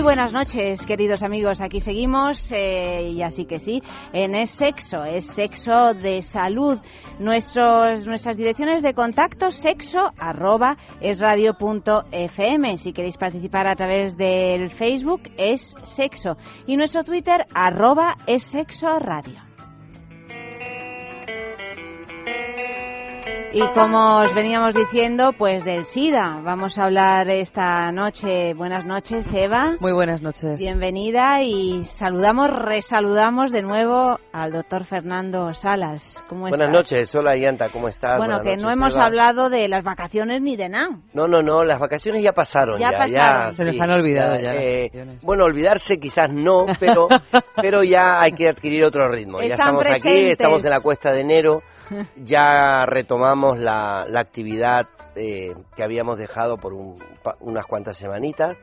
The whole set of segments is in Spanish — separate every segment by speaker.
Speaker 1: Muy buenas noches, queridos amigos. Aquí seguimos eh, y así que sí, en Es Sexo, es Sexo de Salud. Nuestros, nuestras direcciones de contacto, sexo arroba es radio punto fm. Si queréis participar a través del Facebook, es Sexo. Y nuestro Twitter, arroba es Sexo Radio. Y como os veníamos diciendo, pues del SIDA. Vamos a hablar esta noche. Buenas noches, Eva.
Speaker 2: Muy buenas noches.
Speaker 1: Bienvenida y saludamos, resaludamos de nuevo al doctor Fernando Salas.
Speaker 3: ¿Cómo Buenas noches, hola Yanta, ¿cómo estás?
Speaker 1: Bueno, que no hemos hablado de las vacaciones ni de nada.
Speaker 3: No, no, no, las vacaciones ya pasaron.
Speaker 1: Ya, pasaron.
Speaker 2: Se nos han olvidado ya.
Speaker 3: Eh, bueno, olvidarse quizás no, pero, pero ya hay que adquirir otro ritmo. ya estamos aquí, estamos en la cuesta de enero ya retomamos la, actividad eh, que habíamos dejado por unas cuantas semanitas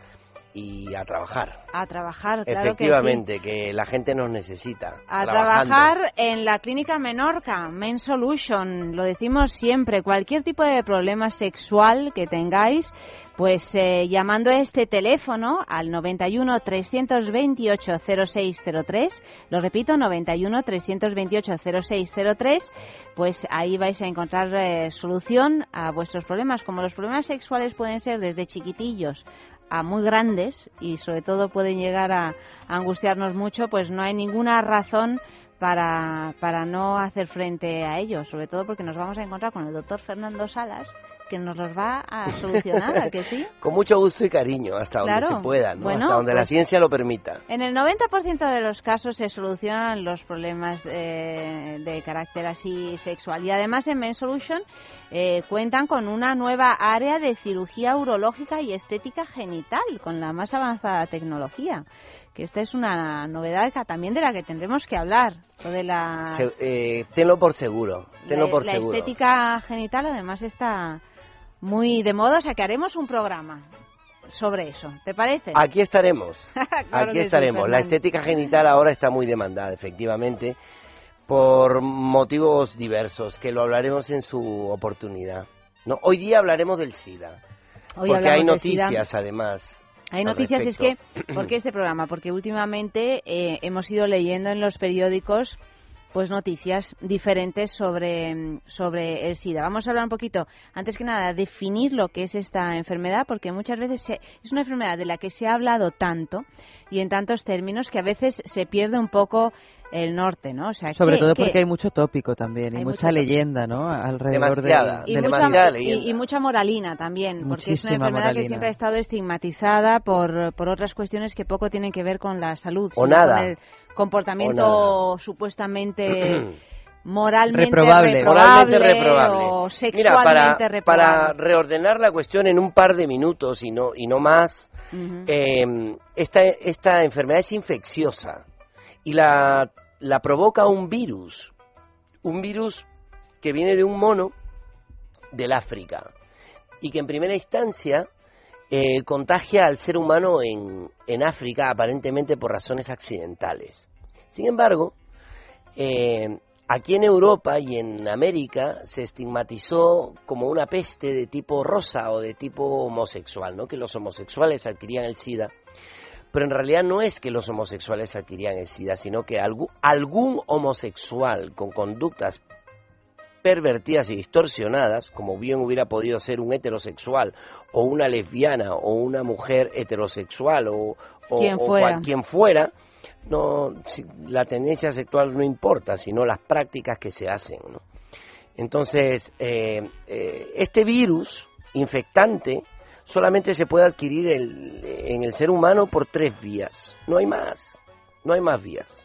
Speaker 3: y a trabajar.
Speaker 1: A trabajar, claro
Speaker 3: Efectivamente, que, la gente nos necesita.
Speaker 1: A trabajar en la clínica Menorca, Men Solution, lo decimos siempre, cualquier tipo de problema sexual que tengáis, pues eh, llamando a este teléfono al 91 328 0603, lo repito, 91 328 0603, pues ahí vais a encontrar eh, solución a vuestros problemas. Como los problemas sexuales pueden ser desde chiquitillos a muy grandes y sobre todo pueden llegar a, angustiarnos mucho, pues no hay ninguna razón para, para no hacer frente a ellos, sobre todo porque nos vamos a encontrar con el doctor Fernando Salas, que nos los va a solucionar, ¿a que sí?
Speaker 3: Con mucho gusto y cariño, hasta donde se pueda, ¿no? hasta donde la pues ciencia lo permita.
Speaker 1: En el 90% de los casos se solucionan los problemas eh, de carácter así sexual. Y además en Men Solution eh, cuentan con una nueva área de cirugía urológica y estética genital, con la más avanzada tecnología que esta es una novedad también de la que tendremos que hablar. de la...
Speaker 3: Eh, tenlo por seguro, tenlo por
Speaker 1: la
Speaker 3: seguro.
Speaker 1: estética genital además está muy de moda, o sea que haremos un programa sobre eso, ¿te parece?
Speaker 3: Aquí estaremos, aquí estaremos. la estética genital ahora está muy demandada, efectivamente, por motivos diversos, que lo hablaremos en su oportunidad. ¿no? Hoy día hablaremos del SIDA, porque hay noticias además.
Speaker 1: Hay noticias, es que, ¿por qué este programa? Porque últimamente eh, hemos ido leyendo en los periódicos pues noticias diferentes sobre, sobre el SIDA. Vamos a hablar un poquito, antes que nada, definir lo que es esta enfermedad, porque muchas veces es una enfermedad de la que se ha hablado tanto y en tantos términos que a veces se pierde un poco el norte, ¿no? O
Speaker 2: sea, Sobre todo porque hay mucho tópico también y mucha leyenda, ¿no? Alrededor de,
Speaker 1: y, mucha, y, mucha moralina también, porque es una enfermedad que siempre ha estado estigmatizada por, por otras cuestiones que poco tienen que ver con la salud,
Speaker 3: o nada.
Speaker 1: con el comportamiento supuestamente moralmente
Speaker 2: reprobable,
Speaker 3: moralmente reprobable. O sexualmente Mira, para, reordenar la cuestión en un par de minutos y no y no más, eh, esta, esta enfermedad es infecciosa y la, la provoca un virus, un virus que viene de un mono del África y que en primera instancia eh, contagia al ser humano en, en, África aparentemente por razones accidentales. Sin embargo, eh, aquí en Europa y en América se estigmatizó como una peste de tipo rosa o de tipo homosexual, ¿no? que los homosexuales adquirían el SIDA pero en realidad no es que los homosexuales adquirían el SIDA, sino que algún, algún homosexual con conductas pervertidas y distorsionadas, como bien hubiera podido ser un heterosexual o una lesbiana o una mujer heterosexual o, quien, fuera. no, la tendencia sexual no importa, sino las prácticas que se hacen. Entonces, eh, eh, este virus infectante solamente se puede adquirir en el ser humano por tres vías. No hay más. No hay más vías.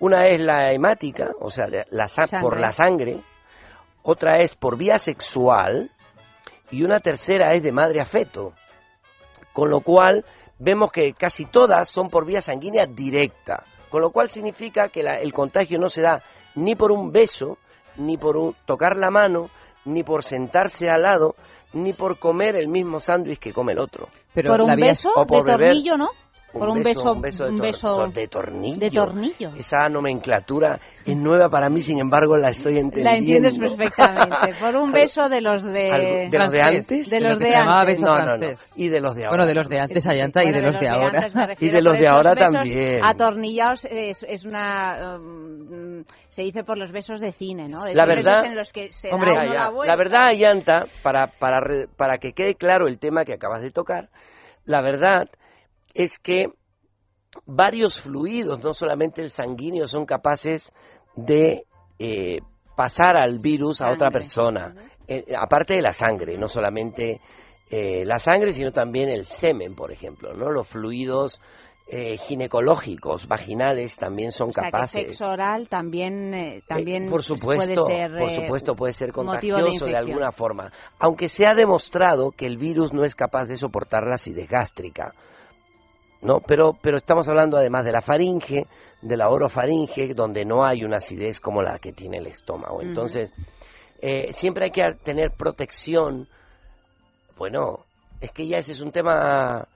Speaker 3: Una es la hemática, o sea, la, por la sangre. Otra es por vía sexual. Y una tercera es de madre a feto. Con lo cual vemos que casi todas son por vía sanguínea directa, con lo cual significa que el contagio no se da ni por un beso, ni por tocar la mano, ni por sentarse al lado, ni por comer el mismo sándwich que come el otro.
Speaker 1: Pero por un beso o por de tornillo, ¿no? Por un, beso,
Speaker 3: un beso,
Speaker 1: de,
Speaker 3: de, tornillo.
Speaker 1: De tornillo.
Speaker 3: Esa nomenclatura es nueva para mí, sin embargo la estoy entendiendo.
Speaker 1: La entiendes perfectamente. Por un beso de los de...
Speaker 3: ¿De los de antes?
Speaker 1: De los de antes.
Speaker 2: No, no, no.
Speaker 3: Y de los de ahora.
Speaker 2: Bueno, de los de antes, Ayanta, y de, los de, ahora.
Speaker 3: y de los de ahora también.
Speaker 1: Atornillados es, es una... Um, se dice por los besos de cine, ¿no?
Speaker 3: la verdad... En los que se hombre, da la, la verdad, Ayanta, para, para, para que quede claro el tema que acabas de tocar, la verdad es que varios fluidos, no solamente el sanguíneo, son capaces de eh, pasar al virus a otra persona, eh, aparte de la sangre, no solamente eh, la sangre, sino también el semen, por ejemplo, ¿no? Los fluidos ginecológicos, vaginales, también son capaces.
Speaker 1: Que sexo oral también, también
Speaker 3: por supuesto, puede ser, por supuesto puede ser contagioso de, alguna forma, aunque se ha demostrado que el virus no es capaz de soportar la acidez gástrica. ¿No? Pero, pero estamos hablando además de la faringe, de la orofaringe, donde no hay una acidez como la que tiene el estómago. Entonces, eh, siempre hay que tener protección. Bueno, es que ya ese es un tema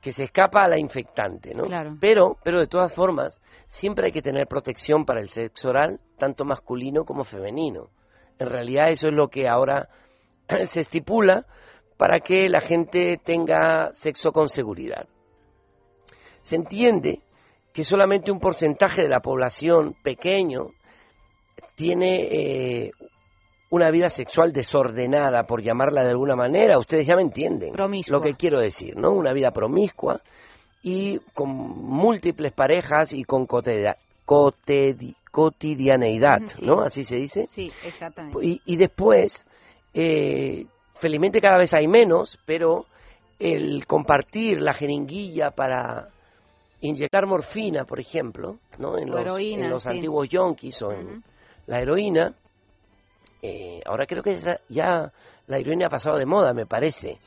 Speaker 3: que se escapa a la infectante, ¿no? Pero, pero de todas formas, siempre hay que tener protección para el sexo oral, tanto masculino como femenino. En realidad eso es lo que ahora se estipula para que la gente tenga sexo con seguridad se entiende que solamente un porcentaje de la población pequeño tiene eh, una vida sexual desordenada, por llamarla de alguna manera. Ustedes ya me entienden lo que quiero decir, ¿no? Una vida promiscua y con múltiples parejas y con cotidianeidad, ¿no? Así se dice.
Speaker 1: Sí, exactamente.
Speaker 3: Y, después, eh, felizmente cada vez hay menos, pero el compartir la jeringuilla para inyectar morfina, por ejemplo, ¿no? en, los, antiguos yonkis o en la heroína, eh, ahora creo que ya la heroína ha pasado de moda, me parece.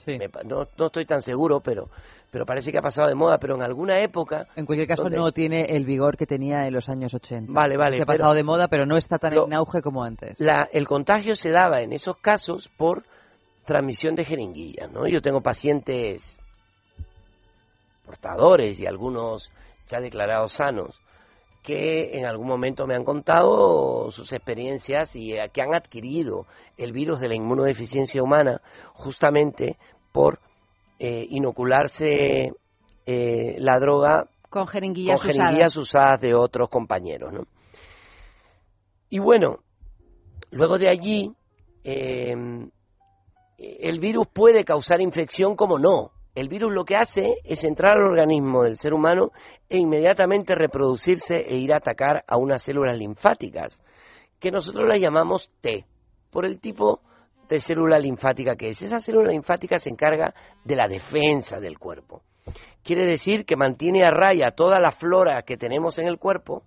Speaker 3: no, estoy tan seguro, pero, pero parece que ha pasado de moda, pero en alguna época...
Speaker 2: En cualquier caso no tiene el vigor que tenía en los años 80.
Speaker 3: Vale, vale.
Speaker 2: ha pasado de moda, pero no está tan en auge como antes.
Speaker 3: La, el contagio se daba en esos casos por transmisión de jeringuillas, ¿no? Yo tengo pacientes portadores y algunos ya declarados sanos, que en algún momento me han contado sus experiencias y que han adquirido el virus de la inmunodeficiencia humana justamente por eh, inocularse eh, la droga
Speaker 1: con jeringuillas,
Speaker 3: usadas. de otros compañeros. ¿no? Y bueno, luego de allí, eh, el virus puede causar infección como no, el virus lo que hace es entrar al organismo del ser humano e inmediatamente reproducirse e ir a atacar a unas células linfáticas, que nosotros las llamamos T, por el tipo de célula linfática que es. Esa célula linfática se encarga de la defensa del cuerpo. Quiere decir que mantiene a raya toda la flora que tenemos en el cuerpo,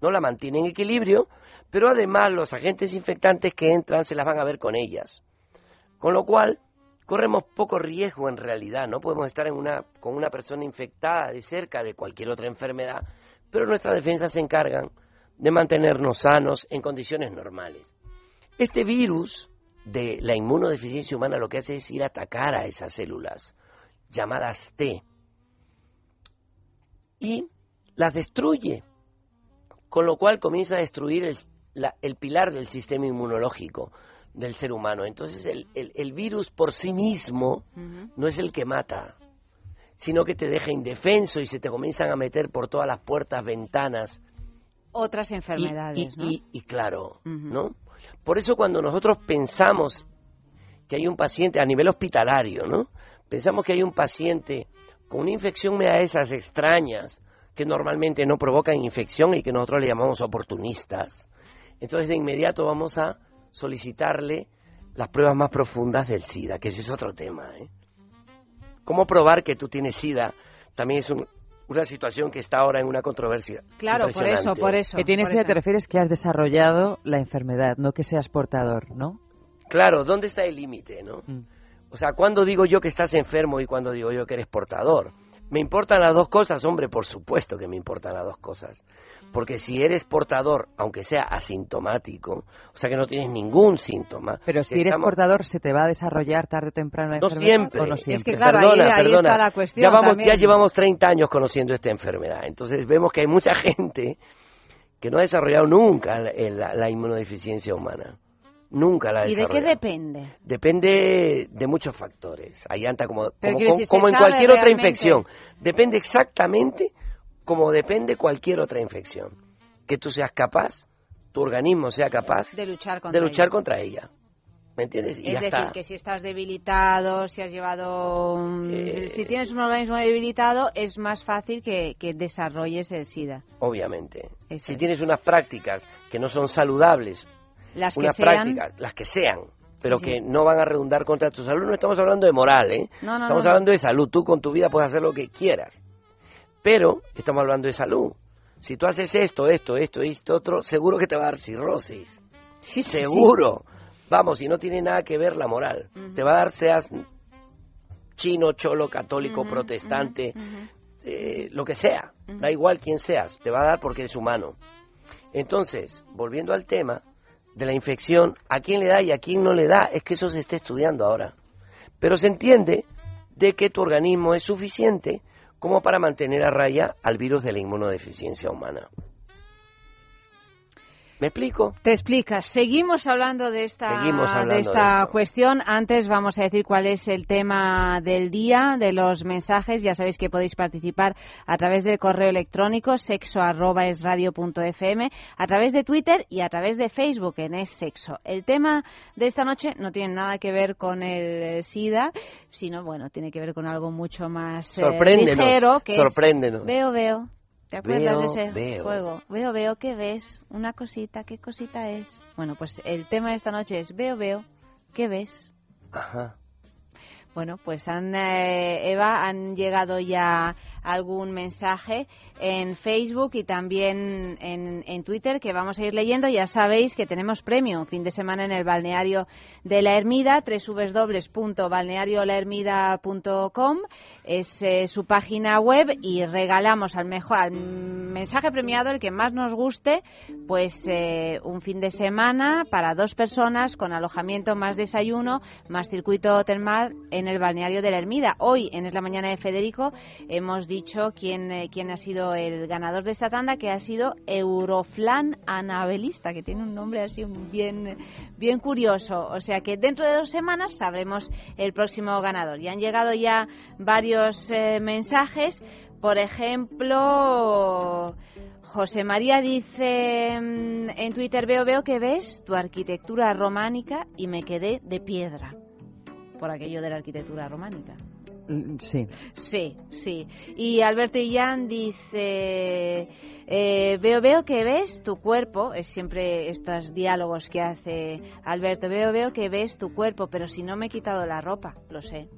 Speaker 3: no la mantiene en equilibrio, pero además los agentes infectantes que entran se las van a ver con ellas. Con lo cual, corremos poco riesgo en realidad, no podemos estar con una persona infectada de cerca de cualquier otra enfermedad, pero nuestras defensas se encargan de mantenernos sanos en condiciones normales. Este virus de la inmunodeficiencia humana lo que hace es ir a atacar a esas células llamadas T y las destruye, con lo cual comienza a destruir el pilar del sistema inmunológico, del ser humano. Entonces el, el, virus por sí mismo no es el que mata, sino que te deja indefenso y se te comienzan a meter por todas las puertas, ventanas.
Speaker 1: Otras enfermedades.
Speaker 3: Y, y, claro, ¿no? Por eso cuando nosotros pensamos que hay un paciente a nivel hospitalario, ¿no? Pensamos que hay un paciente con una infección media de esas extrañas que normalmente no provocan infección y que nosotros le llamamos oportunistas. Entonces de inmediato vamos a solicitarle las pruebas más profundas del SIDA, que ese es otro tema. ¿eh? ¿Cómo probar que tú tienes SIDA? También es una situación que está ahora en una controversia.
Speaker 1: Claro, por eso, por eso.
Speaker 2: Que tienes SIDA te refieres que has desarrollado la enfermedad, no que seas portador, ¿no?
Speaker 3: Claro, ¿dónde está el límite, no? Mm. O sea, ¿cuándo digo yo que estás enfermo y cuándo digo yo que eres portador? ¿Me importan las dos cosas? Hombre, por supuesto que me importan las dos cosas. Porque si eres portador, aunque sea asintomático, o sea que no tienes ningún síntoma.
Speaker 2: Pero si eres portador, ¿se te va a desarrollar tarde o temprano la
Speaker 3: no Siempre.
Speaker 2: no siempre.
Speaker 1: Es que claro, perdona, ahí, está la cuestión.
Speaker 3: Ya, vamos, ya llevamos 30 años conociendo esta enfermedad. Entonces vemos que hay mucha gente que no ha desarrollado nunca la, inmunodeficiencia humana. Nunca la ha desarrollado.
Speaker 1: ¿Y de qué depende?
Speaker 3: Depende de muchos factores. Hay como, como, en cualquier otra infección. Depende exactamente como depende cualquier otra infección. Que tú seas capaz, tu organismo sea capaz
Speaker 1: de luchar
Speaker 3: contra, ella. ¿Me entiendes?
Speaker 1: Y es decir, que si estás debilitado, si has llevado. Eh, si tienes un organismo debilitado, es más fácil que, desarrolles el SIDA.
Speaker 3: Obviamente. si tienes unas prácticas que no son saludables,
Speaker 1: las
Speaker 3: que
Speaker 1: sean.
Speaker 3: las que sean, pero que no van a redundar contra tu salud, no estamos hablando de moral, ¿eh? estamos hablando de salud. Tú con tu vida puedes hacer lo que quieras. Pero estamos hablando de salud. Si tú haces esto, esto, esto esto otro, seguro que te va a dar cirrosis. Sí, seguro. Vamos, y no tiene nada que ver la moral. Te va a dar, seas chino, cholo, católico, protestante, eh, lo que sea. Da igual quién seas, te va a dar porque eres humano. Entonces, volviendo al tema de la infección, a quién le da y a quién no le da, es que eso se está estudiando ahora. Pero se entiende de que tu organismo es suficiente como para mantener a raya al virus de la inmunodeficiencia humana. ¿Me explico?
Speaker 1: Te explicas. Seguimos hablando de esta, de esta cuestión. Antes vamos a decir cuál es el tema del día, de los mensajes. Ya sabéis que podéis participar a través del correo electrónico sexo a través de Twitter y a través de Facebook en Es Sexo. El tema de esta noche no tiene nada que ver con el SIDA, sino, bueno, tiene que ver con algo mucho más
Speaker 3: eh, ligero. Que
Speaker 1: sorpréndenos. veo, veo. ¿Te acuerdas de ese juego? Veo, veo, ¿qué ves? Una cosita, ¿qué cosita es? Bueno, pues el tema de esta noche es Veo, veo, ¿qué ves?
Speaker 3: Ajá.
Speaker 1: Bueno, pues han, eh, Eva, han llegado ya algún mensaje en Facebook y también en, en, Twitter que vamos a ir leyendo. Ya sabéis que tenemos premio fin de semana en el balneario de la Ermida, www.balneariolahermida.com es eh, su página web y regalamos al mejor al mensaje premiado el que más nos guste, pues eh, un fin de semana para dos personas con alojamiento más desayuno más circuito termal en el balneario de la Ermida. Hoy en Es la mañana de Federico hemos dicho quién, eh, quién ha sido el ganador de esta tanda, que ha sido Euroflan Anabelista, que tiene un nombre así bien, bien curioso. O sea que dentro de dos semanas sabremos el próximo ganador. Y han llegado ya varios eh, mensajes. Por ejemplo, José María dice mm, en Twitter, veo, veo que ves tu arquitectura románica y me quedé de piedra por aquello de la arquitectura románica.
Speaker 2: Mm, sí.
Speaker 1: Sí, sí. Y Alberto Illán dice, eh, veo, veo que ves tu cuerpo, es siempre estos diálogos que hace Alberto, veo, veo que ves tu cuerpo, pero si no me he quitado la ropa, lo sé.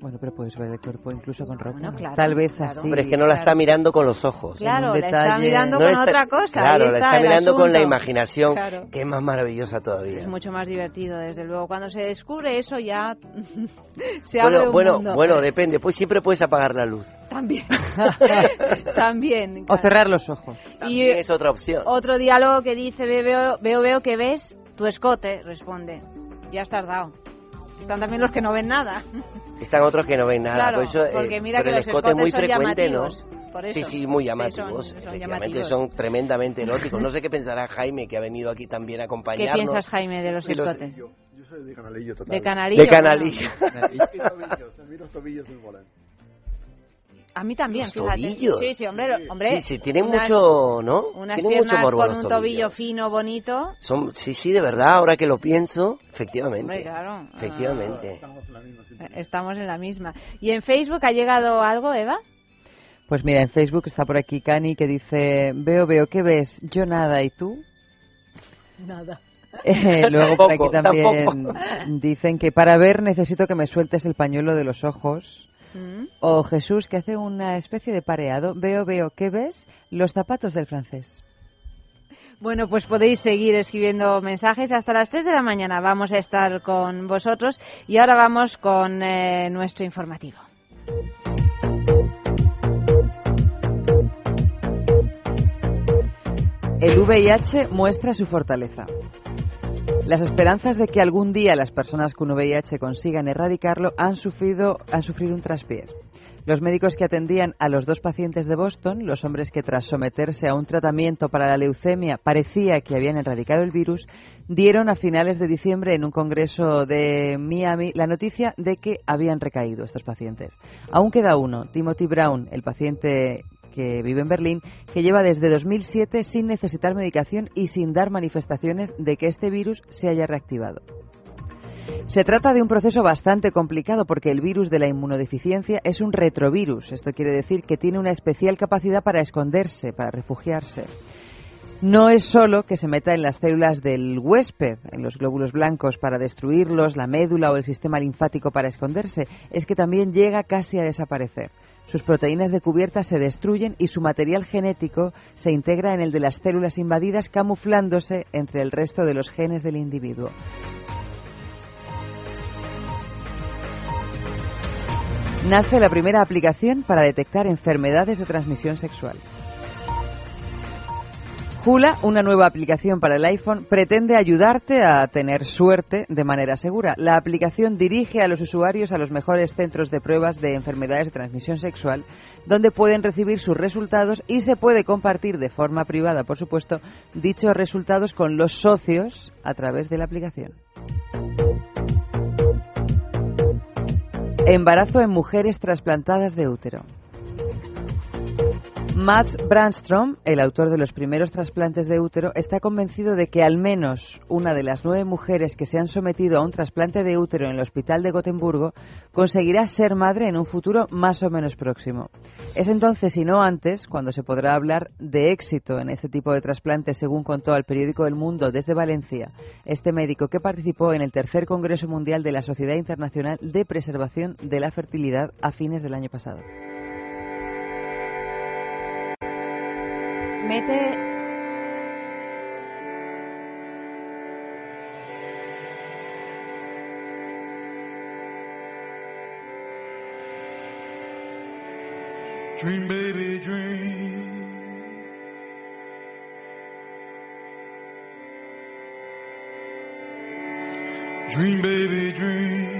Speaker 2: Bueno, pero puedes ver el cuerpo incluso con ropa.
Speaker 1: Tal
Speaker 2: vez así.
Speaker 3: Pero es que no la está mirando con los ojos.
Speaker 1: Claro, la está mirando con otra cosa.
Speaker 3: Claro, la está mirando con la imaginación, que es más maravillosa todavía.
Speaker 1: Es mucho más divertido, desde luego. Cuando se descubre eso ya se abre un
Speaker 3: bueno,
Speaker 1: mundo.
Speaker 3: Bueno, depende. Pues siempre puedes apagar la luz.
Speaker 1: También. También.
Speaker 2: O cerrar los ojos.
Speaker 3: También y es otra opción.
Speaker 1: Otro diálogo que dice, veo, veo, veo que ves tu escote, responde. Ya has tardado. Están también los que no ven nada.
Speaker 3: Están otros que no ven nada.
Speaker 1: Claro,
Speaker 3: eso,
Speaker 1: eh, porque mira que los escotes
Speaker 3: muy
Speaker 1: son
Speaker 3: frecuente,
Speaker 1: llamativos.
Speaker 3: ¿no? Sí, sí, muy llamativos. son, Efectivamente son tremendamente eróticos. No sé qué pensará Jaime, que ha venido aquí también a acompañarnos.
Speaker 1: ¿Qué piensas, Jaime, de los escotes?
Speaker 4: Yo, soy de canalillo total.
Speaker 1: De canalillo.
Speaker 3: De canalillo.
Speaker 4: a mí los tobillos me molan.
Speaker 1: A mí también,
Speaker 3: los Tobillos.
Speaker 1: Sí, sí, hombre, hombre.
Speaker 3: Sí, sí, tienen mucho, ¿no?
Speaker 1: Unas
Speaker 3: tienen
Speaker 1: piernas
Speaker 3: mucho
Speaker 1: con un tobillo fino, bonito.
Speaker 3: Son, sí, sí, de verdad, ahora que lo pienso, efectivamente.
Speaker 1: Hombre, claro.
Speaker 3: Efectivamente.
Speaker 4: estamos en la misma.
Speaker 1: Estamos en la misma. ¿Y en Facebook ha llegado algo, Eva?
Speaker 2: Pues mira, en Facebook está por aquí Cani que dice, veo, veo, ¿qué ves? Yo nada, ¿y tú?
Speaker 1: Nada.
Speaker 2: Eh, luego por aquí también dicen que para ver necesito que me sueltes el pañuelo de los ojos. Mm. O Jesús, que hace una especie de pareado. Veo, veo, ¿qué ves? Los zapatos del francés.
Speaker 1: Bueno, pues podéis seguir escribiendo mensajes hasta las 3 de la mañana. Vamos a estar con vosotros y ahora vamos con eh, nuestro informativo.
Speaker 2: El VIH muestra su fortaleza. Las esperanzas de que algún día las personas con VIH consigan erradicarlo han sufrido, han sufrido un traspiés. Los médicos que atendían a los dos pacientes de Boston, los hombres que tras someterse a un tratamiento para la leucemia parecía que habían erradicado el virus, dieron a finales de diciembre en un congreso de Miami la noticia de que habían recaído estos pacientes. Aún queda uno, Timothy Brown, el paciente que vive en Berlín, que lleva desde 2007 sin necesitar medicación y sin dar manifestaciones de que este virus se haya reactivado. Se trata de un proceso bastante complicado porque el virus de la inmunodeficiencia es un retrovirus. Esto quiere decir que tiene una especial capacidad para esconderse, para refugiarse. No es solo que se meta en las células del huésped, en los glóbulos blancos para destruirlos, la médula o el sistema linfático para esconderse, es que también llega casi a desaparecer. Sus proteínas de cubierta se destruyen y su material genético se integra en el de las células invadidas camuflándose entre el resto de los genes del individuo. Nace la primera aplicación para detectar enfermedades de transmisión sexual. Hula, una nueva aplicación para el iPhone, pretende ayudarte a tener suerte de manera segura. La aplicación dirige a los usuarios a los mejores centros de pruebas de enfermedades de transmisión sexual, donde pueden recibir sus resultados y se puede compartir de forma privada, por supuesto, dichos resultados con los socios a través de la aplicación. Embarazo en mujeres trasplantadas de útero. Mats Brandstrom, el autor de los primeros trasplantes de útero, está convencido de que al menos una de las nueve mujeres que se han sometido a un trasplante de útero en el hospital de Gotemburgo conseguirá ser madre en un futuro más o menos próximo. Es entonces y no antes cuando se podrá hablar de éxito en este tipo de trasplantes, según contó al periódico El Mundo desde Valencia este médico que participó en el tercer Congreso Mundial de la Sociedad Internacional de Preservación de la Fertilidad a fines del año pasado.
Speaker 1: Mete
Speaker 5: Dream, baby, dream. Dream, baby, dream. Dream,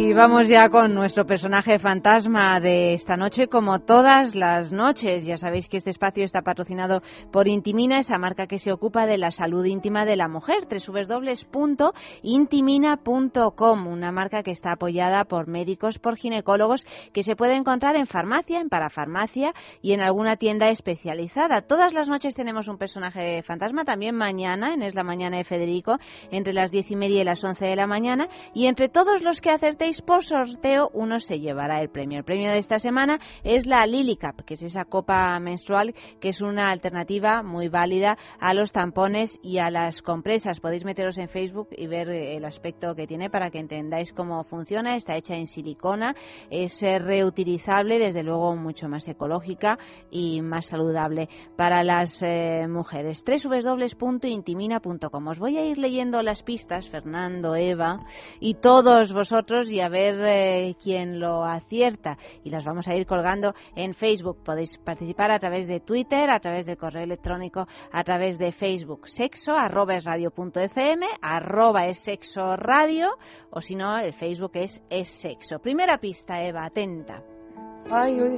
Speaker 1: Y vamos ya con nuestro personaje fantasma de esta noche, como todas las noches. Ya sabéis que este espacio está patrocinado por Intimina, esa marca que se ocupa de la salud íntima de la mujer. www.intimina.com, una marca que está apoyada por médicos, por ginecólogos, que se puede encontrar en farmacia, en parafarmacia y en alguna tienda especializada. Todas las noches tenemos un personaje fantasma, también mañana, en Es la Mañana de Federico, entre las diez y media y las once de la mañana. Y entre todos los que acertéis por sorteo, uno se llevará el premio. El premio de esta semana es la Lily Cup, que es esa copa menstrual que es una alternativa muy válida a los tampones y a las compresas. Podéis meteros en Facebook y ver eh, el aspecto que tiene para que entendáis cómo funciona. Está hecha en silicona, es eh, reutilizable, desde luego mucho más ecológica y más saludable para las eh, mujeres. www.intimina.com. Os voy a ir leyendo las pistas, Fernando, Eva y todos vosotros y a ver eh, quién lo acierta. Y las vamos a ir colgando en Facebook. Podéis participar a través de Twitter, a través de correo electrónico, a través de Facebook. Sexo, arroba es radio punto fm, arroba es sexo radio, o si no, el Facebook es es sexo. Primera pista, Eva, atenta.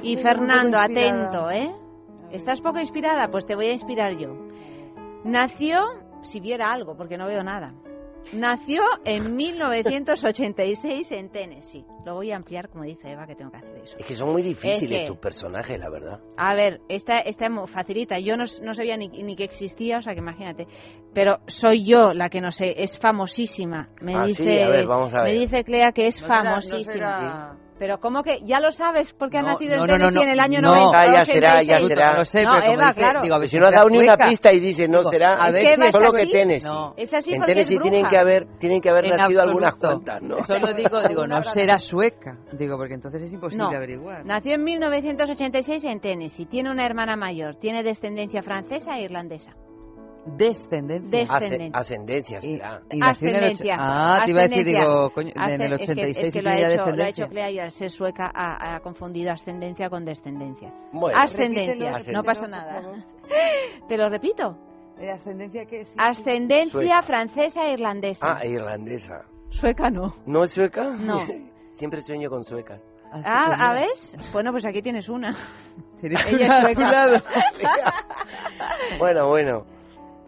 Speaker 1: y Fernando, atento, ¿eh? ¿Estás poco inspirada? Pues te voy a inspirar yo. Nació, si viera algo, porque no veo nada. Nació en 1986 en Tennessee. Lo voy a ampliar, como dice Eva, que tengo que hacer eso.
Speaker 3: Es que son muy difíciles tus personajes, la verdad.
Speaker 1: A ver, esta, esta facilita. Yo no, sabía ni, ni, que existía, o sea que imagínate. Pero soy yo la que no sé. Es famosísima. Me
Speaker 3: ah,
Speaker 1: dice,
Speaker 3: sí, a ver, vamos a ver.
Speaker 1: Me dice Clea que es famosísima. Pero ¿cómo que ya lo sabes porque ha nacido en Tennessee en el año 90?
Speaker 3: Ah, ya será, ya será.
Speaker 2: No sé, pero
Speaker 1: Eva, claro.
Speaker 3: Digo, si no has dado ni una pista y dice no será,
Speaker 1: a ver, es
Speaker 3: solo
Speaker 1: que
Speaker 3: Tennessee.
Speaker 1: No. Es así
Speaker 3: en Tennessee tienen que haber, tienen que haber nacido algunas cuantas, ¿no?
Speaker 2: Solo digo, digo, no será sueca. Digo, porque entonces es imposible averiguar.
Speaker 1: Nació en 1986 en Tennessee. Tiene una hermana mayor. Tiene descendencia francesa e irlandesa.
Speaker 2: Descendencia.
Speaker 1: Descendencia.
Speaker 3: ascendencia será.
Speaker 1: Y, ascendencia.
Speaker 2: Ah, te iba a decir, digo, coño, en el 86
Speaker 1: es que, es que lo, ha hecho, lo ha hecho Clea y al ser sueca ha, confundido ascendencia con descendencia.
Speaker 3: Bueno,
Speaker 1: ascendencia, no pasa nada. ¿Te lo repito?
Speaker 2: ¿Ascendencia qué es?
Speaker 1: Ascendencia francesa e irlandesa.
Speaker 3: Ah, irlandesa.
Speaker 1: Sueca no.
Speaker 3: ¿No es sueca?
Speaker 1: No.
Speaker 3: Siempre sueño con suecas.
Speaker 1: Ah, ¿a ves? Bueno, pues aquí tienes una.
Speaker 2: Ella es sueca.
Speaker 3: bueno, bueno.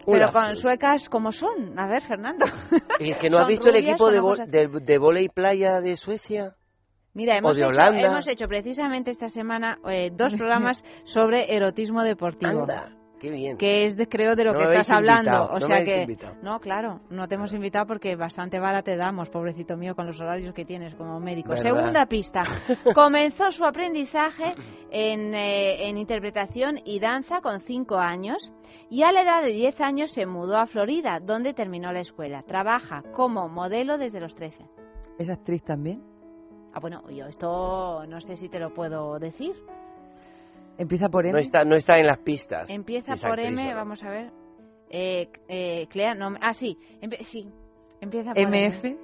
Speaker 1: Pero con suecas como son. A ver, Fernando.
Speaker 3: ¿Y que no has visto el equipo de, de, volei playa de Suecia?
Speaker 1: Mira, hemos,
Speaker 3: hecho,
Speaker 1: hemos hecho precisamente esta semana eh, dos programas sobre erotismo deportivo.
Speaker 3: Qué bien.
Speaker 1: Que es, creo, de lo que estás hablando. O sea que, no, claro, no te hemos invitado porque bastante vara te damos, pobrecito mío, con los horarios que tienes como médico. Segunda pista. Comenzó su aprendizaje en, eh, en interpretación y danza con cinco años y a la edad de 10 años se mudó a Florida, donde terminó la escuela. Trabaja como modelo desde los 13.
Speaker 2: ¿Es actriz también?
Speaker 1: Ah, bueno, yo esto no sé si te lo puedo decir.
Speaker 2: Empieza por M.
Speaker 3: No está, no está en las pistas.
Speaker 1: Empieza por M, vamos a ver. Eh, eh, Clea, no, ah, sí, sí, empieza por
Speaker 2: MF.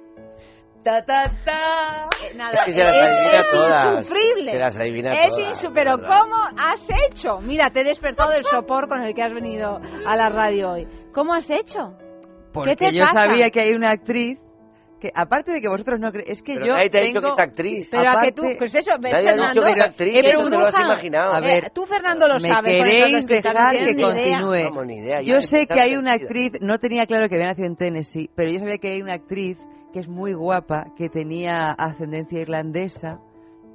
Speaker 1: Ta, ta, ta.
Speaker 3: Eh, nada, es que se las adivina
Speaker 1: es
Speaker 3: todas.
Speaker 1: insufrible.
Speaker 3: Se las adivina
Speaker 1: es
Speaker 3: todas.
Speaker 1: Pero ¿cómo has hecho? Mira, te he despertado del sopor con el que has venido a la radio hoy. ¿Cómo has hecho?
Speaker 2: Porque
Speaker 1: ¿Qué te
Speaker 2: yo
Speaker 1: pasa?
Speaker 2: sabía que hay una actriz que aparte de que vosotros no creéis, es que
Speaker 3: Pero
Speaker 2: yo
Speaker 3: nadie te ha
Speaker 2: tengo...
Speaker 3: dicho que es actriz.
Speaker 1: Pero a
Speaker 2: aparte,
Speaker 1: que tú, pues eso,
Speaker 3: Nadie ha
Speaker 1: Fernando,
Speaker 3: dicho que es actriz,
Speaker 1: eres
Speaker 3: eso te lo has imaginado.
Speaker 2: A ver,
Speaker 1: tú, Fernando, lo
Speaker 2: me
Speaker 1: sabes. con
Speaker 2: queréis dejar
Speaker 1: no
Speaker 2: que
Speaker 1: tienes ni idea.
Speaker 2: continúe.
Speaker 3: Vamos, ni idea,
Speaker 2: Yo sé que hay una actriz, no tenía claro que había nacido en Tennessee, pero yo sabía que hay una actriz que es muy guapa, que tenía ascendencia irlandesa,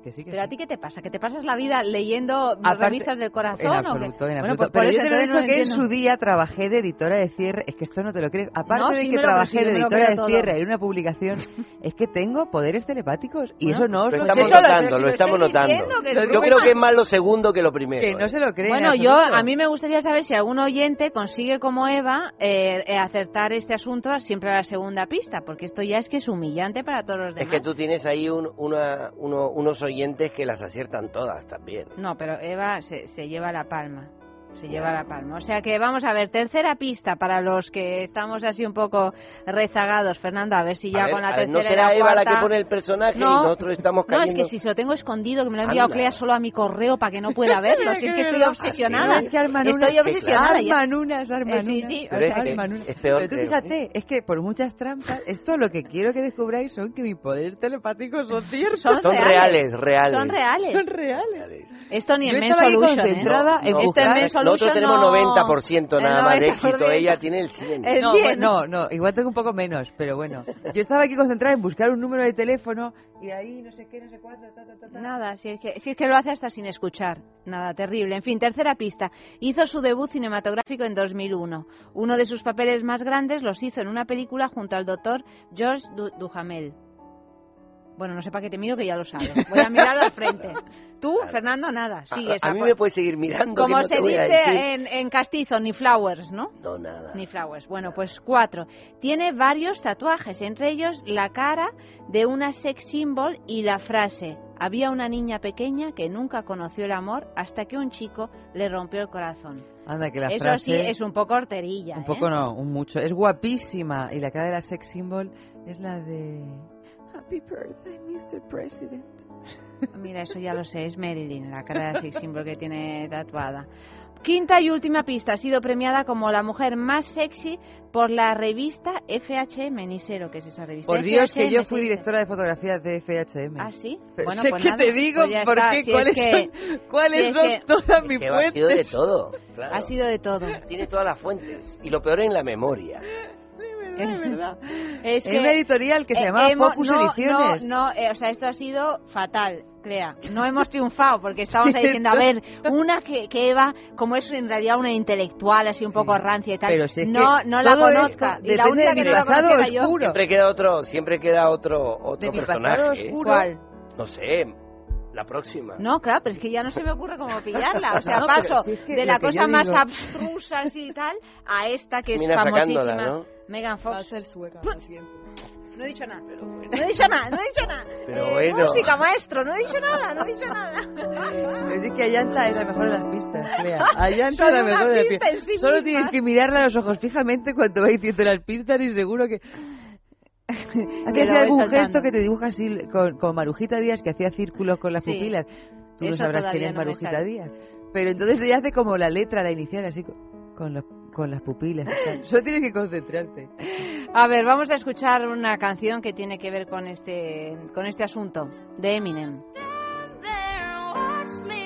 Speaker 2: que sí que
Speaker 1: Pero a ti, ¿qué te pasa? ¿Que te pasas la vida leyendo
Speaker 2: Aparte-
Speaker 1: revistas del corazón?
Speaker 2: En
Speaker 1: o
Speaker 2: absoluto,
Speaker 1: qué?
Speaker 2: en
Speaker 1: Bueno, pues
Speaker 2: pero
Speaker 1: eso
Speaker 2: yo te lo he dicho
Speaker 1: no
Speaker 2: que en su día trabajé de editora de cierre. Es que esto no te lo crees. Aparte
Speaker 1: No,
Speaker 2: de
Speaker 1: sí
Speaker 2: que trabajé de editora de
Speaker 1: todo.
Speaker 2: cierre en una publicación, es que tengo poderes telepáticos. Y
Speaker 1: Bueno,
Speaker 2: eso no os
Speaker 3: Lo
Speaker 2: lo
Speaker 3: estamos
Speaker 1: lo-
Speaker 3: notando, lo estamos notando.
Speaker 1: es
Speaker 3: Yo creo que es más lo segundo que lo primero.
Speaker 2: Que no
Speaker 3: ¿eh?
Speaker 2: se lo creen.
Speaker 1: Bueno,
Speaker 2: en
Speaker 1: yo a mí me gustaría saber si algún oyente consigue como Eva eh, eh, acertar este asunto siempre a la segunda pista, porque esto ya es que es humillante para todos los
Speaker 3: Es
Speaker 1: demás.
Speaker 3: que tú tienes ahí un- una- uno- unos oyentes que las aciertan todas también.
Speaker 1: No, pero Eva se, se lleva la palma. Se lleva la palma. O sea que vamos a ver, tercera pista para los que estamos así un poco rezagados. Fernando, a ver si ya
Speaker 3: ver,
Speaker 1: con la
Speaker 3: a ver,
Speaker 1: tercera
Speaker 3: ¿No será
Speaker 1: la
Speaker 3: Eva la que pone el personaje
Speaker 1: No.
Speaker 3: y nosotros estamos
Speaker 1: No,
Speaker 3: cayendo?
Speaker 1: es que si se lo tengo escondido, que me lo ha enviado. Clea solo a mi correo para que no pueda verlo. si es que estoy obsesionada.
Speaker 2: Es que arman
Speaker 1: Estoy
Speaker 2: unas-
Speaker 1: obsesionada. ya.
Speaker 2: Arman unas, arman
Speaker 1: Eh, sí,
Speaker 2: unas,
Speaker 1: sí,
Speaker 3: Pero es peor,
Speaker 2: Pero tú
Speaker 3: creo.
Speaker 2: fíjate, es que por muchas trampas, esto lo que quiero que descubráis son que mis poderes telepáticos son ciertos.
Speaker 1: Son,
Speaker 3: Son reales, reales.
Speaker 1: Son reales.
Speaker 2: Son reales.
Speaker 1: Esto ni
Speaker 2: Yo
Speaker 1: en Men
Speaker 2: estaba ahí
Speaker 1: ¿eh?
Speaker 2: concentrada en buscar-
Speaker 3: Nosotros tenemos
Speaker 1: no-
Speaker 3: 90% nada
Speaker 1: el
Speaker 3: más de
Speaker 1: 90%.
Speaker 3: éxito, ella tiene el 100.
Speaker 1: El
Speaker 2: No,
Speaker 1: 100.
Speaker 2: bueno, no, no, igual tengo un poco menos, pero bueno. Yo estaba aquí concentrada en buscar un número de teléfono y ahí no sé qué, no sé cuánto, ta, ta, ta, ta.
Speaker 1: Nada, si es, que, si es que lo hace hasta sin escuchar. Nada, terrible. En fin, tercera pista. Hizo su debut cinematográfico en 2001. Uno de sus papeles más grandes los hizo en una película junto al doctor George Du- Duhamel. Bueno, no sé para qué te miro que ya lo sabes. Voy a mirar al frente. Tú, Fernando, nada. Sigue
Speaker 3: a,
Speaker 1: esa
Speaker 3: a mí me puedes seguir mirando. que
Speaker 1: Como
Speaker 3: no
Speaker 1: se
Speaker 3: te voy a
Speaker 1: dice
Speaker 3: decir.
Speaker 1: en, en castizo, ni flowers, ¿no?
Speaker 3: No, nada.
Speaker 1: Ni flowers. Bueno, pues cuatro. Tiene varios tatuajes, entre ellos la cara de una sex symbol y la frase había una niña pequeña que nunca conoció el amor hasta que un chico le rompió el corazón.
Speaker 2: Anda, que la
Speaker 1: Eso
Speaker 2: frase...
Speaker 1: sí es un poco horterilla.
Speaker 2: Un
Speaker 1: ¿eh?
Speaker 2: poco no, un mucho. Es guapísima. Y la cara de la sex symbol es la de... Happy birthday, Mr. President.
Speaker 1: Mira, eso ya lo sé, es Marilyn, la cara de sex symbol que tiene tatuada. Quinta y última pista, ha sido premiada como la mujer más sexy por la revista FHM, ni sé lo que es esa revista.
Speaker 2: Por Dios, que
Speaker 1: FHM
Speaker 2: yo fui directora de fotografías de FHM.
Speaker 1: ¿Ah, sí?
Speaker 2: Pero
Speaker 1: bueno,
Speaker 2: sé
Speaker 1: pues
Speaker 2: que
Speaker 1: nada,
Speaker 2: te digo
Speaker 1: pues
Speaker 2: por qué,
Speaker 1: Si
Speaker 2: cuáles
Speaker 1: es que-
Speaker 2: son, cuáles
Speaker 1: si
Speaker 2: son
Speaker 1: que-
Speaker 2: todas mis
Speaker 3: Que va, ha sido de
Speaker 2: fuentes.
Speaker 3: todo. Claro.
Speaker 1: Ha sido de todo.
Speaker 3: Tiene todas las fuentes. Y lo peor en la memoria.
Speaker 2: Es verdad.
Speaker 1: Es
Speaker 2: En
Speaker 1: que
Speaker 2: una editorial que se
Speaker 1: eh,
Speaker 2: llamaba
Speaker 1: hemos-
Speaker 2: Focus
Speaker 1: no,
Speaker 2: Ediciones.
Speaker 1: No, no, eh, o sea, esto ha sido fatal, Crea. No hemos triunfado porque estábamos ahí diciendo, a ver, una que, que Eva, como es en realidad una intelectual, así un poco
Speaker 2: Sí.
Speaker 1: rancia y tal,
Speaker 2: Pero si es
Speaker 1: no,
Speaker 2: que
Speaker 1: no la conozca. Y la única
Speaker 2: de
Speaker 1: que
Speaker 2: mi
Speaker 1: no la
Speaker 2: pasado
Speaker 1: conocía era yo.
Speaker 2: oscuro.
Speaker 3: Siempre queda otro, siempre queda otro, otro
Speaker 2: De mi
Speaker 3: personaje.
Speaker 2: pasado
Speaker 3: ¿eh?
Speaker 2: oscuro.
Speaker 1: ¿Cuál?
Speaker 3: No sé, la próxima.
Speaker 1: No, claro, pero es que ya no se me ocurre cómo pillarla. O sea,
Speaker 2: No, pero
Speaker 1: paso
Speaker 2: si es que
Speaker 1: de la cosa más
Speaker 2: digo-
Speaker 1: abstrusa así y tal a esta que es famosísima.
Speaker 3: ¿no?
Speaker 1: Megan
Speaker 6: Va a
Speaker 1: Fox.
Speaker 6: ser sueca la siguiente.
Speaker 1: No he dicho nada. No he dicho nada, no he dicho nada.
Speaker 3: Pero
Speaker 1: Eh,
Speaker 3: bueno.
Speaker 1: Música, maestro, no he dicho nada, no he dicho nada.
Speaker 2: Pero sí que Ayanta es la mejor de las pistas, Clea. Ayanta es la mejor de las
Speaker 1: pista
Speaker 2: pistas.
Speaker 1: sí
Speaker 2: Solo
Speaker 1: misma.
Speaker 2: tienes que mirarla a los ojos fijamente cuando va diciendo las pistas y seguro que... Así
Speaker 1: lo voy
Speaker 2: algún
Speaker 1: soltando.
Speaker 2: gesto que te dibuja así con, con Marujita Díaz que hacía círculos con las
Speaker 1: Sí.
Speaker 2: pupilas. Tú no
Speaker 1: Eso
Speaker 2: sabrás
Speaker 1: todavía
Speaker 2: quién es
Speaker 1: no
Speaker 2: Marujita. Díaz. Pero entonces ella hace como la letra, la inicial, así con, con, los- con las pupilas. Solo tienes que concentrarte.
Speaker 1: A ver, vamos a escuchar una canción que tiene que ver con este, con este asunto, de Eminem.
Speaker 7: watch me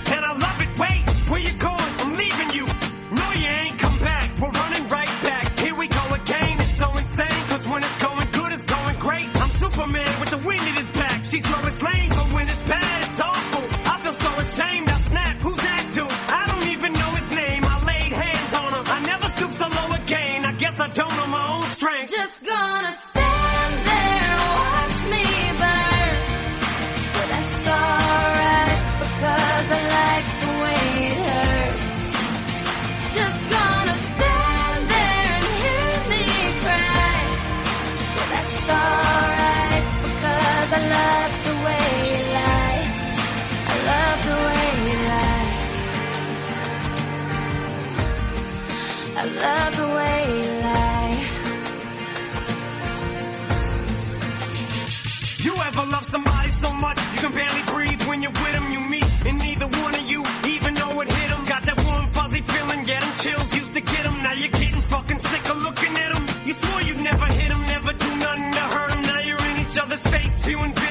Speaker 6: Insane. Cause when it's going good, it's going great. I'm Superman with the wind in his back. She's Lois Lane, but when it's bad, it's awful. Can barely breathe when you're with them? You meet, and neither one of you even know it hit them. Got that warm, fuzzy feeling, yeah, them chills used to get them. Now you're getting fucking sick of looking at them. You swore you'd never hit them, never do nothing to hurt them. Now you're in each other's face, spewing venom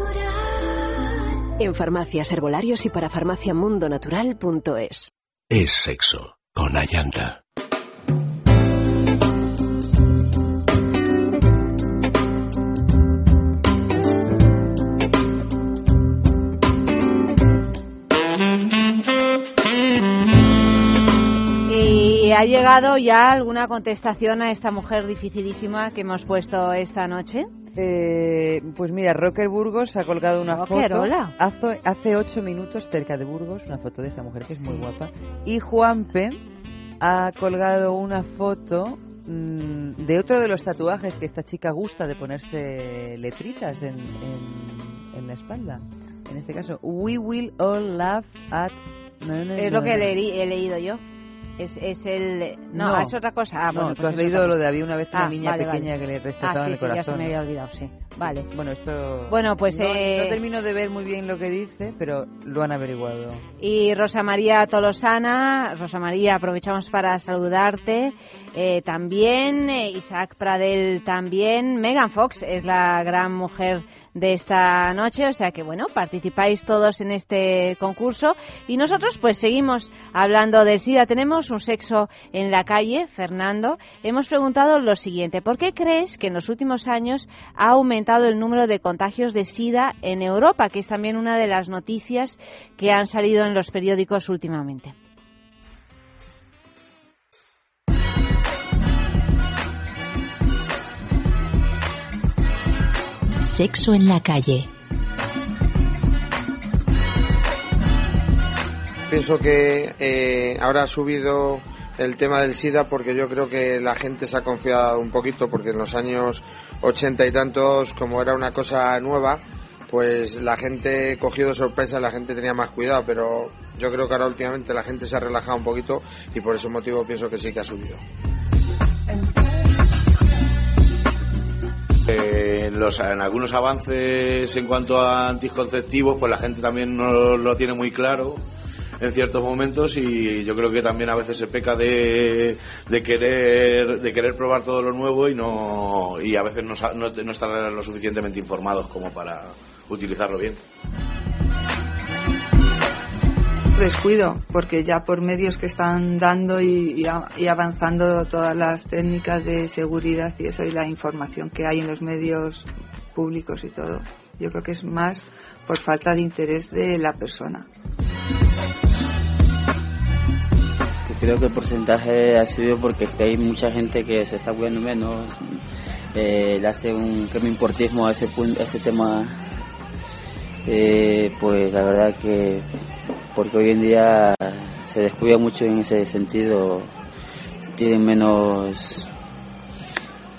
Speaker 8: En farmacias, herbolarios y para farmaciamundonatural.es.
Speaker 9: Es sexo. Con Ayanta.
Speaker 1: Ha llegado ya alguna contestación a esta mujer dificilísima que hemos puesto esta noche.
Speaker 2: Eh, pues mira, Rocker Burgos ha colgado una foto hace, hace ocho minutos cerca de Burgos, una foto de esta mujer que es muy guapa. Y Juanpe ha colgado una foto mm, de otro de los tatuajes que esta chica gusta de ponerse letritas en, en, la espalda. En este caso, We will all laugh at...
Speaker 1: es lo que he leído yo. Es, es el... No, es otra cosa. Ah,
Speaker 2: no, tú has leído lo de había una vez una ah, niña pequeña que le rechazaba
Speaker 1: ah, sí,
Speaker 2: el corazón.
Speaker 1: ya se me había olvidado, sí. Vale.
Speaker 2: Bueno, esto...
Speaker 1: Bueno, pues...
Speaker 2: No,
Speaker 1: eh...
Speaker 2: no termino de ver muy bien lo que dice, pero lo han averiguado.
Speaker 1: Y Rosa María Tolosana, Rosa María, aprovechamos para saludarte. Eh, también, eh, Isaac Pradel también. Megan Fox es la gran mujer de esta noche, o sea que bueno, participáis todos en este concurso y nosotros pues seguimos hablando del SIDA. Tenemos un sexo en la calle, Fernando. Hemos preguntado lo siguiente, ¿por qué crees que en los últimos años ha aumentado el número de contagios de SIDA en Europa, que es también una de las noticias que han salido en los periódicos últimamente?
Speaker 10: Sexo en la calle.
Speaker 11: Pienso que eh, ahora ha subido el tema del SIDA porque yo creo que la gente se ha confiado un poquito porque en los años ochenta y tantos, como era una cosa nueva, pues la gente cogió de sorpresa, la gente tenía más cuidado, pero yo creo que ahora últimamente la gente se ha relajado un poquito y por ese motivo pienso que sí que ha subido.
Speaker 12: En, los, en algunos avances en cuanto a anticonceptivos, pues la gente también no lo tiene muy claro en ciertos momentos y yo creo que también a veces se peca de, de querer de querer probar todo lo nuevo y no y a veces no, no, no están lo suficientemente informados como para utilizarlo bien
Speaker 13: descuido, porque ya por medios que están dando y, avanzando todas las técnicas de seguridad y eso y la información que hay en los medios públicos y todo, yo creo que es más por falta de interés de la persona.
Speaker 14: Creo que el porcentaje ha sido porque hay mucha gente que se está cuidando menos, eh, le hace un que me importismo a ese, a ese tema, eh, pues la verdad que porque hoy en día se descuida mucho en ese sentido, tienen menos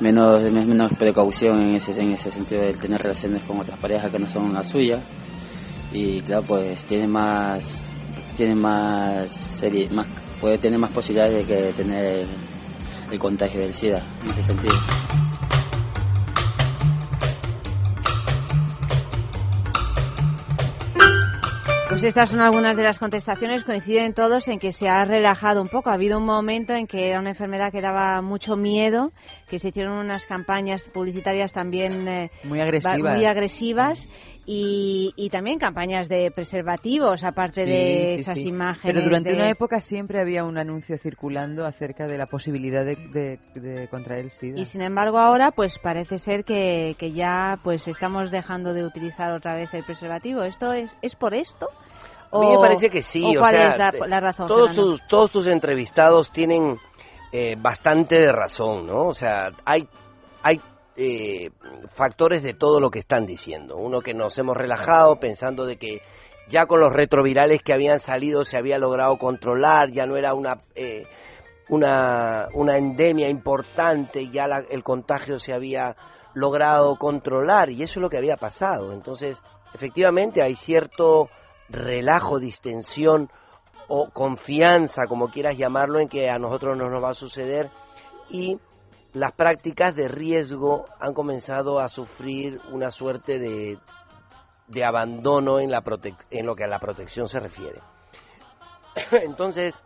Speaker 14: menos menos precaución en ese en ese sentido de tener relaciones con otras parejas que no son las suyas y claro pues tiene más tiene más más puede tener más posibilidades de que tener el contagio del SIDA en ese sentido.
Speaker 1: Pues estas son algunas de las contestaciones. Coinciden todos en que se ha relajado un poco. Ha habido un momento en que era una enfermedad que daba mucho miedo, que se hicieron unas campañas publicitarias también
Speaker 2: eh, muy agresivas,
Speaker 1: muy agresivas y, también campañas de preservativos, aparte de esas imágenes.
Speaker 2: Pero durante una época siempre había un anuncio circulando acerca de la posibilidad de, contraer el SIDA.
Speaker 1: Y sin embargo ahora, pues parece ser que, que ya pues estamos dejando de utilizar otra vez el preservativo. ¿Esto es, es por esto?
Speaker 3: A mí me parece que sí.
Speaker 1: ¿o cuál es la, razón?
Speaker 3: Todos tus, todos tus entrevistados tienen eh, bastante de razón, ¿no? O sea, hay, hay eh, factores de todo lo que están diciendo. Uno que nos hemos relajado pensando de que ya con los retrovirales que habían salido se había logrado controlar, ya no era una... Eh, una, una endemia importante, ya el contagio se había logrado controlar y eso es lo que había pasado. Entonces, efectivamente hay cierto relajo, distensión o confianza, como quieras llamarlo, en que a nosotros no nos va a suceder y las prácticas de riesgo han comenzado a sufrir una suerte de, de abandono en, la en lo que a la protección se refiere. Entonces,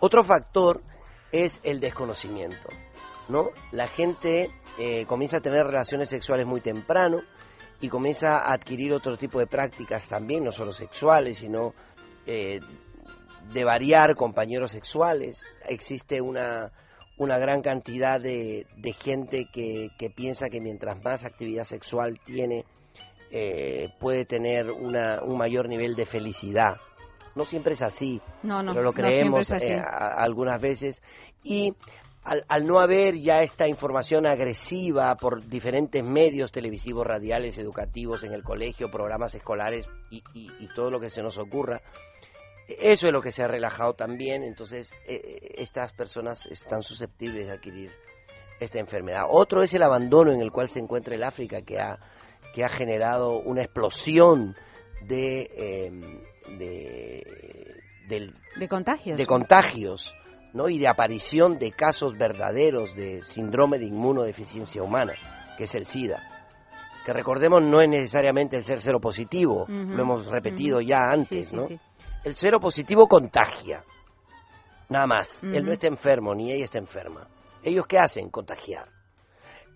Speaker 3: otro factor es el desconocimiento, ¿no? La gente eh, comienza a tener relaciones sexuales muy temprano, y comienza a adquirir otro tipo de prácticas también, no solo sexuales, sino eh, de variar compañeros sexuales. Existe una, una gran cantidad de, de gente que, que, piensa que mientras más actividad sexual tiene, eh, puede tener una, un mayor nivel de felicidad. No siempre es así,
Speaker 1: no, no,
Speaker 3: pero lo creemos eh, algunas veces. Y al, no haber ya esta información agresiva por diferentes medios televisivos, radiales, educativos, en el colegio, programas escolares y, todo lo que se nos ocurra, eso es lo que se ha relajado también, entonces eh, eh, estas personas están susceptibles de adquirir esta enfermedad. Otro es el abandono en el cual se encuentra el África, que ha, que ha generado una explosión de, em,
Speaker 1: de, contagios.
Speaker 3: De contagios ¿no? y de aparición de casos verdaderos de síndrome de inmunodeficiencia humana, que es el SIDA. Que recordemos no es necesariamente el ser cero positivo, lo hemos repetido ya antes, ¿no? El cero positivo contagia, nada más. Él no está enfermo, ni ella está enferma. ¿Ellos qué hacen? Contagiar.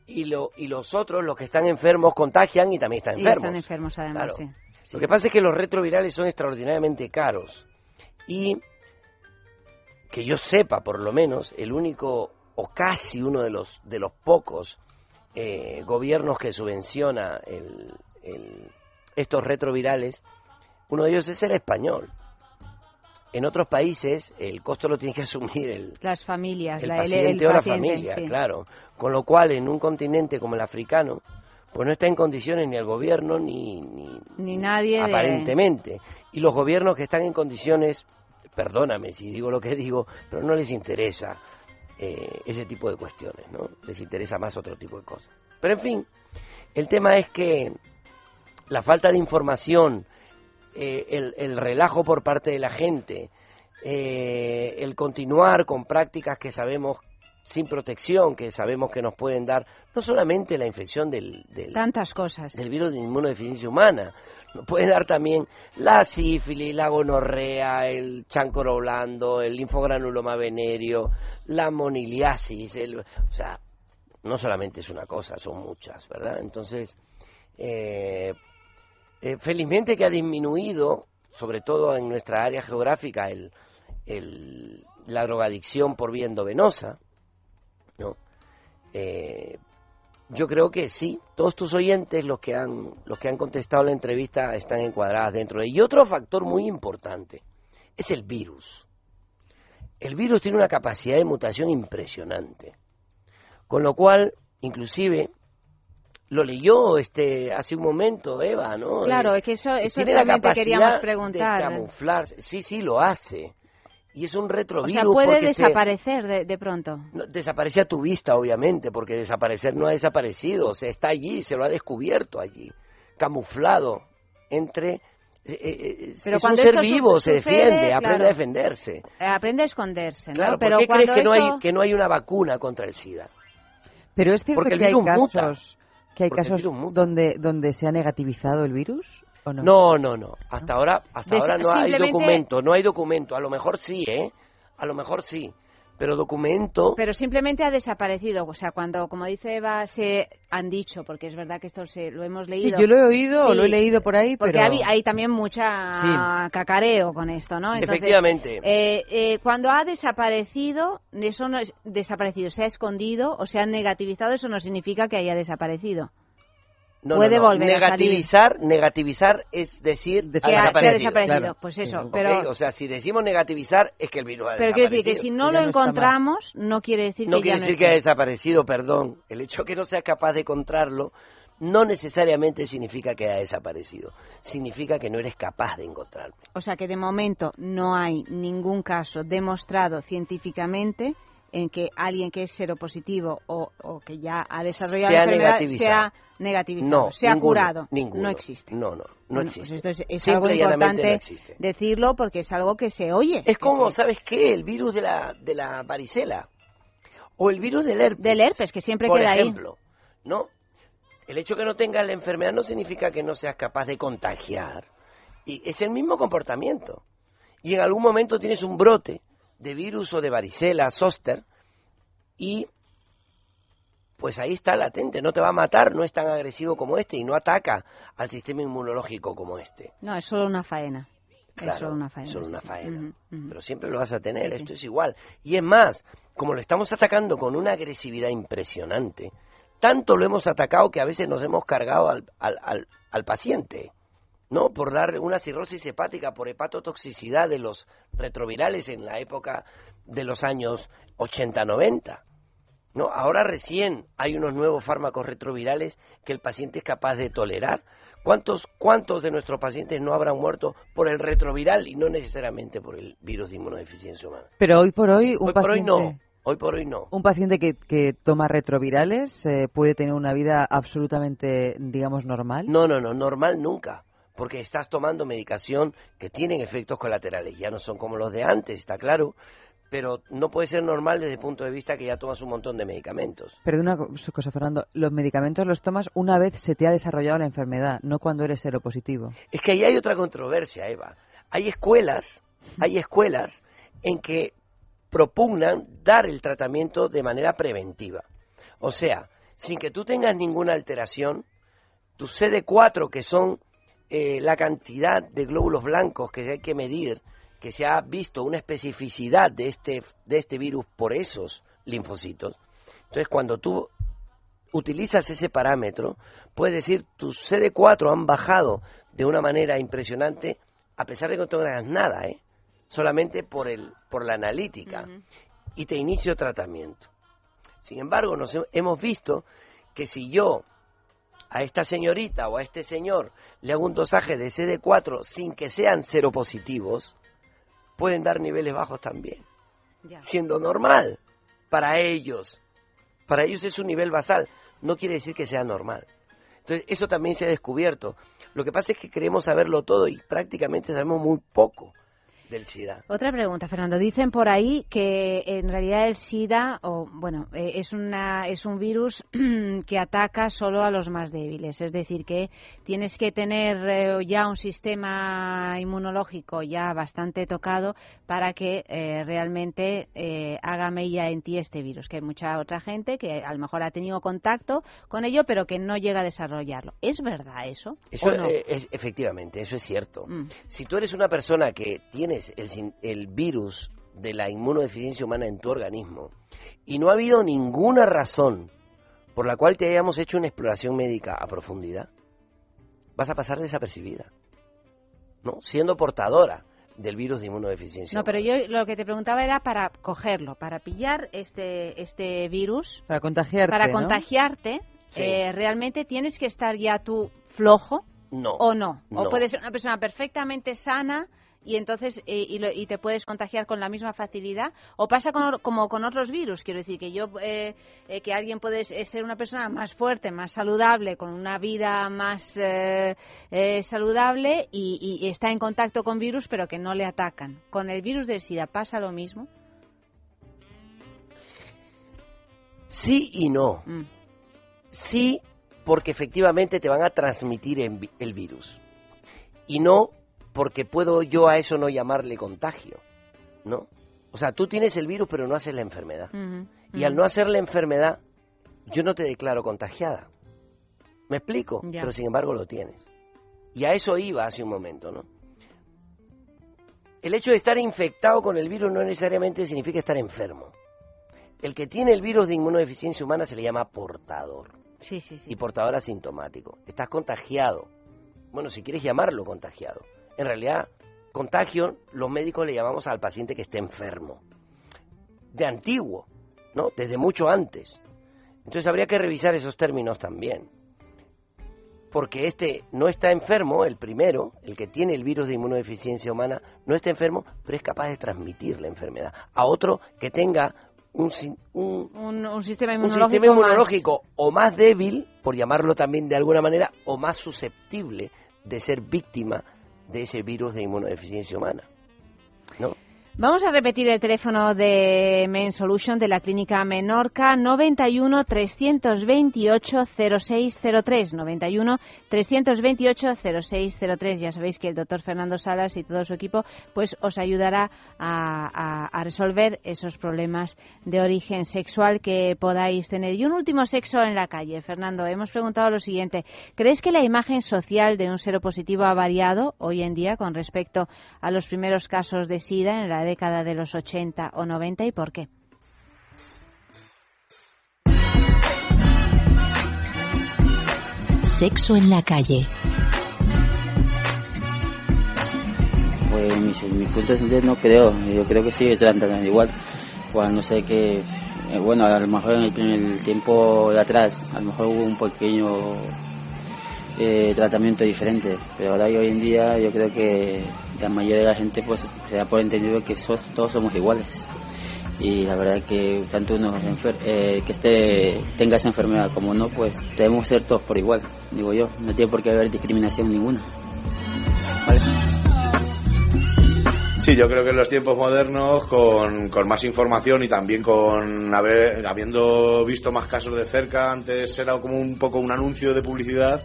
Speaker 3: Y, lo, y los otros, los que están enfermos, contagian y también están enfermos.
Speaker 1: están enfermos además,
Speaker 3: Lo que pasa es que los retrovirales son extraordinariamente caros. Y que yo sepa, por lo menos, el único o casi uno de los, de los pocos eh, gobiernos que subvenciona el, estos retrovirales, uno de ellos es el español. En otros países el costo lo tiene que asumir el,
Speaker 1: las familias,
Speaker 3: el
Speaker 1: la,
Speaker 3: paciente o la familia, claro. Con lo cual, en un continente como el africano, pues no está en condiciones ni el gobierno ni,
Speaker 1: ni, nadie
Speaker 3: aparentemente. Y los gobiernos que están en condiciones perdóname si digo lo que digo, pero no les interesa eh, ese tipo de cuestiones, ¿no? Les interesa más otro tipo de cosas. Pero en fin, el tema es que la falta de información, eh, el, relajo por parte de la gente, eh, el continuar con prácticas que sabemos sin protección, que sabemos que nos pueden dar no solamente la infección del, del
Speaker 1: tantas cosas
Speaker 3: del virus de inmunodeficiencia humana, nos puede dar también la sífilis, la gonorrea, el chancro blando, el linfogranuloma venéreo, la moniliasis, o sea, no solamente es una cosa, son muchas, ¿verdad? Entonces, eh, eh, felizmente que ha disminuido, sobre todo en nuestra área geográfica, la drogadicción por vía endovenosa, ¿no? Eh, yo creo que sí, todos tus oyentes, los que han, los que han contestado la entrevista, están encuadradas dentro de Y otro factor muy importante es el virus. El virus tiene una capacidad de mutación impresionante. Con lo cual, inclusive, lo leyó este hace un momento Eva, ¿no?
Speaker 1: Claro, es que eso, eso realmente queríamos preguntar.
Speaker 3: De camuflar, sí, sí, lo hace y es un retrovirus.
Speaker 1: O sea, puede desaparecer de, pronto.
Speaker 3: desaparece a tu vista, obviamente, porque desaparecer no ha desaparecido, o sea, está allí, se lo ha descubierto allí, camuflado entre... Eh, eh, eh, Pero es un ser vivo, se defiende, aprende a defenderse.
Speaker 1: Aprende a esconderse, ¿no?
Speaker 3: Claro,
Speaker 1: Pero
Speaker 3: ¿por qué crees que, no hay, que no hay una vacuna contra el SIDA?
Speaker 2: Pero es cierto que hay casos, que hay casos donde, donde se ha negativizado el virus
Speaker 3: no? No, no, Hasta ahora, hasta ahora no hay documento, no hay documento. A lo mejor sí, ¿eh? A lo mejor sí. Pero documento.
Speaker 1: Pero simplemente ha desaparecido. O sea, cuando, como dice Eva, se han dicho, porque es verdad que esto se, lo hemos leído.
Speaker 2: Sí, yo lo he oído, lo he leído por ahí,
Speaker 1: porque hay, también mucha cacareo con esto, ¿no?
Speaker 3: Efectivamente.
Speaker 1: Eh, eh, cuando ha desaparecido, eso no es desaparecido, se ha escondido o se ha negativizado, eso no significa que haya desaparecido.
Speaker 3: No, puede no, volver negativizar, negativizar es decir
Speaker 1: que ha desaparecido. Pues eso, pero
Speaker 3: o sea, si decimos negativizar es que el virus ha
Speaker 1: pero
Speaker 3: desaparecido.
Speaker 1: Pero quiere decir que si no, lo encontramos no quiere decir
Speaker 3: no
Speaker 1: que
Speaker 3: quiere decir que ha desaparecido, perdón. El hecho de que no sea capaz de encontrarlo no necesariamente significa que ha desaparecido, significa que no eres capaz de encontrarlo.
Speaker 1: O sea que de momento no hay ningún caso demostrado científicamente en que alguien que es seropositivo o, o que ya ha desarrollado la enfermedad sea negativizado, no, se ha curado.
Speaker 3: Ninguno.
Speaker 1: No existe.
Speaker 3: No, no, no pues existe.
Speaker 1: es, algo importante decirlo porque es algo que se oye.
Speaker 3: Es como, ¿sabes qué? El virus de la, de la varicela o el virus del herpes.
Speaker 1: Del herpes, que siempre
Speaker 3: por
Speaker 1: queda
Speaker 3: ejemplo, ¿no? El hecho que no tengas la enfermedad no significa que no seas capaz de contagiar. Y es el mismo comportamiento. Y en algún momento tienes un brote de virus o de varicela, zoster, y pues ahí está latente, no te va a matar, no es tan agresivo como este y no ataca al sistema inmunológico como este.
Speaker 1: No, es solo una faena.
Speaker 3: Claro,
Speaker 1: es solo una faena.
Speaker 3: Solo una faena. Pero siempre lo vas a tener, esto es igual. Y es más, como lo estamos atacando con una agresividad impresionante, tanto lo hemos atacado que a veces nos hemos cargado al, al, al, al paciente. ¿No? Por dar una cirrosis hepática por hepatotoxicidad de los retrovirales en la época de los años 80-90. No, ahora recién hay unos nuevos fármacos retrovirales que el paciente es capaz de tolerar. ¿Cuántos, ¿Cuántos de nuestros pacientes no habrán muerto por el retroviral y no necesariamente por el virus de inmunodeficiencia humana?
Speaker 2: Pero hoy por hoy, un
Speaker 3: hoy
Speaker 2: paciente...
Speaker 3: por hoy no. Hoy por hoy no.
Speaker 2: Un paciente que, que toma retrovirales eh, puede tener una vida absolutamente, digamos, normal.
Speaker 3: No, no, no, normal nunca. Porque estás tomando medicación que tienen efectos colaterales. Ya no son como los de antes, está claro. Pero no puede ser normal desde el punto de vista que ya tomas un montón de medicamentos.
Speaker 2: Perdona una cosa, Fernando. Los medicamentos los tomas una vez se te ha desarrollado la enfermedad, no cuando eres seropositivo.
Speaker 3: Es que ahí hay otra controversia, Eva. Hay escuelas, hay escuelas en que propugnan dar el tratamiento de manera preventiva. O sea, sin que tú tengas ninguna alteración, tu CD4, que son eh, la cantidad de glóbulos blancos que hay que medir, que se ha visto una especificidad de este, de este virus por esos linfocitos. Entonces, cuando tú utilizas ese parámetro, puedes decir, tus CD4 han bajado de una manera impresionante, a pesar de que no tengas nada, ¿eh? solamente por, el, por la analítica y te inicio tratamiento. Sin embargo, nos hemos visto que si yo a esta señorita o a este señor le hago un dosaje de CD4 sin que sean seropositivos, pueden dar niveles bajos también, siendo normal para ellos. Para ellos es un nivel basal, no quiere decir que sea normal. Entonces, eso también se ha descubierto. Lo que pasa es que queremos saberlo todo y prácticamente sabemos muy poco del SIDA.
Speaker 1: Otra pregunta, Fernando. Dicen por ahí que en realidad el SIDA, o bueno, eh, es una es un virus que ataca solo a los más débiles. Es decir, que tienes que tener eh, ya un sistema inmunológico ya bastante tocado para que eh, realmente haga mella en ti este virus. Que hay mucha otra gente que a lo mejor ha tenido contacto con ello, pero que no llega a desarrollarlo. ¿Es verdad eso?
Speaker 3: Eso es, efectivamente, eso es cierto. Mm. Si tú eres una persona que tiene el, virus de la inmunodeficiencia humana en tu organismo. Y no ha habido ninguna razón por la cual te hayamos hecho una exploración médica a profundidad, vas a pasar desapercibida, ¿no? Siendo portadora del virus de inmunodeficiencia.
Speaker 1: No, pero yo lo que te preguntaba era para cogerlo, para pillar este este virus,
Speaker 2: para contagiarte,
Speaker 1: para contagiarte, eh, realmente tienes que estar ya tú flojo
Speaker 3: no,
Speaker 1: o no, o puedes ser una persona perfectamente sana y entonces eh, y, te puedes contagiar con la misma facilidad. O pasa como con otros virus quiero decir que yo eh, eh, que alguien puede ser una persona más fuerte más saludable con una vida más saludable y, y, está en contacto con virus pero que no le atacan. Con el virus del sida pasa lo mismo.
Speaker 3: Sí y no. Mm. sí porque efectivamente te van a transmitir el virus. Y no porque puedo yo a eso no llamarle contagio, ¿no? O sea, tú tienes el virus pero no haces la enfermedad. Y al no hacer la enfermedad, yo no te declaro contagiada. ¿Me explico? Pero sin embargo lo tienes. Y a eso iba hace un momento, ¿no? El hecho de estar infectado con el virus no necesariamente significa estar enfermo. El que tiene el virus de inmunodeficiencia humana se le llama portador.
Speaker 1: Sí, sí, sí.
Speaker 3: Y portador asintomático. Estás contagiado. Bueno, si quieres llamarlo contagiado en realidad contagio los médicos le llamamos al paciente que esté enfermo. De antiguo, ¿no? Desde mucho antes. Entonces habría que revisar esos términos también. Porque este no está enfermo, el primero, el que tiene el virus de inmunodeficiencia humana, no está enfermo, pero es capaz de transmitir la enfermedad a otro que tenga un,
Speaker 1: un, sistema
Speaker 3: inmunológico o más débil, por llamarlo también de alguna manera, o más susceptible de ser víctima de ese virus de inmunodeficiencia humana. ¿no?
Speaker 1: Vamos a repetir el teléfono de Men Solution de la clínica Menorca 91 328 0603 91 328 0603. Ya sabéis que el doctor Fernando Salas y todo su equipo pues os ayudará a, resolver esos problemas de origen sexual que podáis tener. Y un último sexo en la calle. Fernando, hemos preguntado lo siguiente. ¿Crees que la imagen social de un seropositivo ha variado hoy en día con respecto a los primeros casos de SIDA en la década de los 80 o 90 y por qué?
Speaker 10: Sexo en la calle.
Speaker 14: Pues mi, mi punto de vista no creo, yo creo que sigue tratando igual. Pues no sé que eh, bueno, a lo mejor en el, tiempo de atrás, a lo mejor hubo un pequeño eh, tratamiento diferente, pero ahora y hoy en día yo creo que la mayoría de la gente pues se da por entendido que todos somos iguales. Y la verdad que tanto uno eh, que esté tenga esa enfermedad como no pues debemos ser todos por igual digo yo. No tiene por qué haber discriminación ninguna.
Speaker 12: Sí, yo creo que en los tiempos modernos, con, con más información y también con haber, habiendo visto más casos de cerca, antes era como un poco un anuncio de publicidad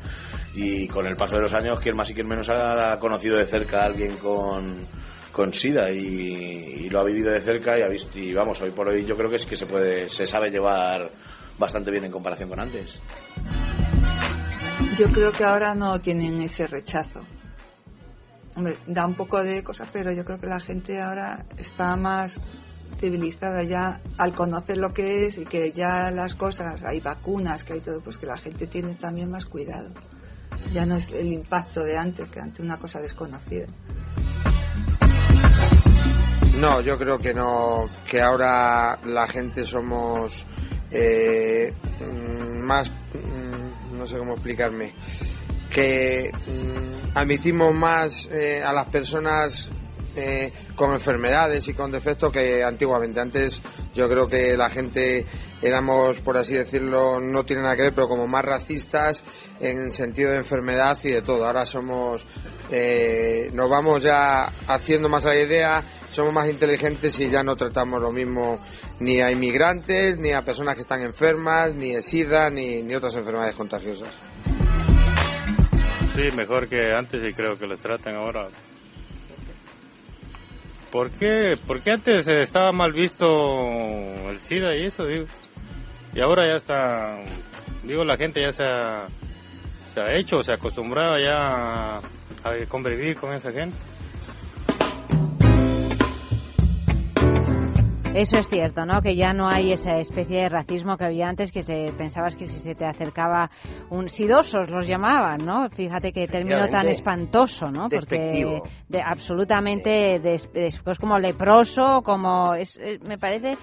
Speaker 12: y con el paso de los años, quien más y quien menos ha conocido de cerca a alguien con, con SIDA y, lo ha vivido de cerca y ha visto y vamos hoy por hoy yo creo que es que se puede se sabe llevar bastante bien en comparación con antes.
Speaker 13: Yo creo que ahora no tienen ese rechazo. Hombre, da un poco de cosas, pero yo creo que la gente ahora está más civilizada ya al conocer lo que es y que ya las cosas, hay vacunas, que hay todo, pues que la gente tiene también más cuidado. Ya no es el impacto de antes, que ante una cosa desconocida.
Speaker 11: No, yo creo que no, que ahora la gente somos eh, mm, más, mm, no sé cómo explicarme, que mm, admitimos más eh, a las personas eh, con enfermedades y con defectos que antiguamente. Antes yo creo que la gente éramos, por así decirlo, no tiene nada que ver, pero como más racistas en sentido de enfermedad y de todo. Ahora somos, eh, nos vamos ya haciendo más a la idea, somos más inteligentes y ya no tratamos lo mismo ni a inmigrantes, ni a personas que están enfermas, ni de SIDA, ni, ni otras enfermedades contagiosas.
Speaker 15: Sí, mejor que antes y creo que les tratan ahora ¿Por qué? Porque antes estaba mal visto el SIDA y eso, digo. Y ahora ya está, digo, la gente ya se ha, se ha hecho, se ha acostumbrado ya a convivir con esa gente.
Speaker 1: Eso es cierto, ¿no? Que ya no hay esa especie de racismo que había antes, que se, pensabas que si se te acercaba un sidosos los llamaban, ¿no? Fíjate que término tan espantoso, ¿no? Porque de, absolutamente después como leproso, como es, me parece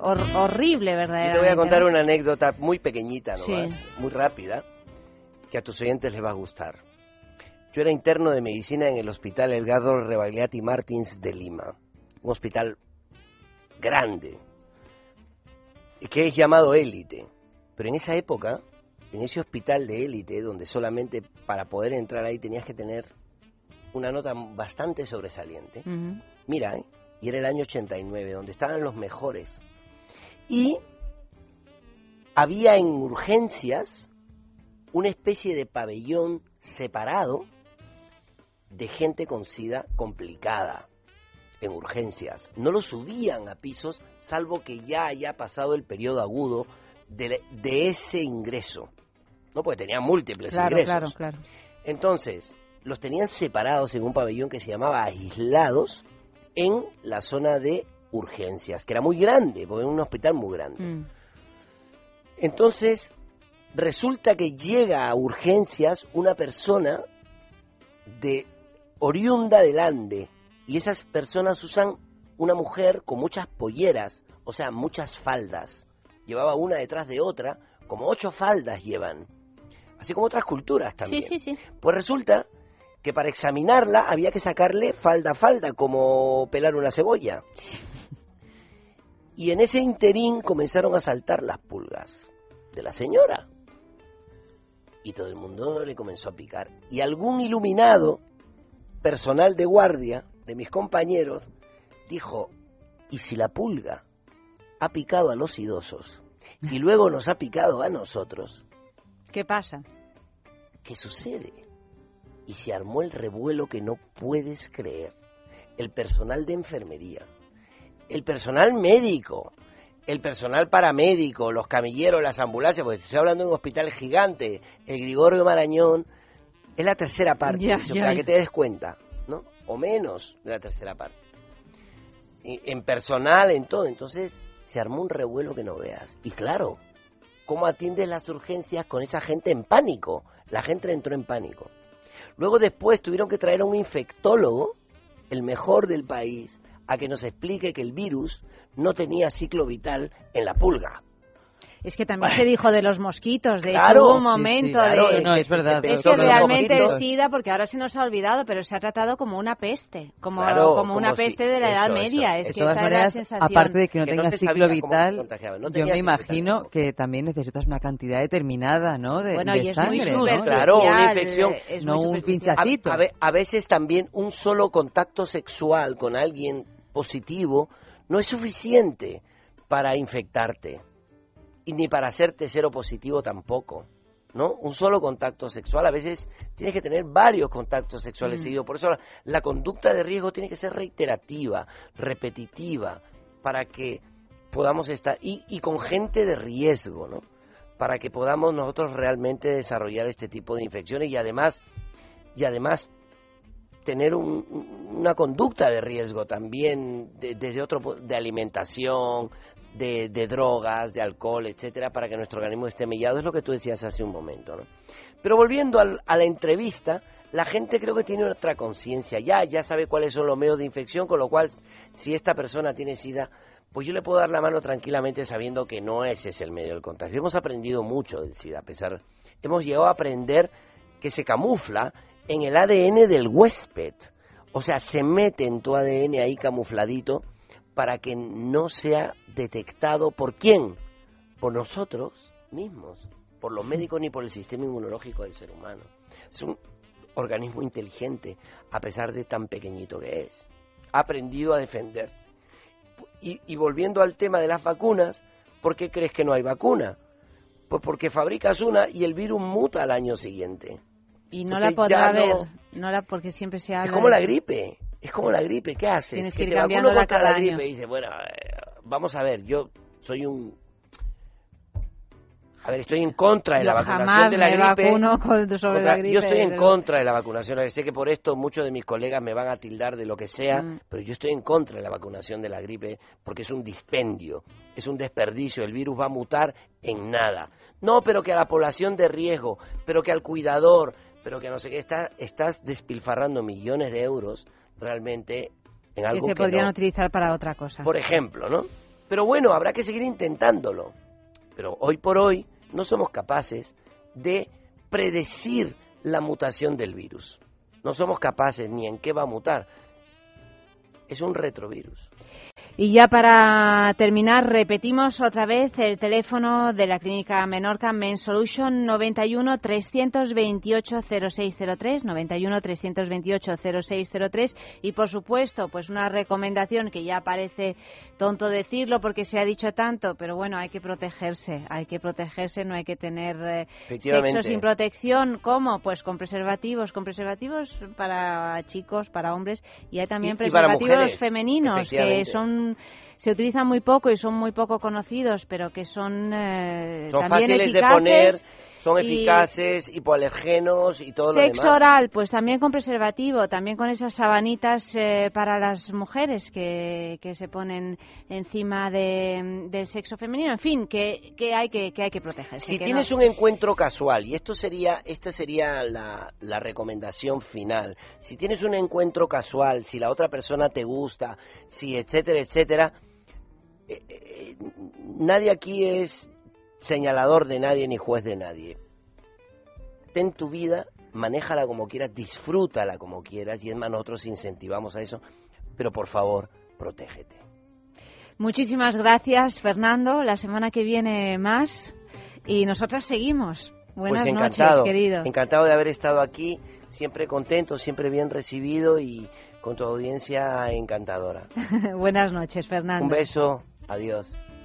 Speaker 1: horrible, ¿verdad?
Speaker 3: te voy a contar una anécdota muy pequeñita nomás, muy rápida, que a tus oyentes les va a gustar. Yo era interno de medicina en el Hospital Edgardo Rebagliati Martins de Lima, un hospital grande, que es llamado élite. Pero en esa época, en ese hospital de élite, donde solamente para poder entrar ahí tenías que tener una nota bastante sobresaliente, mira, ¿eh? y era el año 89, donde estaban los mejores. Y había en urgencias una especie de pabellón separado de gente con sida complicada en urgencias. No lo subían a pisos salvo que ya haya pasado el periodo agudo de, ese ingreso. No, porque tenían múltiples ingresos. Claro, claro. Entonces, los tenían separados en un pabellón que se llamaba aislados en la zona de urgencias, que era muy grande, porque era un hospital muy grande. Mm. Entonces, resulta que llega a urgencias una persona de oriunda del Ande, y esas personas usan una mujer con muchas polleras, o sea, muchas faldas. Llevaba una detrás de otra, como ocho faldas llevan. Así como otras culturas también. Sí, sí, sí. Pues resulta que para examinarla había que sacarle falda a falda, como pelar una cebolla. Y en ese interín comenzaron a saltar las pulgas de la señora. Y todo el mundo le comenzó a picar. Y algún iluminado, personal de guardia, de mis compañeros, dijo, ¿y si la pulga ha picado a los idosos y luego nos ha picado a nosotros?
Speaker 1: ¿Qué pasa?
Speaker 3: ¿Qué sucede? Y se armó el revuelo que no puedes creer. El personal de enfermería, el personal médico, el personal paramédico, los camilleros, las ambulancias, porque estoy hablando de un hospital gigante, el Grigorio Marañón, es la tercera parte, para que te des cuenta o menos de la tercera parte. En personal, en todo. Entonces se armó un revuelo que no veas. Y claro, ¿cómo atiendes las urgencias con esa gente en pánico? La gente entró en pánico. Luego después tuvieron que traer a un infectólogo, el mejor del país, a que nos explique que el virus no tenía ciclo vital en la pulga.
Speaker 1: Es que también se dijo de los mosquitos, de hecho, un momento de...
Speaker 2: No, es verdad.
Speaker 1: Es que realmente el SIDA, porque ahora se nos ha olvidado, pero se ha tratado como una peste, como, como una peste de la Edad Media. Es
Speaker 2: de
Speaker 1: que
Speaker 2: todas maneras,
Speaker 1: era la sensación.
Speaker 2: aparte de que no
Speaker 3: Que
Speaker 2: tenga
Speaker 3: no se
Speaker 2: ciclo vital,
Speaker 3: no
Speaker 2: yo me imagino que también necesitas una cantidad determinada, ¿no? De,
Speaker 1: Bueno,
Speaker 2: de
Speaker 1: y es muy
Speaker 2: sangre, ¿no?
Speaker 1: superficial,
Speaker 3: Claro, una infección.
Speaker 1: es
Speaker 2: No
Speaker 1: muy
Speaker 2: un pinchacito.
Speaker 3: A, a ve- a veces también un solo contacto sexual con alguien positivo no es suficiente para infectarte y ni para hacerte cero positivo tampoco. ¿No? Un solo contacto sexual, a veces tienes que tener varios contactos sexuales
Speaker 1: Mm.
Speaker 3: seguidos. Por eso la, la conducta de riesgo tiene que ser reiterativa, repetitiva, para que podamos estar, y, y con gente de riesgo, ¿no? Para que podamos nosotros realmente desarrollar este tipo de infecciones y además, y además tener un- un- una conducta de riesgo también de- desde otro de alimentación, de, de drogas, de alcohol, etcétera, para que nuestro organismo esté mellado. Es lo que tú decías hace un momento, ¿no? Pero volviendo al- a la entrevista, la gente creo que tiene otra conciencia ya, ya sabe cuáles son los medios de infección, con lo cual, si esta persona tiene SIDA, pues yo le puedo dar la mano tranquilamente sabiendo que no ese es el medio del contagio. Hemos aprendido mucho del SIDA, a pesar, hemos llegado a aprender que se camufla en el ADN del huésped. O sea, se mete en tu ADN ahí camufladito para que no sea detectado por quién, por nosotros mismos, por los médicos ni por el sistema inmunológico del ser humano. Es un organismo inteligente, a pesar de tan pequeñito que es. Ha aprendido a defenderse. Y, y volviendo al tema de las vacunas, ¿por qué crees que no hay vacuna? Pues porque fabricas una y el virus muta al año siguiente.
Speaker 1: Y no
Speaker 3: Entonces
Speaker 1: la podrá
Speaker 3: ya no-
Speaker 1: la, porque siempre se habla...
Speaker 3: Es como
Speaker 1: de-
Speaker 3: la gripe, es como la gripe, ¿qué haces?
Speaker 1: Tienes que ir
Speaker 3: te
Speaker 1: cambiándola
Speaker 3: contra
Speaker 1: cada
Speaker 3: la gripe
Speaker 1: año.
Speaker 3: y dices, bueno, eh, vamos a ver, yo soy un... A ver, estoy en contra de la vacunación
Speaker 1: jamás
Speaker 3: de la
Speaker 1: me
Speaker 3: gripe.
Speaker 1: vacuno con- sobre
Speaker 3: Contra-
Speaker 1: la gripe,
Speaker 3: Yo estoy en contra de la vacunación. Sé que por esto muchos de mis colegas me van a tildar de lo que sea,
Speaker 1: Mm.
Speaker 3: pero yo estoy en contra de la vacunación de la gripe porque es un dispendio, es un desperdicio. El virus va a mutar en nada. No, pero que a la población de riesgo, pero que al cuidador, pero que no sé qué, está, estás despilfarrando millones de euros realmente en algo
Speaker 1: que se
Speaker 3: que
Speaker 1: podrían
Speaker 3: no.
Speaker 1: utilizar para otra cosa.
Speaker 3: Por ejemplo, ¿no? Pero bueno, habrá que seguir intentándolo. Pero hoy por hoy no somos capaces de predecir la mutación del virus. No somos capaces ni en qué va a mutar. Es un retrovirus.
Speaker 1: Y ya para terminar, repetimos otra vez el teléfono de la clínica Menorca Men Solution 91 328 0603 91 328 0603 y por supuesto, pues una recomendación que ya parece tonto decirlo porque se ha dicho tanto, pero bueno, hay que protegerse, hay que protegerse, no hay que tener eh, sexo sin protección, ¿cómo? Pues con preservativos, con preservativos para chicos, para hombres y hay también
Speaker 3: Y- y para
Speaker 1: preservativos
Speaker 3: mujeres,
Speaker 1: femeninos que
Speaker 3: efectivamente.
Speaker 1: Son se utilizan muy poco y son muy poco conocidos, pero que son, eh,
Speaker 3: Son
Speaker 1: también
Speaker 3: fáciles de poner, son
Speaker 1: y
Speaker 3: eficaces, hipoalergenos y todo lo
Speaker 1: Sexo
Speaker 3: demás.
Speaker 1: oral, pues también con preservativo, también con esas sabanitas eh, para las mujeres que, que se ponen encima de- del sexo femenino. En fin, que, que hay que, que hay que protegerse.
Speaker 3: Si
Speaker 1: que
Speaker 3: tienes
Speaker 1: no-
Speaker 3: un encuentro casual, y esto sería, esta sería la, la recomendación final, si tienes un encuentro casual, si la otra persona te gusta, si etcétera, etcétera, eh, eh, nadie aquí es señalador de nadie ni juez de nadie. Ten tu vida, manéjala como quieras, disfrútala como quieras, y es más, nosotros incentivamos a eso, pero por favor, protégete.
Speaker 1: Muchísimas gracias, Fernando. La semana que viene más y nosotras seguimos. Buenas
Speaker 3: pues
Speaker 1: noches,
Speaker 3: encantado,
Speaker 1: querido.
Speaker 3: encantado de haber estado aquí, siempre contento, siempre bien recibido y con tu audiencia encantadora.
Speaker 1: Buenas noches, Fernando.
Speaker 3: Un beso, adiós.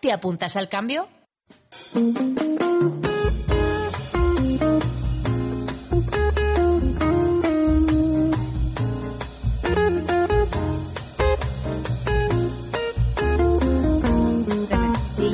Speaker 10: ¿Te apuntas al cambio?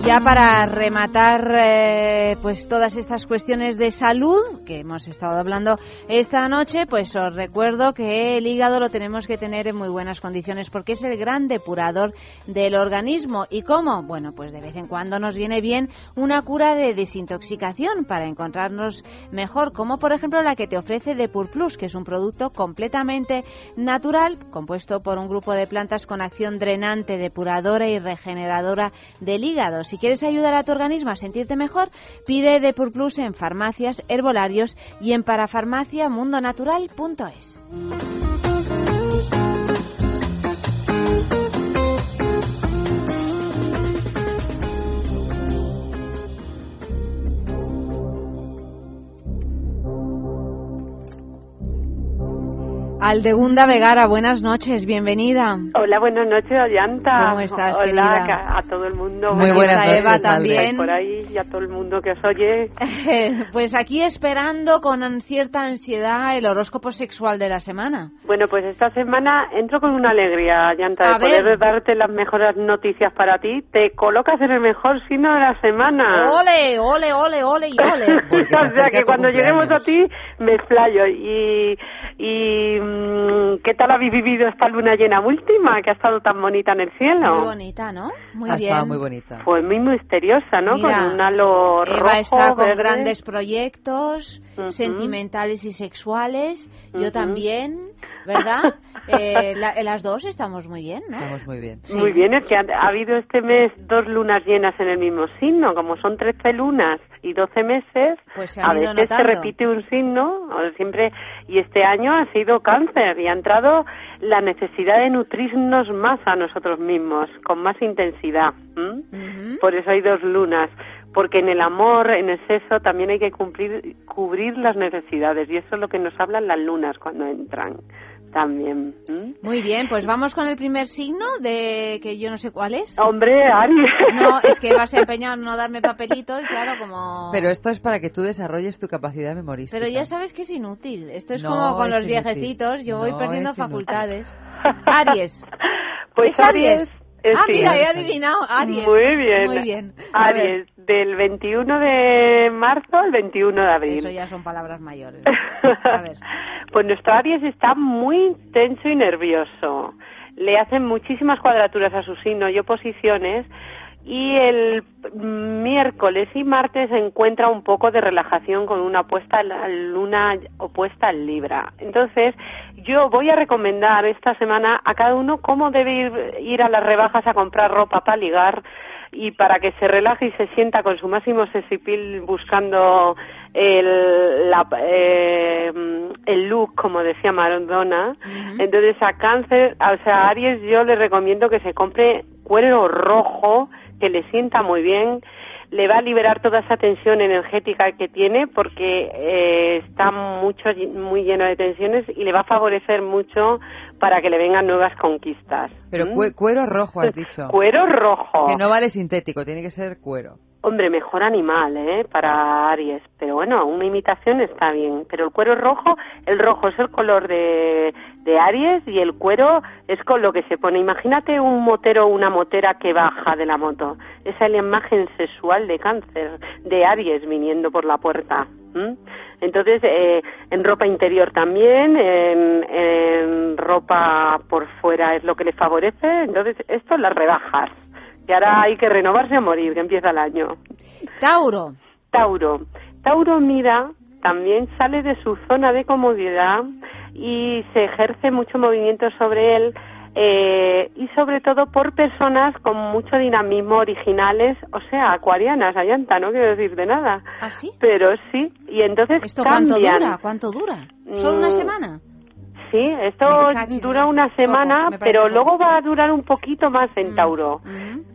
Speaker 1: Ya para rematar eh, pues todas estas cuestiones de salud que hemos estado hablando esta noche, pues os recuerdo que el hígado lo tenemos que tener en muy buenas condiciones porque es el gran depurador del organismo. ¿Y cómo? Bueno, pues de vez en cuando nos viene bien una cura de desintoxicación para encontrarnos mejor, como por ejemplo la que te ofrece Depur Plus, que es un producto completamente natural, compuesto por un grupo de plantas con acción drenante, depuradora y regeneradora del hígado. Si quieres ayudar a tu organismo a sentirte mejor, pide Depur Plus en farmacias, herbolarios y en parafarmaciamundonatural.es. Aldegunda Vegara, buenas noches, bienvenida.
Speaker 16: Hola, buenas noches, Ayanta.
Speaker 1: ¿Cómo estás,
Speaker 16: Hola,
Speaker 1: querida?
Speaker 16: a todo el mundo.
Speaker 1: Muy buenas
Speaker 16: a
Speaker 1: noches,
Speaker 16: Eva también. Por ahí y a todo el mundo que os oye.
Speaker 1: pues aquí esperando con cierta ansiedad el horóscopo sexual de la semana.
Speaker 16: Bueno, pues esta semana entro con una alegría, Ayanta,
Speaker 1: A
Speaker 16: de poder
Speaker 1: ver.
Speaker 16: darte las mejores noticias para ti. Te colocas en el mejor signo de la semana.
Speaker 1: Ole, ole, ole, ole y ole.
Speaker 16: o sea que cuando lleguemos a ti me explayo. Y, y mm, ¿qué tal habéis vivido esta luna llena última que ha estado tan bonita en el cielo?
Speaker 1: Muy bonita, ¿no? Muy
Speaker 2: ha
Speaker 1: bien.
Speaker 2: estado muy bonita.
Speaker 16: Pues muy misteriosa, ¿no?
Speaker 1: Mira,
Speaker 16: con un halo
Speaker 1: Eva
Speaker 16: rojo,
Speaker 1: está con
Speaker 16: verde.
Speaker 1: grandes proyectos Sentimentales y sexuales. Yo también, ¿verdad? Eh, la- las dos estamos muy bien, ¿no?
Speaker 2: Estamos muy bien.
Speaker 16: Muy bien, es que ha, ha habido este mes dos lunas llenas en el mismo signo, como son 13 lunas y 12 meses,
Speaker 1: Pues
Speaker 16: a veces se repite un signo, o siempre, y este año ha sido cáncer y ha entrado la necesidad de nutrirnos más a nosotros mismos, con más intensidad. Por eso hay dos lunas, porque en el amor, en el sexo, también hay que cumplir, cubrir las necesidades, y eso es lo que nos hablan las lunas cuando entran también. ¿m?
Speaker 1: Muy bien, pues vamos con el primer signo de que yo no sé cuál es.
Speaker 16: Hombre, Aries.
Speaker 1: No, es que vas a empeñar en no darme papelito y claro, como...
Speaker 2: Pero esto es para que tú desarrolles tu capacidad memorística.
Speaker 1: Pero ya sabes que es inútil. Esto es
Speaker 2: No
Speaker 1: como con
Speaker 2: es
Speaker 1: los
Speaker 2: inútil.
Speaker 1: viejecitos, yo voy
Speaker 2: No
Speaker 1: perdiendo
Speaker 2: es inútil.
Speaker 1: facultades. Aries.
Speaker 16: Pues
Speaker 1: ¿Es Aries?
Speaker 16: Eh,
Speaker 1: ah,
Speaker 16: sí.
Speaker 1: mira, he adivinado. Aries.
Speaker 16: Muy bien.
Speaker 1: Muy bien. A ver,
Speaker 16: Aries, del 21 de marzo al 21 de abril.
Speaker 1: Eso ya son palabras mayores.
Speaker 16: Pues nuestro Aries está muy tenso y nervioso. Le hacen muchísimas cuadraturas a su signo y oposiciones. Y el miércoles y martes encuentra un poco de relajación con una opuesta luna opuesta al Libra. Entonces, yo voy a recomendar esta semana a cada uno cómo debe ir, ir a las rebajas a comprar ropa para ligar y para que se relaje y se sienta con su máximo sexipil buscando el, la, eh, el look, como decía Maradona. Entonces a cáncer, o sea, a Aries yo le recomiendo que se compre cuero rojo, que le sienta muy bien, le va a liberar toda esa tensión energética que tiene porque eh, está mucho muy lleno de tensiones y le va a favorecer mucho para que le vengan nuevas conquistas.
Speaker 2: Pero
Speaker 16: ¿Mm?
Speaker 2: cue- cuero rojo, has dicho.
Speaker 16: Cuero rojo.
Speaker 2: Que no vale sintético, tiene que ser cuero.
Speaker 16: Hombre, mejor animal, ¿eh? Para Aries. Pero bueno, una imitación está bien. Pero el cuero rojo, el rojo es el color de, de Aries y el cuero es con lo que se pone. Imagínate un motero o una motera que baja de la moto. Esa es la imagen sexual de cáncer, de Aries viniendo por la puerta. ¿m? Entonces, eh, en ropa interior también, en, en ropa por fuera es lo que le favorece. Entonces, esto las rebajas. Y ahora hay que renovarse a morir, que empieza el año.
Speaker 1: Tauro.
Speaker 16: Tauro. Tauro mira, también sale de su zona de comodidad y se ejerce mucho movimiento sobre él eh, y sobre todo por personas con mucho dinamismo originales, o sea, acuarianas, allanta, no quiero decir de nada.
Speaker 1: ¿Ah, sí?
Speaker 16: Pero sí, y entonces
Speaker 1: ¿Esto
Speaker 16: cambian.
Speaker 1: cuánto dura? ¿Cuánto dura? ¿Solo una
Speaker 16: Mm,
Speaker 1: semana?
Speaker 16: Sí, esto dura una semana, pero
Speaker 1: poco.
Speaker 16: luego va a durar un poquito más
Speaker 1: Mm,
Speaker 16: en Tauro.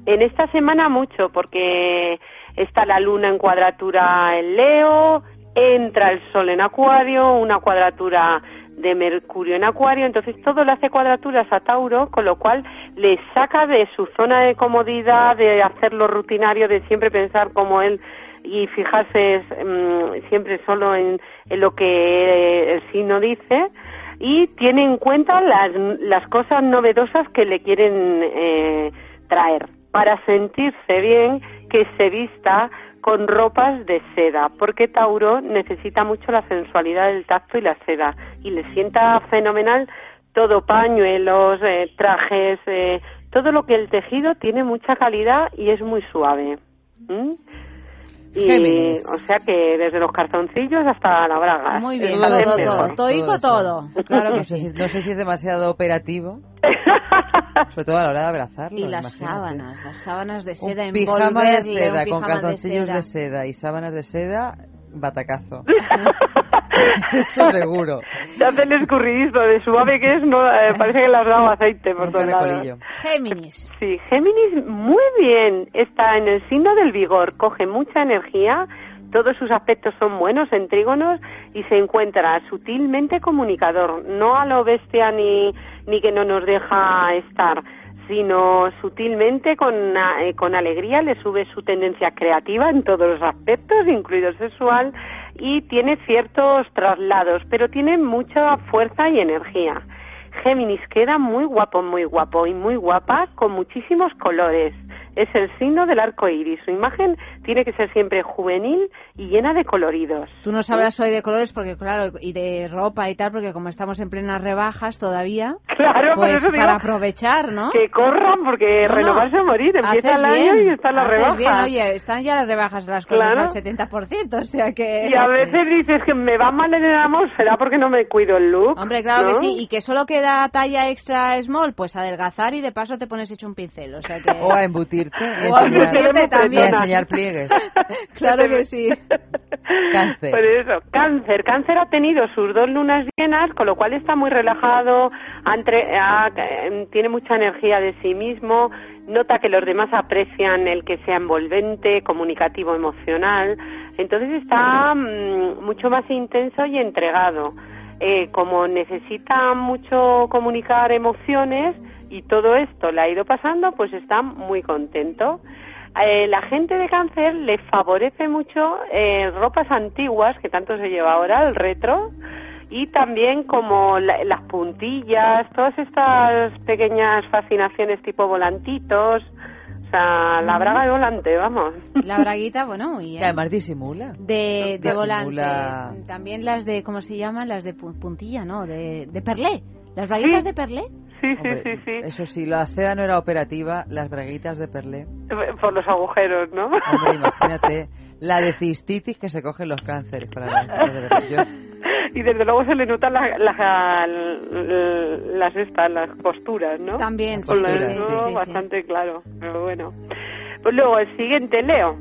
Speaker 16: En esta semana mucho, porque está la luna en cuadratura en Leo, entra el sol en Acuario, una cuadratura de Mercurio en Acuario, entonces todo le hace cuadraturas a Tauro, con lo cual le saca de su zona de comodidad, de hacer lo rutinario, de siempre pensar como él y fijarse mm, siempre solo en, en lo que el signo dice. Y tiene en cuenta las, las cosas novedosas que le quieren eh, traer para sentirse bien que se vista con ropas de seda, porque Tauro necesita mucho la sensualidad del tacto y la seda, y le sienta fenomenal todo pañuelos, eh, trajes, eh, todo lo que el tejido tiene mucha calidad y es muy suave. ¿m? Y,
Speaker 1: Géminis.
Speaker 16: o sea que desde los cartoncillos hasta la braga.
Speaker 1: Muy bien,
Speaker 16: Es
Speaker 1: todo, todo,
Speaker 16: mejor.
Speaker 1: todo, todo. Claro que
Speaker 2: no, sé
Speaker 1: sí.
Speaker 2: si, no sé si es demasiado operativo. Sobre todo a la hora de abrazarlo.
Speaker 1: Y las
Speaker 2: imagínate.
Speaker 1: sábanas, las sábanas de
Speaker 2: Un
Speaker 1: seda,
Speaker 2: pijama de seda
Speaker 1: un
Speaker 2: con calzoncillos
Speaker 1: de
Speaker 2: de
Speaker 1: seda.
Speaker 2: seda y sábanas de seda, batacazo. Eso seguro.
Speaker 16: Se hace el escurridizo de suave que es, no, eh, parece que le has dado aceite por todos lados.
Speaker 1: Géminis.
Speaker 16: Sí, Géminis muy bien, está en el signo del vigor, coge mucha energía, todos sus aspectos son buenos en trígonos y se encuentra sutilmente comunicador, no a lo bestia ni, ni que no nos deja estar, sino sutilmente con, eh, con alegría le sube su tendencia creativa en todos los aspectos, incluido sexual, y tiene ciertos traslados, pero tiene mucha fuerza y energía. Géminis queda muy guapo, muy guapo y muy guapa con muchísimos colores. Es el signo del arco iris. Su imagen tiene que ser siempre juvenil y llena de coloridos.
Speaker 1: Tú no sabrás hoy de colores porque, claro, y de ropa y tal, porque como estamos en plenas rebajas todavía,
Speaker 16: Claro, por
Speaker 1: pues
Speaker 16: eso digo
Speaker 1: para aprovechar, ¿no?
Speaker 16: Que corran porque
Speaker 1: No, no.
Speaker 16: renovarse a morir. Empieza
Speaker 1: Haces
Speaker 16: el año
Speaker 1: bien,
Speaker 16: y están las
Speaker 1: haces
Speaker 16: rebajas.
Speaker 1: bien. Oye, están ya las rebajas de las cosas
Speaker 16: Claro.
Speaker 1: al 70%, o sea que...
Speaker 16: Y a veces dices que me va mal en el amor, será porque no me cuido el look.
Speaker 1: Hombre, claro que
Speaker 16: ¿no?
Speaker 1: sí, y que solo queda talla extra small, pues adelgazar y de paso te pones hecho un pincel, o sea que...
Speaker 2: O a embutirte y
Speaker 1: O a
Speaker 2: enseñar,
Speaker 1: embutirte
Speaker 2: y
Speaker 1: también.
Speaker 2: a enseñar pliegues.
Speaker 1: Claro que sí.
Speaker 2: Cáncer.
Speaker 16: Por eso, cáncer. Cáncer ha tenido sus dos lunas llenas, con lo cual está muy relajado, ha entre- ha- eh, tiene mucha energía de sí mismo, nota que los demás aprecian el que sea envolvente, comunicativo, emocional. Entonces está mm, mucho más intenso y entregado. Eh, como necesita mucho comunicar emociones y todo esto le ha ido pasando, pues está muy contento. Eh, la gente de cáncer le favorece mucho eh, ropas antiguas que tanto se lleva ahora, el retro, y también como la- las puntillas, todas estas pequeñas fascinaciones tipo volantitos, o sea, la braga de volante, vamos.
Speaker 1: La braguita, bueno, bien.
Speaker 2: además disimula.
Speaker 1: De, de
Speaker 2: Disimula-
Speaker 1: volante. También las de, ¿cómo se llaman? Las de pu- puntilla, ¿no? De, de perlé. ¿Las braguitas de perlé?
Speaker 16: Sí,
Speaker 2: Hombre,
Speaker 16: sí, sí, sí.
Speaker 2: Eso sí, la seda no era operativa, las braguitas de perlé.
Speaker 16: Por los agujeros, ¿no?
Speaker 2: Hombre, imagínate la de cistitis que se cogen los cánceres para verdad, yo-
Speaker 16: y desde luego se le notan la- la- las estas, las posturas, ¿no?
Speaker 1: También,
Speaker 16: Con
Speaker 1: sí,
Speaker 16: las-
Speaker 1: sí,
Speaker 16: ¿no?
Speaker 1: sí, sí,
Speaker 16: bastante claro, pero bueno. Pues luego el siguiente, Leo.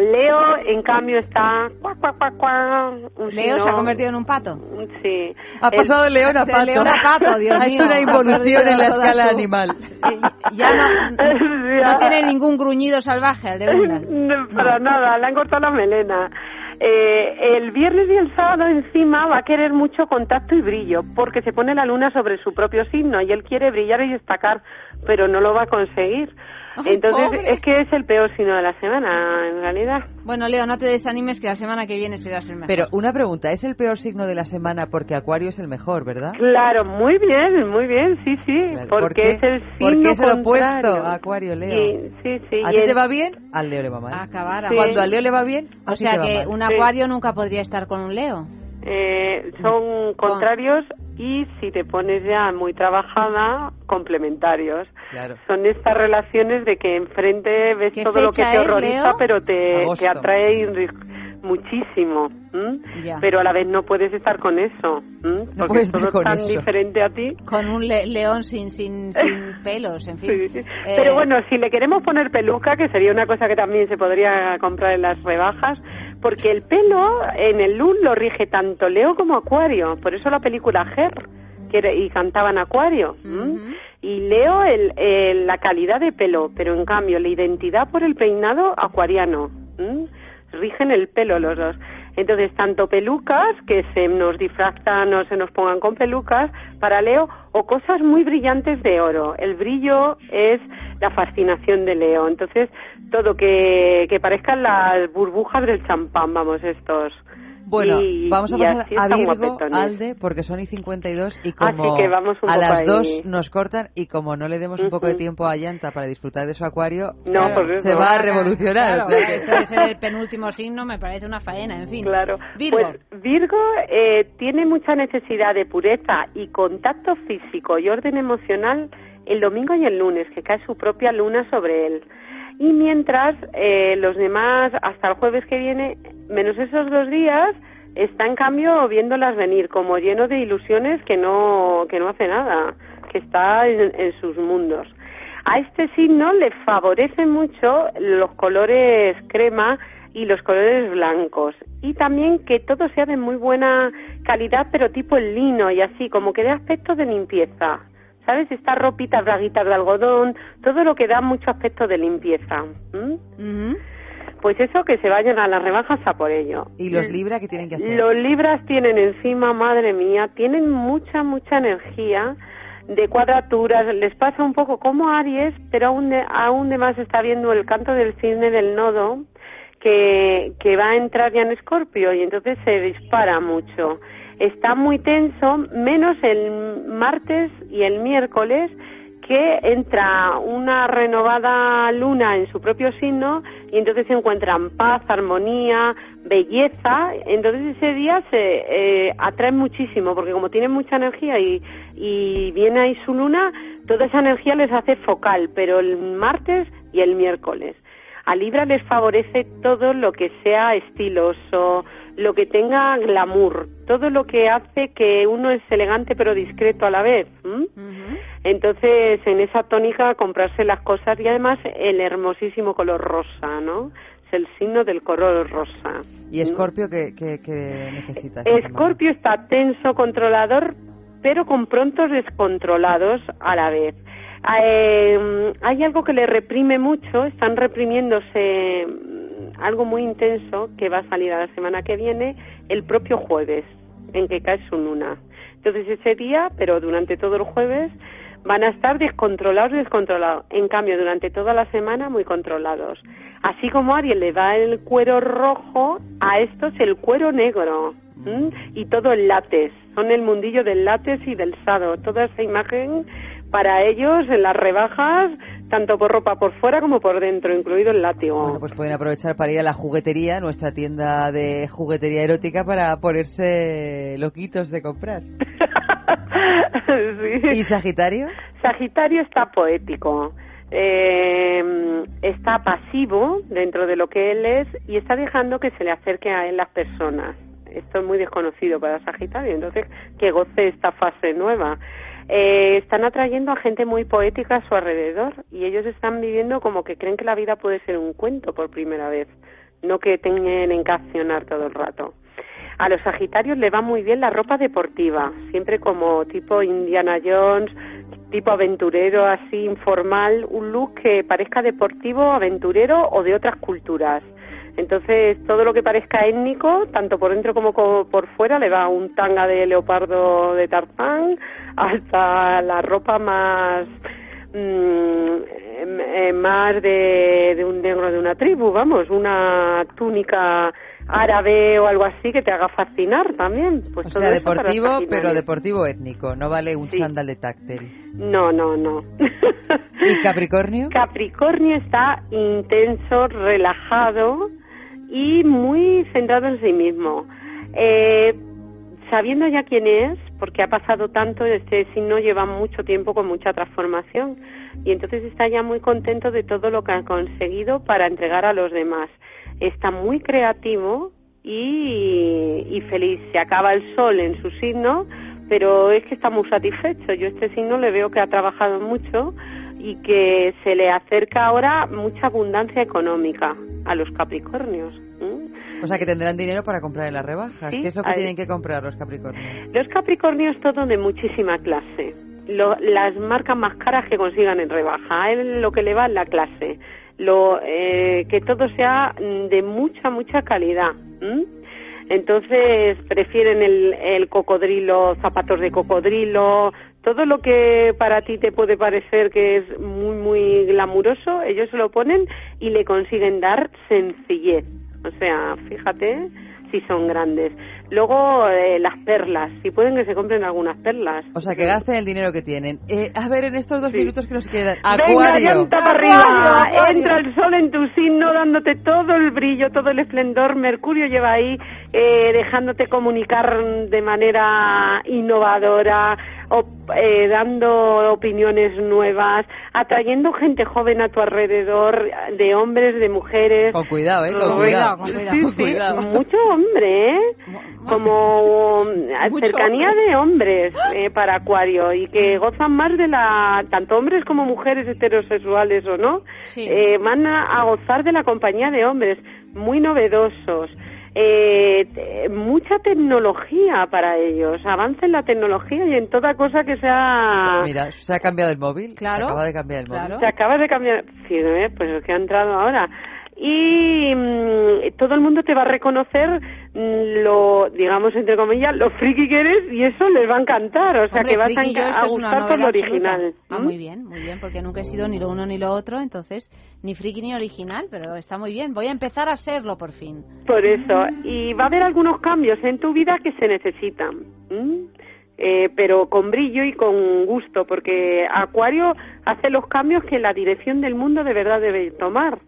Speaker 16: Leo, en cambio, está... cuac, cuac, cuac, cuac, un
Speaker 1: Leo se ha convertido en un pato.
Speaker 16: Sí.
Speaker 2: Ha
Speaker 16: El-
Speaker 2: pasado de león a
Speaker 1: de
Speaker 2: pato.
Speaker 1: león a pato, Dios
Speaker 2: Ha hecho
Speaker 1: mío.
Speaker 2: una involución en la escala
Speaker 1: su-
Speaker 2: animal.
Speaker 1: Ya no, no tiene ningún gruñido salvaje al de una.
Speaker 16: No, Para nada, le han cortado la melena. Eh, el viernes y el sábado encima va a querer mucho contacto y brillo, porque se pone la luna sobre su propio signo y él quiere brillar y destacar, pero no lo va a conseguir. Entonces, es que es el peor signo de la semana, en realidad.
Speaker 1: Bueno, Leo, no te desanimes que la semana que viene serás el mejor.
Speaker 2: Pero una pregunta, ¿es el peor signo de la semana porque Acuario es el mejor, verdad?
Speaker 16: Claro, muy bien, muy bien, sí, sí. porque es el signo
Speaker 2: Porque
Speaker 16: es el
Speaker 2: opuesto a Acuario, Leo.
Speaker 16: Sí, sí,
Speaker 2: ¿A ti te va bien? Al Leo le va mal.
Speaker 1: Acabar.
Speaker 2: Cuando al Leo le va bien,
Speaker 1: o sea que un Acuario nunca podría estar con un Leo.
Speaker 16: Eh, son contrarios y si te pones ya muy trabajada, complementarios. Son estas relaciones de que enfrente ves todo lo que te horroriza, pero te, te atrae muchísimo. Pero a la vez no puedes estar con eso. Porque todo es tan diferente a ti.
Speaker 1: Con un león sin, sin, sin pelos, en fin.
Speaker 16: Eh, pero bueno, si le queremos poner peluca, que sería una cosa que también se podría comprar en las rebajas, porque el pelo en el luz lo rige tanto Leo como Acuario. Por eso la película Her que y cantaban Acuario. Y Leo el, la calidad de pelo, pero en cambio la identidad por el peinado acuariano. Rigen el pelo los dos. Entonces, tanto pelucas, que se nos disfrazan o se nos pongan con pelucas para Leo, o cosas muy brillantes de oro. El brillo es la fascinación de Leo. Entonces, todo que, que parezcan las burbujas del champán, vamos, estos.
Speaker 2: Bueno, vamos a pasar a Virgo, Alde, porque son y 52 y como a las dos nos cortan y como no le demos un poco de tiempo a Llanta para disfrutar de su acuario, se va a revolucionar.
Speaker 1: Claro, el penúltimo signo, me parece una faena, en fin.
Speaker 16: Claro. Virgo, pues, Virgo eh, tiene mucha necesidad de pureza y contacto físico y orden emocional el domingo y el lunes, que cae su propia luna sobre él. Y mientras eh, los demás, hasta el jueves que viene, menos esos dos días, está en cambio viéndolas venir, como lleno de ilusiones que no, que no hace nada, que está en, en sus mundos. A este signo le favorecen mucho los colores crema y los colores blancos. Y también que todo sea de muy buena calidad, pero tipo el lino y así, como que dé aspecto de limpieza. ¿Sabes? Estas ropitas, braguitas de algodón, todo lo que da mucho aspecto de limpieza. Pues eso, que se vayan a las rebajas a por ello.
Speaker 2: ¿Y los libras qué tienen que hacer?
Speaker 16: Los libras tienen encima, madre mía, tienen mucha, mucha energía de cuadraturas, les pasa un poco como Aries, pero aún de, aún de más está viendo el canto del cisne del nodo que, que va a entrar ya en Escorpio y entonces se dispara mucho está muy tenso, menos el martes y el miércoles, que entra una renovada luna en su propio signo y entonces se encuentran paz, armonía, belleza. Entonces ese día se eh, atrae muchísimo porque como tienen mucha energía y, y viene ahí su luna, toda esa energía les hace focal, pero el martes y el miércoles. A Libra les favorece todo lo que sea estiloso, lo que tenga glamour, todo lo que hace que uno es elegante pero discreto a la vez. Entonces, en esa tónica, comprarse las cosas y además el hermosísimo color rosa, ¿no? Es el signo del color rosa.
Speaker 2: ¿Y Escorpio qué, necesita?
Speaker 16: Escorpio está tenso, controlador, pero con prontos descontrolados a la vez. Eh, hay algo que le reprime mucho, están reprimiéndose algo muy intenso que va a salir a la semana que viene, el propio jueves, en que cae su luna. Entonces ese día, pero durante todo el jueves, van a estar descontrolados, descontrolados. En cambio, durante toda la semana, muy controlados. Así como a Ariel le da el cuero rojo, a estos el cuero negro. Y todo el látex. Son el mundillo del látex y del sado. Toda esa imagen para ellos en las rebajas tanto por ropa por fuera como por dentro, incluido el látigo.
Speaker 2: Bueno, pues pueden aprovechar para ir a la juguetería, nuestra tienda de juguetería erótica, para ponerse loquitos de comprar. ¿Y Sagitario?
Speaker 16: Sagitario está poético. Eh, está pasivo dentro de lo que él es y está dejando que se le acerque a él las personas. Esto es muy desconocido para Sagitario, entonces que goce esta fase nueva eh, están atrayendo a gente muy poética a su alrededor y ellos están viviendo como que creen que la vida puede ser un cuento por primera vez, no que tengan que accionar todo el rato. A los Sagitarios le va muy bien la ropa deportiva, siempre como tipo Indiana Jones, tipo aventurero, así informal, un look que parezca deportivo, aventurero o de otras culturas. Entonces, todo lo que parezca étnico, tanto por dentro como por fuera, le va un tanga de leopardo de Tarzán hasta la ropa más mm, eh, más de, de un negro de una tribu, vamos, una túnica árabe o algo así que te haga fascinar también. Pues
Speaker 2: o
Speaker 16: todo
Speaker 2: sea, deportivo, pero deportivo étnico, no vale un
Speaker 16: Sí.
Speaker 2: chándal de táctil.
Speaker 16: No, no, no.
Speaker 2: ¿Y Capricornio?
Speaker 16: Capricornio está intenso, relajado y muy centrado en sí mismo. Eh, sabiendo ya quién es, porque ha pasado tanto, este signo lleva mucho tiempo con mucha transformación y entonces está ya muy contento de todo lo que ha conseguido para entregar a los demás. Está muy creativo y, y feliz. Se acaba el sol en su signo, pero es que está muy satisfecho. Yo este signo le veo que ha trabajado mucho y que se le acerca ahora mucha abundancia económica a los Capricornios.
Speaker 2: O sea, que tendrán dinero para comprar en las rebajas.
Speaker 16: Sí,
Speaker 2: ¿Qué es lo que tienen que comprar los Capricornios?
Speaker 16: Los Capricornios todo de muchísima clase. Lo- las marcas más caras que consigan en rebaja. A él lo que le va es la clase. Lo, eh, que todo sea mm, de mucha, mucha calidad. ¿m? Entonces prefieren el, el cocodrilo, zapatos de cocodrilo, todo lo que para ti te puede parecer que es muy, muy glamuroso, ellos se lo ponen y le consiguen dar sencillez. O sea, fíjate si son grandes. Luego eh, las perlas, si pueden que se compren algunas perlas.
Speaker 2: O sea, que gasten el dinero que tienen. Eh, a ver, en estos dos minutos que nos quedan.
Speaker 16: Venga,
Speaker 2: Acuario.
Speaker 16: llanta para arriba. Entra el sol en tu signo dándote todo el brillo, todo el esplendor. Mercurio lleva ahí eh, dejándote comunicar de manera innovadora, o, eh, dando opiniones nuevas, atrayendo gente joven a tu alrededor, de hombres, de mujeres.
Speaker 2: Con cuidado, ¿eh? Con cuidado.
Speaker 16: sí,
Speaker 2: Con
Speaker 16: sí,
Speaker 2: cuidado.
Speaker 16: mucho hombre, ¿eh? Como mm,
Speaker 2: Mucho
Speaker 16: cercanía
Speaker 2: hombre.
Speaker 16: de hombres eh, para Acuario y que gozan más de la, tanto hombres como mujeres heterosexuales o no, eh, van a, a gozar de la compañía de hombres muy novedosos. Eh, te- mucha tecnología para ellos, avance en la tecnología y en toda cosa que sea...
Speaker 2: Mira, se ha cambiado el móvil.
Speaker 16: Claro,
Speaker 2: Se acaba de cambiar el móvil.
Speaker 16: Se acaba de cambiar. Sí, ¿eh? pues es que ha entrado ahora. Y mm, todo el mundo te va a reconocer mm, lo, digamos, entre comillas, lo friki que eres y eso les va a encantar. O sea,
Speaker 1: Hombre,
Speaker 16: que vas a,
Speaker 1: yo,
Speaker 16: gustar por lo original.
Speaker 1: Ah, muy bien, muy bien, porque nunca he sido ni lo uno ni lo otro, entonces ni friki ni original, pero está muy bien. Voy a empezar a serlo por fin.
Speaker 16: Por eso. Y va a haber algunos cambios en tu vida que se necesitan. ¿m? Eh, pero con brillo y con gusto, porque Acuario hace los cambios que la dirección del mundo de verdad debe tomar.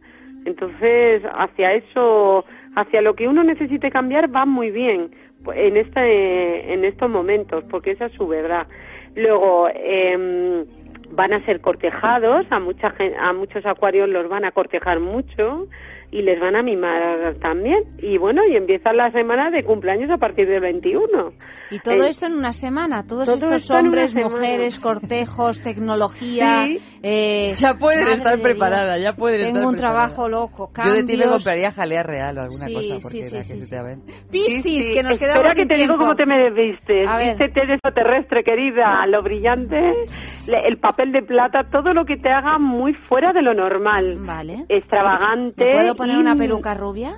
Speaker 16: Entonces, hacia eso, hacia lo que uno necesite cambiar, va muy bien en, este, en estos momentos, porque esa es su verdad. Luego, em, van a ser cortejados, a, mucha, a muchos acuarios los van a cortejar mucho y les van a mimar también. Y bueno, y empieza la semana de cumpleaños a partir del 21.
Speaker 1: Y todo
Speaker 16: Eh,
Speaker 1: esto en una semana, todos
Speaker 16: todo
Speaker 1: estos hombres, mujeres, cortejos, tecnología.
Speaker 2: Sí.
Speaker 1: eh,
Speaker 2: Ya pueden estar preparadas, ya pueden
Speaker 1: Tengo
Speaker 2: estar
Speaker 1: un trabajo loco,
Speaker 2: Yo
Speaker 1: cambios.
Speaker 2: de ti me compraría jalea real o alguna
Speaker 1: Sí,
Speaker 2: cosa, porque
Speaker 1: sí,
Speaker 2: la
Speaker 1: sí,
Speaker 2: que se
Speaker 1: sí.
Speaker 2: te ven.
Speaker 1: Piscis,
Speaker 16: Sí, sí.
Speaker 1: que nos
Speaker 16: Espera
Speaker 1: quedamos
Speaker 16: que
Speaker 1: sin
Speaker 16: te digo
Speaker 1: tiempo.
Speaker 16: cómo te me
Speaker 1: ver.
Speaker 16: Vístete de extraterrestre, querida, lo brillante, el papel de plata, todo lo que te haga muy fuera de lo normal.
Speaker 1: Vale.
Speaker 16: Extravagante.
Speaker 1: ¿Me puedo poner
Speaker 16: y-
Speaker 1: una peluca rubia?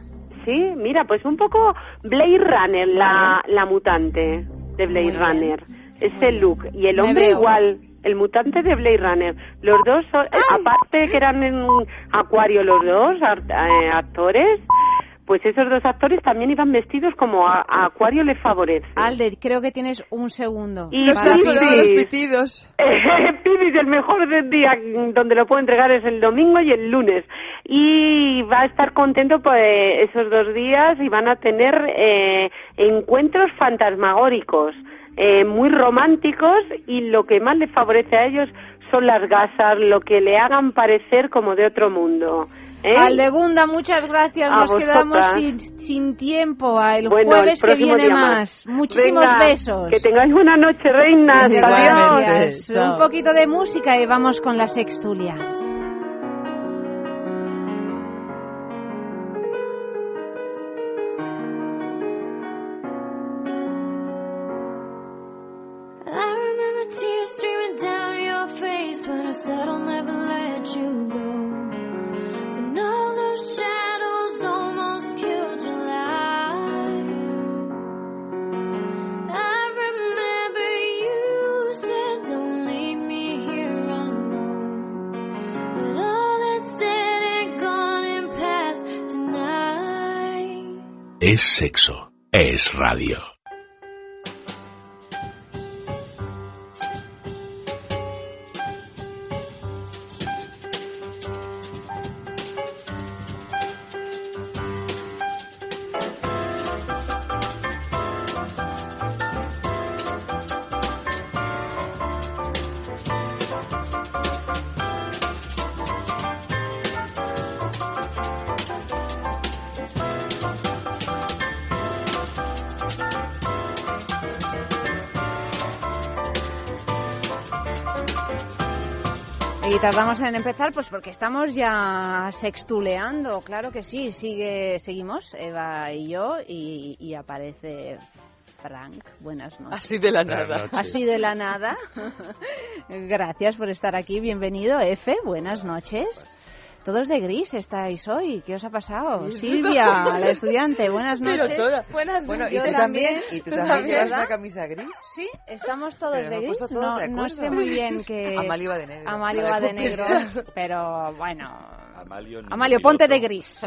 Speaker 16: Sí, mira, pues un poco Blade Runner, la, la mutante de Blade
Speaker 1: Muy bien.
Speaker 16: Runner. Ese look. Y el hombre igual, el mutante de Blade Runner. Los dos, son- aparte que eran en Acuario los dos eh, actores, pues esos dos actores también iban vestidos como a, a Acuario le favorece.
Speaker 1: Alde, creo que tienes un segundo.
Speaker 16: Y. Piscis.
Speaker 1: Piscis,
Speaker 16: el mejor del día donde lo puedo entregar es el domingo y el lunes. Y va a estar contento pues esos dos días y van a tener eh, encuentros fantasmagóricos, eh, muy románticos y lo que más les favorece a ellos son las gasas, lo que le hagan parecer como de otro mundo. ¿Eh?
Speaker 1: Aldegunda, muchas gracias.
Speaker 16: A
Speaker 1: Nos quedamos sin, sin tiempo. El
Speaker 16: Bueno,
Speaker 1: jueves
Speaker 16: el
Speaker 1: que viene más. Muchísimos
Speaker 16: Venga,
Speaker 1: besos.
Speaker 16: Que tengáis buena noche, reinas. Adiós.
Speaker 1: Un poquito de música y vamos con la sextulia.
Speaker 9: Sexo, es radio.
Speaker 1: Tardamos en empezar, pues porque estamos ya sextuleando, claro que sí, sigue, seguimos, Eva y yo, y, aparece Frank, buenas noches.
Speaker 2: Así de la nada.
Speaker 1: Así de la nada. Gracias por estar aquí, bienvenido, Efe, buenas noches. Todos de gris estáis hoy. ¿Qué os ha pasado? Silvia, la estudiante, buenas noches.
Speaker 2: Buenas bueno, ¿y tú también? ¿Y tú, también llevas una camisa gris?
Speaker 1: Sí, estamos todos de gris. No, no, sé muy bien qué...
Speaker 2: Amalio va de negro.
Speaker 1: Amalio va de negro, pero bueno, Amalio, ponte de gris,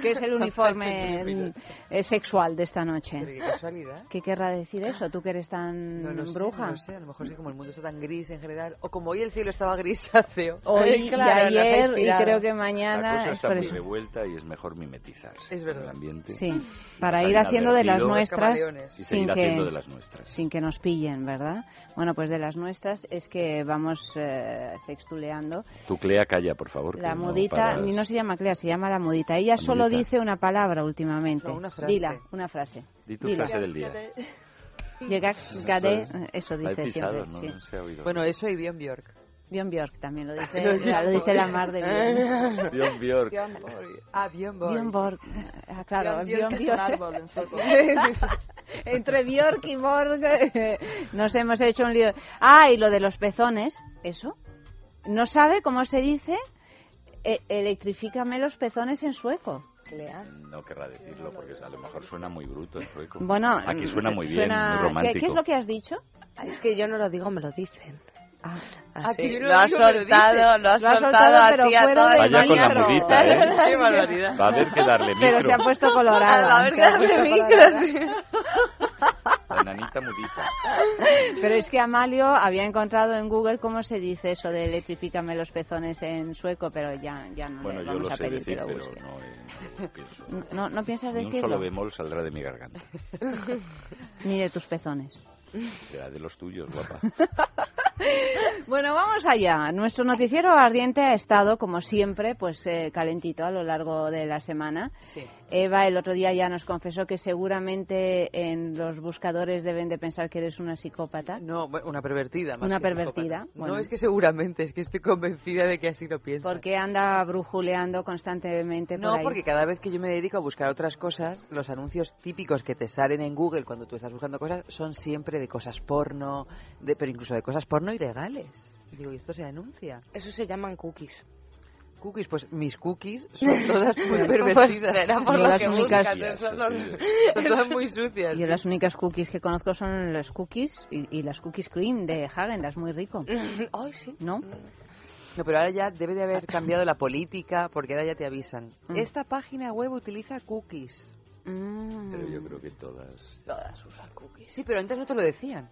Speaker 1: que es el uniforme sexual de esta noche.
Speaker 2: qué casualidad.
Speaker 1: ¿Qué querrá decir eso? ¿Tú que eres tan bruja?
Speaker 2: no sé, a lo mejor sí, como el mundo está tan gris en general, o como hoy el cielo estaba grisáceo.
Speaker 1: Hoy y ayer, y creo que mañana...
Speaker 17: La cosa está muy revuelta y es mejor mimetizarse
Speaker 2: es verdad.
Speaker 17: el ambiente.
Speaker 1: Sí, para ir haciendo de las nuestras,
Speaker 17: sin que, de las nuestras.
Speaker 1: sin que nos pillen, ¿verdad? Bueno, pues de las nuestras es que vamos eh, sextuleando.
Speaker 17: Tu Clea calla, por favor.
Speaker 1: La mudita, ni no se llama Clea, se llama la mudita. Ella solo dice una palabra últimamente.
Speaker 2: una frase.
Speaker 1: Dila, una frase.
Speaker 17: Di tu frase del día.
Speaker 1: Llega, Gade, eso dice
Speaker 17: pisado,
Speaker 1: siempre.
Speaker 17: No, se ha oído.
Speaker 2: Bueno, eso y Bjorn Bjork.
Speaker 1: Bjorn Bjork también lo dice, lo dice la mar de
Speaker 17: Bjorn. Bjorn Bjork.
Speaker 2: Ah, Bjorn Bjork.
Speaker 1: Bjorn Borg. Ah, claro,
Speaker 2: Bjorn Bjork.
Speaker 1: Entre Bjork y Borg nos hemos hecho un lío. Ah, y lo de los pezones, ¿eso? ¿No sabe cómo se dice? E electrifícame los pezones en sueco.
Speaker 17: No querrá decirlo porque a lo mejor suena muy bruto en sueco.
Speaker 1: Bueno,
Speaker 17: aquí suena muy bien, muy romántico.
Speaker 1: ¿Qué, es lo que has dicho?
Speaker 18: Es que yo no lo digo, me lo dicen.
Speaker 1: Ah,
Speaker 18: así. Lo, ha soltado, lo ha soltado,
Speaker 1: pero
Speaker 18: así
Speaker 1: fuera
Speaker 18: de
Speaker 17: Vaya con la mudita, ¿eh?
Speaker 2: Qué barbaridad.
Speaker 17: Va a haber que darle micro.
Speaker 1: Pero se ha puesto colorada.
Speaker 18: Va a haber que darle micro, sí.
Speaker 17: La nanita mudita.
Speaker 1: Pero es que Amalio había encontrado en Google cómo se dice eso de electrifícame los pezones en sueco, pero ya, ya no
Speaker 17: bueno,
Speaker 1: le vamos
Speaker 17: yo lo
Speaker 1: a
Speaker 17: sé
Speaker 1: pedir
Speaker 17: decir,
Speaker 1: que lo
Speaker 17: pero
Speaker 1: busque.
Speaker 17: no, eh, no, lo pienso.
Speaker 1: No, no piensas
Speaker 17: Ni
Speaker 1: decirlo.
Speaker 17: un solo bemol saldrá de mi garganta.
Speaker 1: Ni de tus pezones.
Speaker 17: Será de los tuyos, guapa.
Speaker 1: Bueno, vamos allá. Nuestro noticiero ardiente ha estado, como siempre, pues eh, calentito a lo largo de la semana.
Speaker 2: Sí.
Speaker 1: Eva el otro día ya nos confesó que seguramente en los buscadores deben de pensar que eres una psicópata.
Speaker 2: No, una pervertida. Más
Speaker 1: Una
Speaker 2: que
Speaker 1: pervertida. Bueno.
Speaker 2: No es que seguramente, es que estoy convencida de que así lo piensa.
Speaker 1: Porque anda brujuleando constantemente por
Speaker 2: No,
Speaker 1: ahí.
Speaker 2: porque cada vez que yo me dedico a buscar otras cosas, los anuncios típicos que te salen en Google cuando tú estás buscando cosas son siempre de cosas porno, de, pero incluso de cosas porno ilegales. Digo, ¿y esto se anuncia?
Speaker 18: Eso se llaman cookies.
Speaker 2: Cookies, pues mis cookies son todas muy
Speaker 18: Pues
Speaker 2: pervertidas.
Speaker 18: será por lo
Speaker 1: las
Speaker 18: que
Speaker 1: únicas-
Speaker 18: buscas.
Speaker 2: Son todas muy sucias.
Speaker 1: Yo las únicas cookies que conozco son las cookies y, y las cookies cream de Hagen, es muy rico.
Speaker 18: Ay, sí.
Speaker 1: ¿No?
Speaker 2: No, pero ahora ya debe de haber cambiado la política porque ahora ya te avisan.
Speaker 1: Mm.
Speaker 2: Esta página web utiliza cookies.
Speaker 1: Mm.
Speaker 17: Pero yo creo que todas.
Speaker 18: Todas usan cookies.
Speaker 2: Sí, pero antes no te lo decían.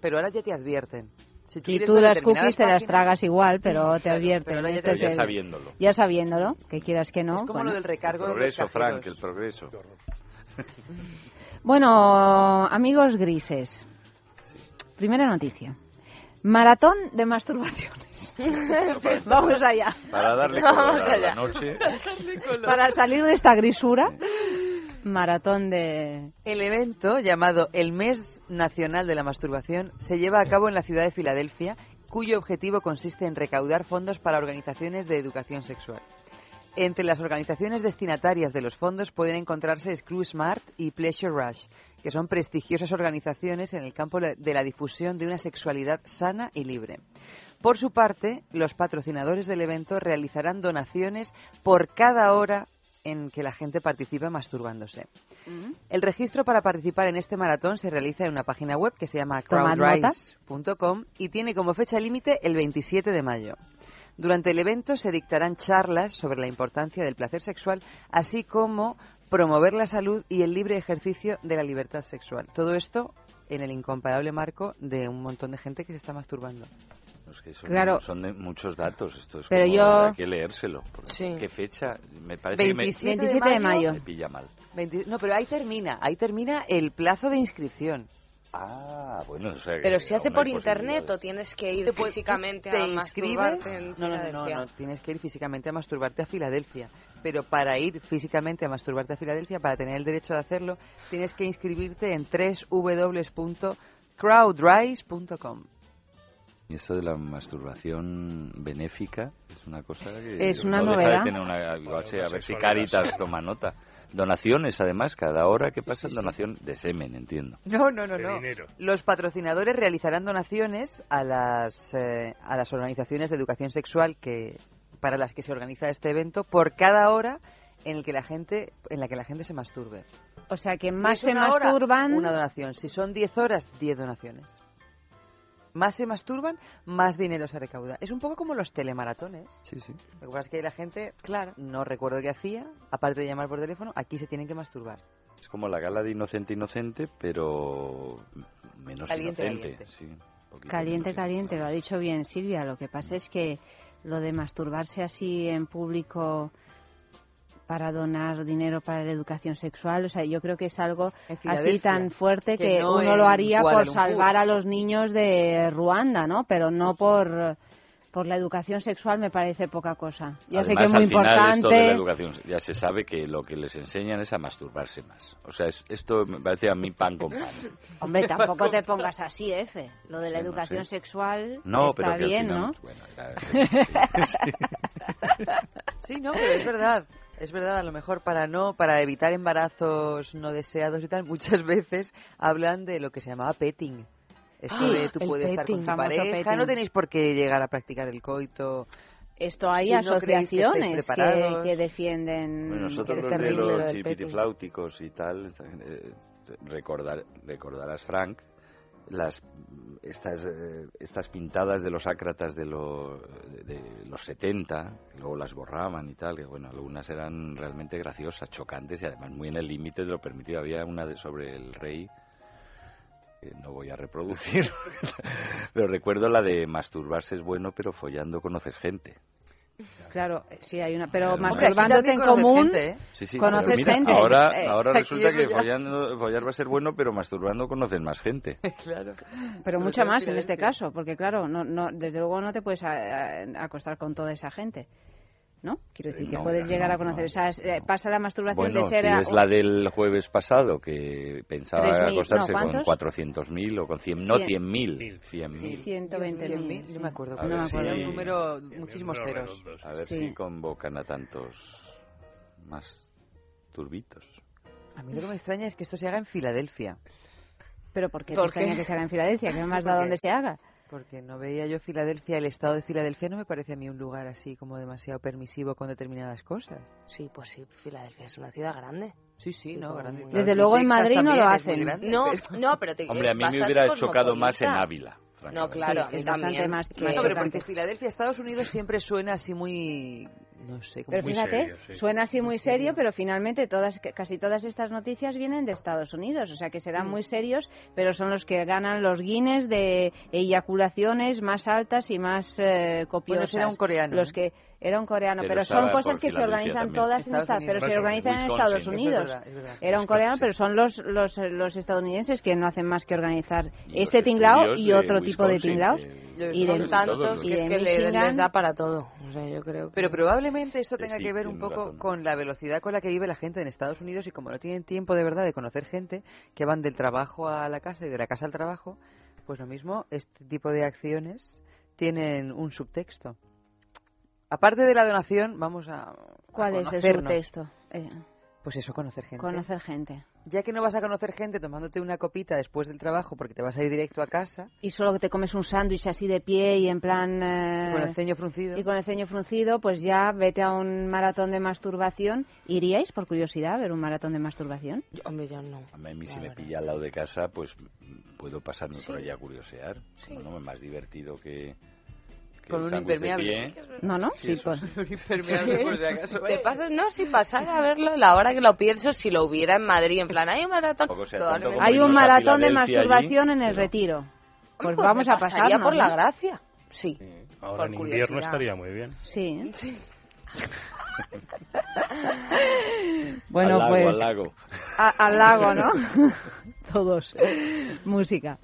Speaker 2: Pero ahora ya te advierten. Si
Speaker 1: Y tú las cookies te las tragas igual, pero te
Speaker 2: Claro,
Speaker 1: advierten.
Speaker 2: pero ya
Speaker 1: Este
Speaker 2: te-
Speaker 1: es
Speaker 17: ya
Speaker 1: el-
Speaker 17: sabiéndolo.
Speaker 1: Ya sabiéndolo, que quieras que no.
Speaker 2: Es como
Speaker 1: bueno.
Speaker 2: lo del recargo
Speaker 17: Progreso,
Speaker 2: de los
Speaker 17: Frank, el progreso.
Speaker 1: Bueno, amigos grises. Primera noticia. Maratón de masturbaciones. Vamos allá.
Speaker 17: Para darle
Speaker 18: Vamos
Speaker 17: color a la noche.
Speaker 1: Para salir de esta grisura, maratón de...
Speaker 2: El evento, llamado el Mes Nacional de la Masturbación, se lleva a cabo en la ciudad de Filadelfia, cuyo objetivo consiste en recaudar fondos para organizaciones de educación sexual. Entre las organizaciones destinatarias de los fondos pueden encontrarse Screw Smart y Pleasure Rush, que son prestigiosas organizaciones en el campo de la difusión de una sexualidad sana y libre. Por su parte, los patrocinadores del evento realizarán donaciones por cada hora en que la gente participa masturbándose. El registro para participar en este maratón se realiza en una página web que se llama crowdrise.com y tiene como fecha límite el 27 de mayo. Durante el evento se dictarán charlas sobre la importancia del placer sexual, así como promover la salud y el libre ejercicio de la libertad sexual. Todo esto en el incomparable marco de un montón de gente que se está masturbando.
Speaker 17: Son,
Speaker 1: claro.
Speaker 17: son de muchos datos. Esto es
Speaker 1: Pero
Speaker 17: como,
Speaker 1: yo...
Speaker 17: hay que leérselo.
Speaker 1: Sí.
Speaker 17: ¿Qué fecha? Me parece
Speaker 2: 27,
Speaker 17: que me,
Speaker 1: 27 de mayo.
Speaker 17: me pilla mal.
Speaker 2: 20 no, pero ahí termina, ahí termina el plazo de inscripción.
Speaker 17: Ah, bueno, o sea que
Speaker 18: Pero se hace por internet o tienes que ir físicamente
Speaker 2: te
Speaker 18: a masturbarte en
Speaker 2: No, no, no, no, tienes que ir físicamente a masturbarte a Filadelfia. Pero para ir físicamente a masturbarte a Filadelfia, para tener el derecho de hacerlo, tienes que inscribirte en www.crowdrise.com.
Speaker 17: Y esto de la masturbación benéfica es una cosa que
Speaker 1: Es una
Speaker 17: no deja de
Speaker 1: novedad.
Speaker 17: tener una, igual sea, a ver si Caritas
Speaker 19: sí.
Speaker 17: toma nota. Donaciones, además, cada hora que pasa, donación de semen, entiendo.
Speaker 2: No, no, no, no.
Speaker 19: dinero.
Speaker 2: Los patrocinadores realizarán donaciones a las, eh, a las organizaciones de educación sexual que para las que se organiza este evento por cada hora en el que la gente en la que la gente se masturbe.
Speaker 1: O sea, que más se
Speaker 2: hora,
Speaker 1: masturban...
Speaker 2: una donación. Si son 10 horas, 10 donaciones. Más se masturban, más dinero se recauda. Es un poco como los telemaratones.
Speaker 17: Sí, sí.
Speaker 2: Lo que pasa es que la gente, claro, no recuerdo qué hacía, aparte de llamar por teléfono, aquí se tienen que masturbar.
Speaker 17: Es como la gala de Inocente Inocente, pero menos
Speaker 2: Caliente,
Speaker 17: inocente.
Speaker 2: caliente.
Speaker 17: Sí, un poquito
Speaker 1: Caliente,
Speaker 17: menos
Speaker 1: caliente, lo ha dicho bien Silvia. Lo que pasa es que lo de masturbarse así en público para donar dinero para la educación sexual, o sea, yo creo que es algo así tan fuerte
Speaker 2: que
Speaker 1: que,
Speaker 2: no
Speaker 1: uno lo haría por salvar a los niños de Ruanda, ¿no? Pero no por por la educación sexual me parece poca cosa. Ya sé que es
Speaker 17: Además,
Speaker 1: muy
Speaker 17: al final, esto de la
Speaker 1: importante.
Speaker 17: educación, ya se sabe que lo que les enseñan es a masturbarse más. O sea, es- esto me parece a mí pan con pan.
Speaker 1: Hombre, tampoco te pongas así, Efe. Lo de la
Speaker 17: Sí, no
Speaker 1: educación
Speaker 17: sé.
Speaker 1: sexual
Speaker 17: No,
Speaker 1: está
Speaker 17: pero
Speaker 1: bien,
Speaker 17: final,
Speaker 1: ¿no?
Speaker 17: bueno, era-
Speaker 2: Sí, no, pero es verdad. Es verdad, a lo mejor para no, para evitar embarazos no deseados y tal, muchas veces hablan de lo que se llamaba petting. Esto
Speaker 1: Ah,
Speaker 2: de tú puedes estar con
Speaker 1: petting,
Speaker 2: tu pareja,
Speaker 1: petting.
Speaker 2: no tenéis por qué llegar a practicar el coito.
Speaker 1: Esto hay
Speaker 2: Si no creéis que estáis
Speaker 1: asociaciones que, que defienden
Speaker 17: Bueno, nosotros
Speaker 1: que
Speaker 17: los de los
Speaker 1: petting.
Speaker 17: chipitifláuticos y tal, esta- eh, recordar, recordarás, Frank, las estas eh, estas pintadas de los ácratas de, lo- de los 70, que luego las borraban y tal, que bueno, algunas eran realmente graciosas, chocantes y además muy en el límite de lo permitido. Había una de, sobre el rey que no voy a reproducir, pero recuerdo la de masturbarse es bueno, pero follando conoces gente.
Speaker 1: Claro, sí hay una, pero masturbándote en común,
Speaker 2: gente, ¿eh?
Speaker 17: Sí, sí,
Speaker 1: conoces
Speaker 17: mira,
Speaker 1: gente.
Speaker 17: Ahora,
Speaker 1: Eh,
Speaker 17: ahora resulta que follando- follar va a ser bueno, pero masturbando conoces más gente.
Speaker 2: claro.
Speaker 1: pero mucho
Speaker 2: todo
Speaker 1: más en este caso, porque claro, no, no, desde luego no te puedes a- a- acostar con toda esa gente, ¿no? Quiero decir que
Speaker 17: No,
Speaker 1: puedes llegar
Speaker 17: no,
Speaker 1: a conocer,
Speaker 17: no.
Speaker 1: o sea, es- eh, pasa la masturbación
Speaker 17: Bueno,
Speaker 1: de ser
Speaker 17: es la del jueves pasado, que pensaba
Speaker 1: 3.000,
Speaker 17: acostarse
Speaker 1: no,
Speaker 17: con
Speaker 1: ¿cuántos?
Speaker 17: 400.000 o con 100, no
Speaker 1: Cien.
Speaker 17: 100.000, 100.000.
Speaker 1: 120.000.
Speaker 2: Yo me acuerdo.
Speaker 17: A
Speaker 2: no
Speaker 17: ver
Speaker 2: me acuerdo.
Speaker 17: si-
Speaker 2: Un número, muchísimos ceros.
Speaker 17: A ver si convocan a tantos más turbitos.
Speaker 2: A mí lo que me extraña es que esto se haga en Filadelfia.
Speaker 1: Pero ¿por qué te
Speaker 2: ¿Por
Speaker 1: extraña
Speaker 2: qué?
Speaker 1: que se haga en Filadelfia? ¿Qué más da
Speaker 2: Porque-
Speaker 1: donde se haga?
Speaker 2: Porque no veía yo Filadelfia, el estado de Filadelfia no me parece a mí un lugar así como demasiado permisivo con determinadas cosas.
Speaker 18: Sí, pues sí, Filadelfia es una ciudad grande.
Speaker 2: Sí, sí, no,
Speaker 18: como
Speaker 2: grande.
Speaker 18: muy-
Speaker 2: claro.
Speaker 1: Desde luego en
Speaker 2: Texas
Speaker 1: Madrid no lo hacen.
Speaker 2: grande,
Speaker 18: No,
Speaker 2: pero-
Speaker 18: no, pero te,
Speaker 17: Hombre, a mí me hubiera chocado más en. Ávila.
Speaker 18: No, claro,
Speaker 1: Sí, es bastante
Speaker 18: también.
Speaker 1: más-
Speaker 18: que-
Speaker 1: más
Speaker 2: No, pero
Speaker 1: chocante.
Speaker 2: porque Filadelfia, Estados Unidos, siempre suena así muy... No sé, como
Speaker 1: Pero fíjate,
Speaker 19: serio, sí.
Speaker 1: suena así muy serio, pero finalmente todas, casi todas estas noticias vienen de Estados Unidos, o sea que serán
Speaker 2: Mm.
Speaker 1: muy serios, pero son los que ganan los guines de eyaculaciones más altas y más eh, copiosas.
Speaker 2: será un coreano,
Speaker 1: Los
Speaker 2: ¿eh?
Speaker 1: que era un coreano,
Speaker 17: Pero
Speaker 1: pero, son cosas que se organizan
Speaker 17: también.
Speaker 1: todas en
Speaker 2: Estados
Speaker 1: pero se
Speaker 19: Unidos.
Speaker 1: organizan en. Estados
Speaker 17: Es
Speaker 1: Unidos.
Speaker 2: verdad, es verdad.
Speaker 1: Era un coreano, pero son los, los, los estadounidenses que no hacen más que organizar
Speaker 17: Y
Speaker 1: este tinglao y
Speaker 17: de
Speaker 1: otro tipo de tinglaos. Y de
Speaker 18: tantos
Speaker 1: y
Speaker 18: que es
Speaker 1: de
Speaker 18: que le-
Speaker 1: Michigan.
Speaker 18: les da para todo. O sea, yo creo que...
Speaker 2: Pero probablemente esto
Speaker 17: Que
Speaker 2: tenga
Speaker 17: sí,
Speaker 2: que ver un poco
Speaker 17: razón.
Speaker 2: con la velocidad con la que vive la gente en Estados Unidos y como no tienen tiempo de verdad de conocer gente que van del trabajo a la casa y de la casa al trabajo, pues lo mismo, este tipo de acciones tienen un subtexto. Aparte de la donación, vamos a, a
Speaker 1: ¿Cuál es el subtexto? Eh,
Speaker 2: Pues eso, conocer gente.
Speaker 1: conocer gente.
Speaker 2: Ya que no vas a conocer gente tomándote una copita después del trabajo porque te vas a ir directo a casa,
Speaker 1: y solo que te comes un sándwich así de pie y en plan eh,
Speaker 2: con el ceño fruncido.
Speaker 1: y con el ceño fruncido, pues ya vete a un maratón de masturbación. ¿Iríais por curiosidad a ver un maratón de masturbación?
Speaker 18: Yo- hombre, yo no.
Speaker 17: A mí si me pilla al lado de casa, pues puedo pasarme por
Speaker 18: Sí.
Speaker 17: allá a curiosear.
Speaker 18: Sí.
Speaker 17: Bueno, es más divertido que,
Speaker 18: Con un impermeable.
Speaker 20: No, no,
Speaker 18: sí, con un impermeable, por si acaso. Te pasas, no, sin pasar a verlo, la hora que lo pienso, si lo hubiera en Madrid, en plan, hay un maratón.
Speaker 20: Hay un maratón de masturbación en el retiro. Pues, pues vamos a pasar.
Speaker 18: por la gracia. Sí.
Speaker 21: Ahora en invierno estaría muy bien.
Speaker 20: Sí.
Speaker 18: sí.
Speaker 20: bueno,
Speaker 17: al lago,
Speaker 20: pues.
Speaker 17: Al lago.
Speaker 20: al lago, ¿no? Todos. Música.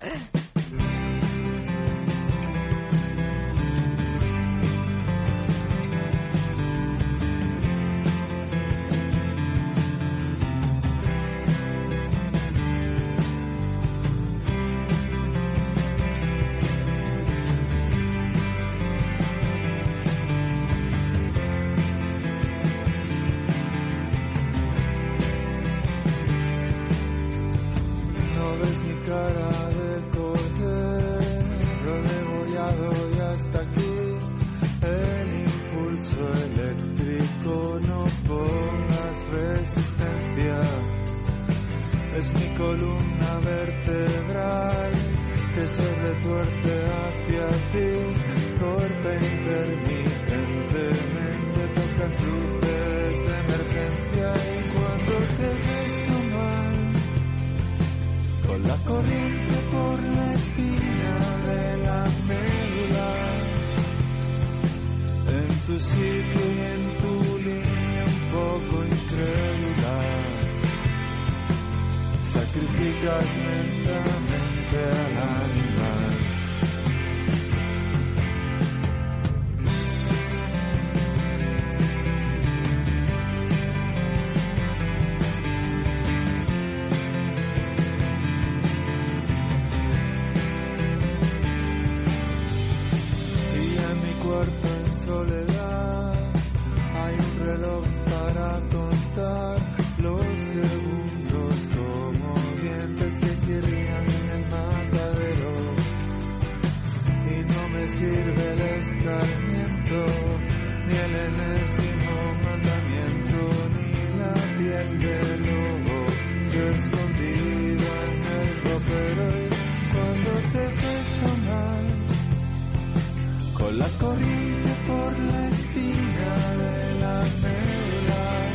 Speaker 20: la corriente por la espina de la vela,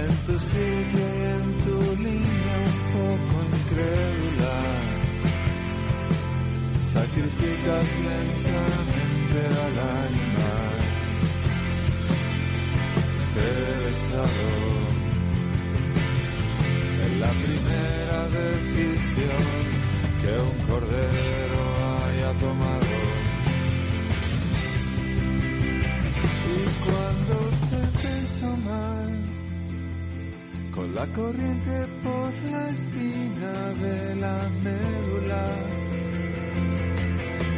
Speaker 20: en tu sitio y en tu línea un poco incrédula, sacrificas lentamente al animal, te he besado. En la primera decisión que un cordero haya tomado. cuando te pienso mal, con la corriente por la espina de la médula.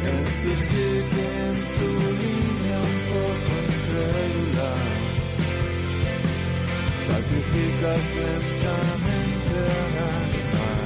Speaker 20: En tu sitio, en tu línea un poco incrédula, sacrificas lentamente al animal.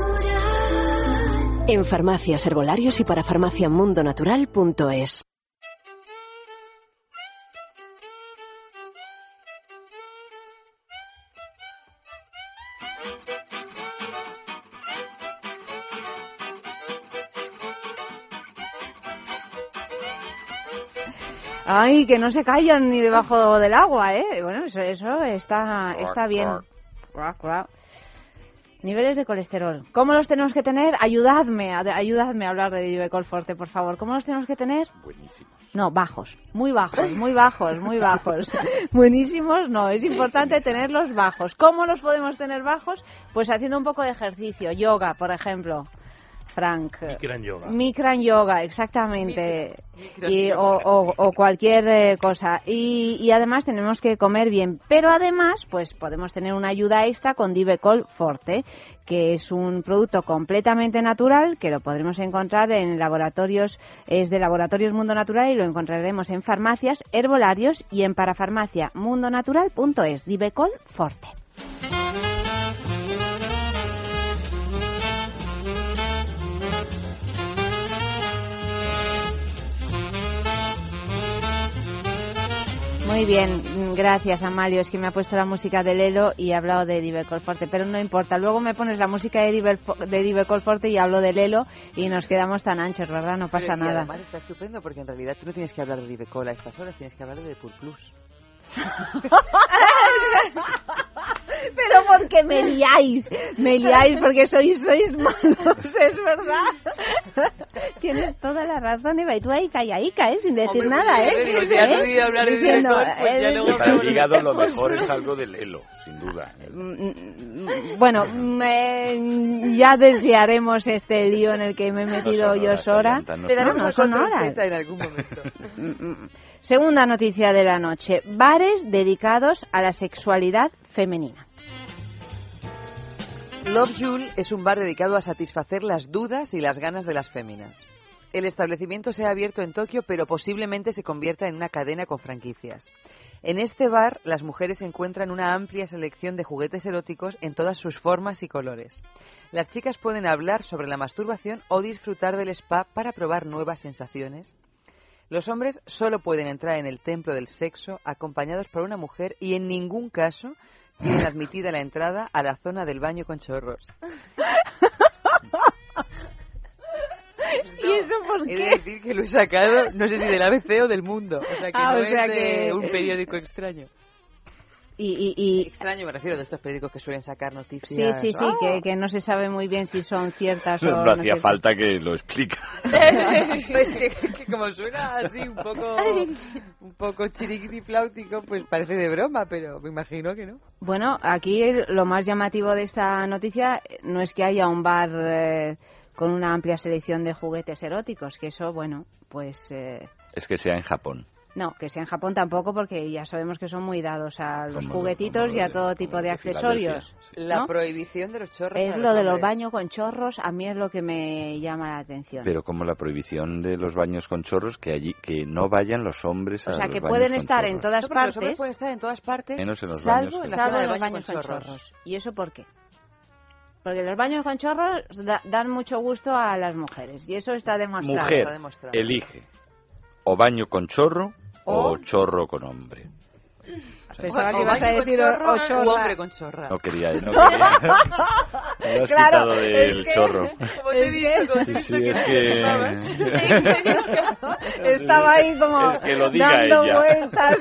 Speaker 8: en farmacias, herbolarios y para farmaciamundonatural.es.
Speaker 20: Ay, que no se callan ni debajo del agua, ¿eh? Bueno, eso, eso está, está bien. Niveles de colesterol. ¿Cómo los tenemos que tener? Ayudadme, ayudadme a hablar de Divecol Forte, por favor. ¿Cómo los tenemos que tener?
Speaker 17: Buenísimos.
Speaker 20: No, bajos. Muy bajos, muy bajos, muy bajos. Buenísimos, no. Es importante tenerlos bajos. ¿Cómo los podemos tener bajos? Pues haciendo un poco de ejercicio. Yoga, por ejemplo.
Speaker 1: Frank.
Speaker 21: Mikran Yoga.
Speaker 1: Mikran Yoga, exactamente. y, o, cualquier eh, cosa. Y, y, además tenemos que comer bien. Pero además, pues podemos tener una ayuda extra con Divecol Forte, que es un producto completamente natural que lo podremos encontrar en laboratorios, es de Laboratorios Mundo Natural y lo encontraremos en farmacias, herbolarios y en parafarmacia mundonatural.es. Divecol Forte. Muy bien, gracias Amalio. Es que me ha puesto la música de Lelo y he hablado de Dive Forte, pero no importa. Luego me pones la música de de Forte y hablo de Lelo y nos quedamos tan anchos, ¿verdad? No pasa nada.
Speaker 2: Además está estupendo porque en realidad tú no tienes que hablar de a estas horas, tienes que hablar de Depur Plus.
Speaker 1: Pero porque me liáis, me liáis porque sois, sois malos, es verdad. Tienes toda la razón, Eva, y tú ahí callaica, ¿eh? Sin decir nada, ¿eh?
Speaker 17: Digo, si ¿Eh? hablar de Diciendo, pues ya. Para el hígado lo mejor es algo del elo, sin duda.
Speaker 1: Mm, mm, bueno, me, ya desviaremos este lío en el que me he metido yo sola.
Speaker 2: Pero no son horas. En algún momento.
Speaker 1: Segunda noticia de la noche. Bares dedicados a la sexualidad femenina.
Speaker 2: Love Jule es un bar dedicado a satisfacer las dudas y las ganas de las féminas. El establecimiento se ha abierto en Tokio, pero posiblemente se convierta en una cadena con franquicias. En este bar, las mujeres encuentran una amplia selección de juguetes eróticos en todas sus formas y colores. Las chicas pueden hablar sobre la masturbación o disfrutar del spa para probar nuevas sensaciones, los hombres solo pueden entrar en el templo del sexo acompañados por una mujer y en ningún caso tienen admitida la entrada a la zona del baño con chorros.
Speaker 1: ¿Y eso por qué?
Speaker 2: He de decir que lo he sacado, no sé si del ABC o del mundo. O sea que ah, no es de un periódico extraño. Y, Extraño, me refiero de estos periódicos que suelen sacar noticias.
Speaker 1: Sí, sí, sí, que, que, no se sabe muy bien si son ciertas
Speaker 17: no, o no. hacía falta que lo explique.
Speaker 2: pues que, como suena así un poco, un poco flautico, pues parece de broma, pero me imagino que no.
Speaker 1: Bueno, aquí lo más llamativo de esta noticia no es que haya un bar eh, con una amplia selección de juguetes eróticos, que eso, bueno, pues... Eh,
Speaker 17: es que sea en Japón.
Speaker 1: No, que sea en Japón tampoco, porque ya sabemos que son muy dados a los juguetitos y a todo tipo de accesorios.
Speaker 2: La prohibición de los chorros.
Speaker 1: Es lo de los baños con chorros, a mí es lo que me llama la atención.
Speaker 17: Pero como la prohibición de los baños con chorros, que allí que no vayan los hombres a
Speaker 1: O sea, que pueden estar en todas partes.
Speaker 2: Los hombres pueden estar en todas partes,
Speaker 17: menos en los
Speaker 1: salvo
Speaker 17: baños,
Speaker 1: en la los baños con, chorros. ¿Y eso por qué? Porque los baños con chorros dan mucho gusto a las mujeres y eso está demostrado.
Speaker 17: Mujer,
Speaker 1: está demostrado.
Speaker 17: elige o baño con chorro o chorro con hombre.
Speaker 1: Pensaba que ibas a decir o, chorra.
Speaker 2: hombre con chorra.
Speaker 17: No quería, no quería. Me has quitado del chorro.
Speaker 2: Como te digo,
Speaker 17: sí, sí, es que...
Speaker 1: Estaba ahí como
Speaker 17: que lo diga
Speaker 1: dando
Speaker 17: ella.
Speaker 1: vueltas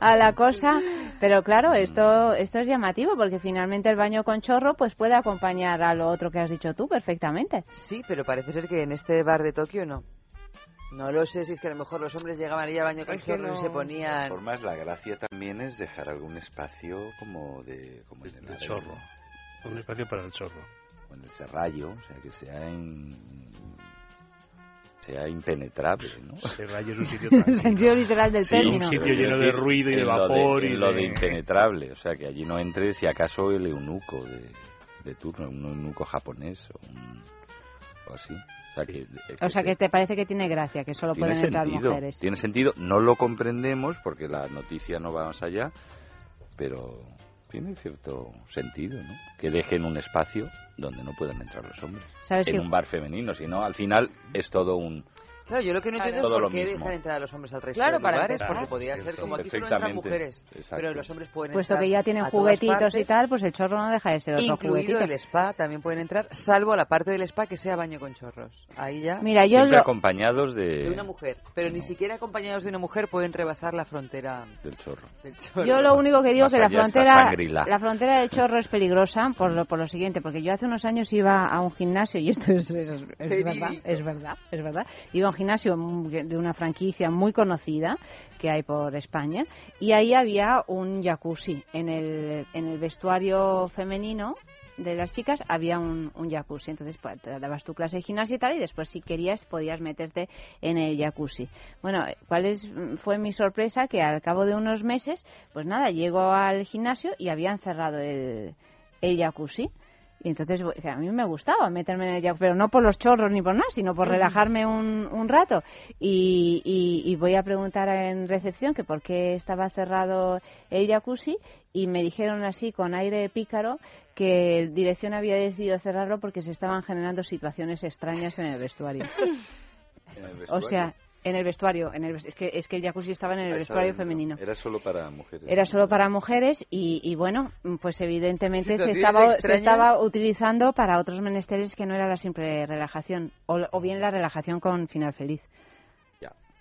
Speaker 1: a la cosa. Pero claro, esto, esto es llamativo porque finalmente el baño con chorro pues puede acompañar a lo otro que has dicho tú perfectamente.
Speaker 2: Sí, pero parece ser que en este bar de Tokio no. No lo sé si es que a lo mejor los hombres llegaban ahí al baño con chorro y se ponían.
Speaker 17: De formas, la gracia también es dejar algún espacio como de como en el
Speaker 21: chorro, un espacio para el chorro,
Speaker 17: o en el serrallo, o sea que sea en sea impenetrable, ¿no?
Speaker 21: Serrallo es un sitio
Speaker 1: en el sentido literal del
Speaker 21: sí,
Speaker 1: término.
Speaker 21: un sitio lleno de ruido y de vapor
Speaker 17: y
Speaker 21: lo
Speaker 17: de impenetrable, o sea que allí no entre si acaso el eunuco de, de turno, un eunuco japonés o un así.
Speaker 1: O sea, que, te parece que tiene gracia, que solo pueden entrar mujeres.
Speaker 17: Tiene sentido, no lo comprendemos porque la noticia no va más allá, pero tiene cierto sentido, ¿no? Que dejen un espacio donde no puedan entrar los hombres. en un bar femenino, si no, al final es todo un
Speaker 2: Claro, yo lo que no entiendo es por qué dejan entrar a los hombres al resto claro, de lugares, para porque podría ser como aquí solo entran mujeres, pero los hombres pueden
Speaker 1: Puesto que ya tienen juguetitos y tal, pues el chorro no deja de ser otro
Speaker 2: juguetito. el spa también pueden entrar, salvo a la parte del spa que sea baño con chorros. Ahí ya.
Speaker 1: Mira, yo
Speaker 17: Siempre acompañados de...
Speaker 2: de una mujer, pero ni siquiera acompañados de una mujer pueden rebasar la frontera
Speaker 17: del chorro.
Speaker 1: Yo lo único que digo es que la frontera la frontera del chorro es peligrosa por lo, por lo siguiente, porque yo hace unos años iba a un gimnasio y esto es, es, es verdad, es verdad, es verdad. Iba a un gimnasio de una franquicia muy conocida que hay por España y ahí había un jacuzzi en el, en el vestuario femenino de las chicas había un, un jacuzzi. Entonces pues, te dabas tu clase de gimnasia y tal, y después si querías podías meterte en el jacuzzi. Bueno, ¿cuál es, fue mi sorpresa? Que al cabo de unos meses, pues nada, llego al gimnasio y habían cerrado el, el jacuzzi. Y entonces a mí me gustaba meterme en el jacuzzi, pero no por los chorros ni por nada, sino por relajarme un, un rato. Y, y, y, voy a preguntar en recepción que por qué estaba cerrado el jacuzzi y me dijeron así con aire pícaro que dirección había decidido cerrarlo porque se estaban generando situaciones extrañas en el vestuario.
Speaker 17: ¿En el vestuario?
Speaker 1: O sea, en el vestuario, en el, es, que, es que el jacuzzi estaba en el
Speaker 17: Ah,
Speaker 1: vestuario
Speaker 17: estaba
Speaker 1: femenino.
Speaker 17: Era solo para mujeres.
Speaker 1: Era solo para mujeres y, y bueno, pues evidentemente se estaba, se
Speaker 2: extrañas.
Speaker 1: estaba utilizando para otros menesteres que no era la simple relajación, o, o bien la relajación con final feliz.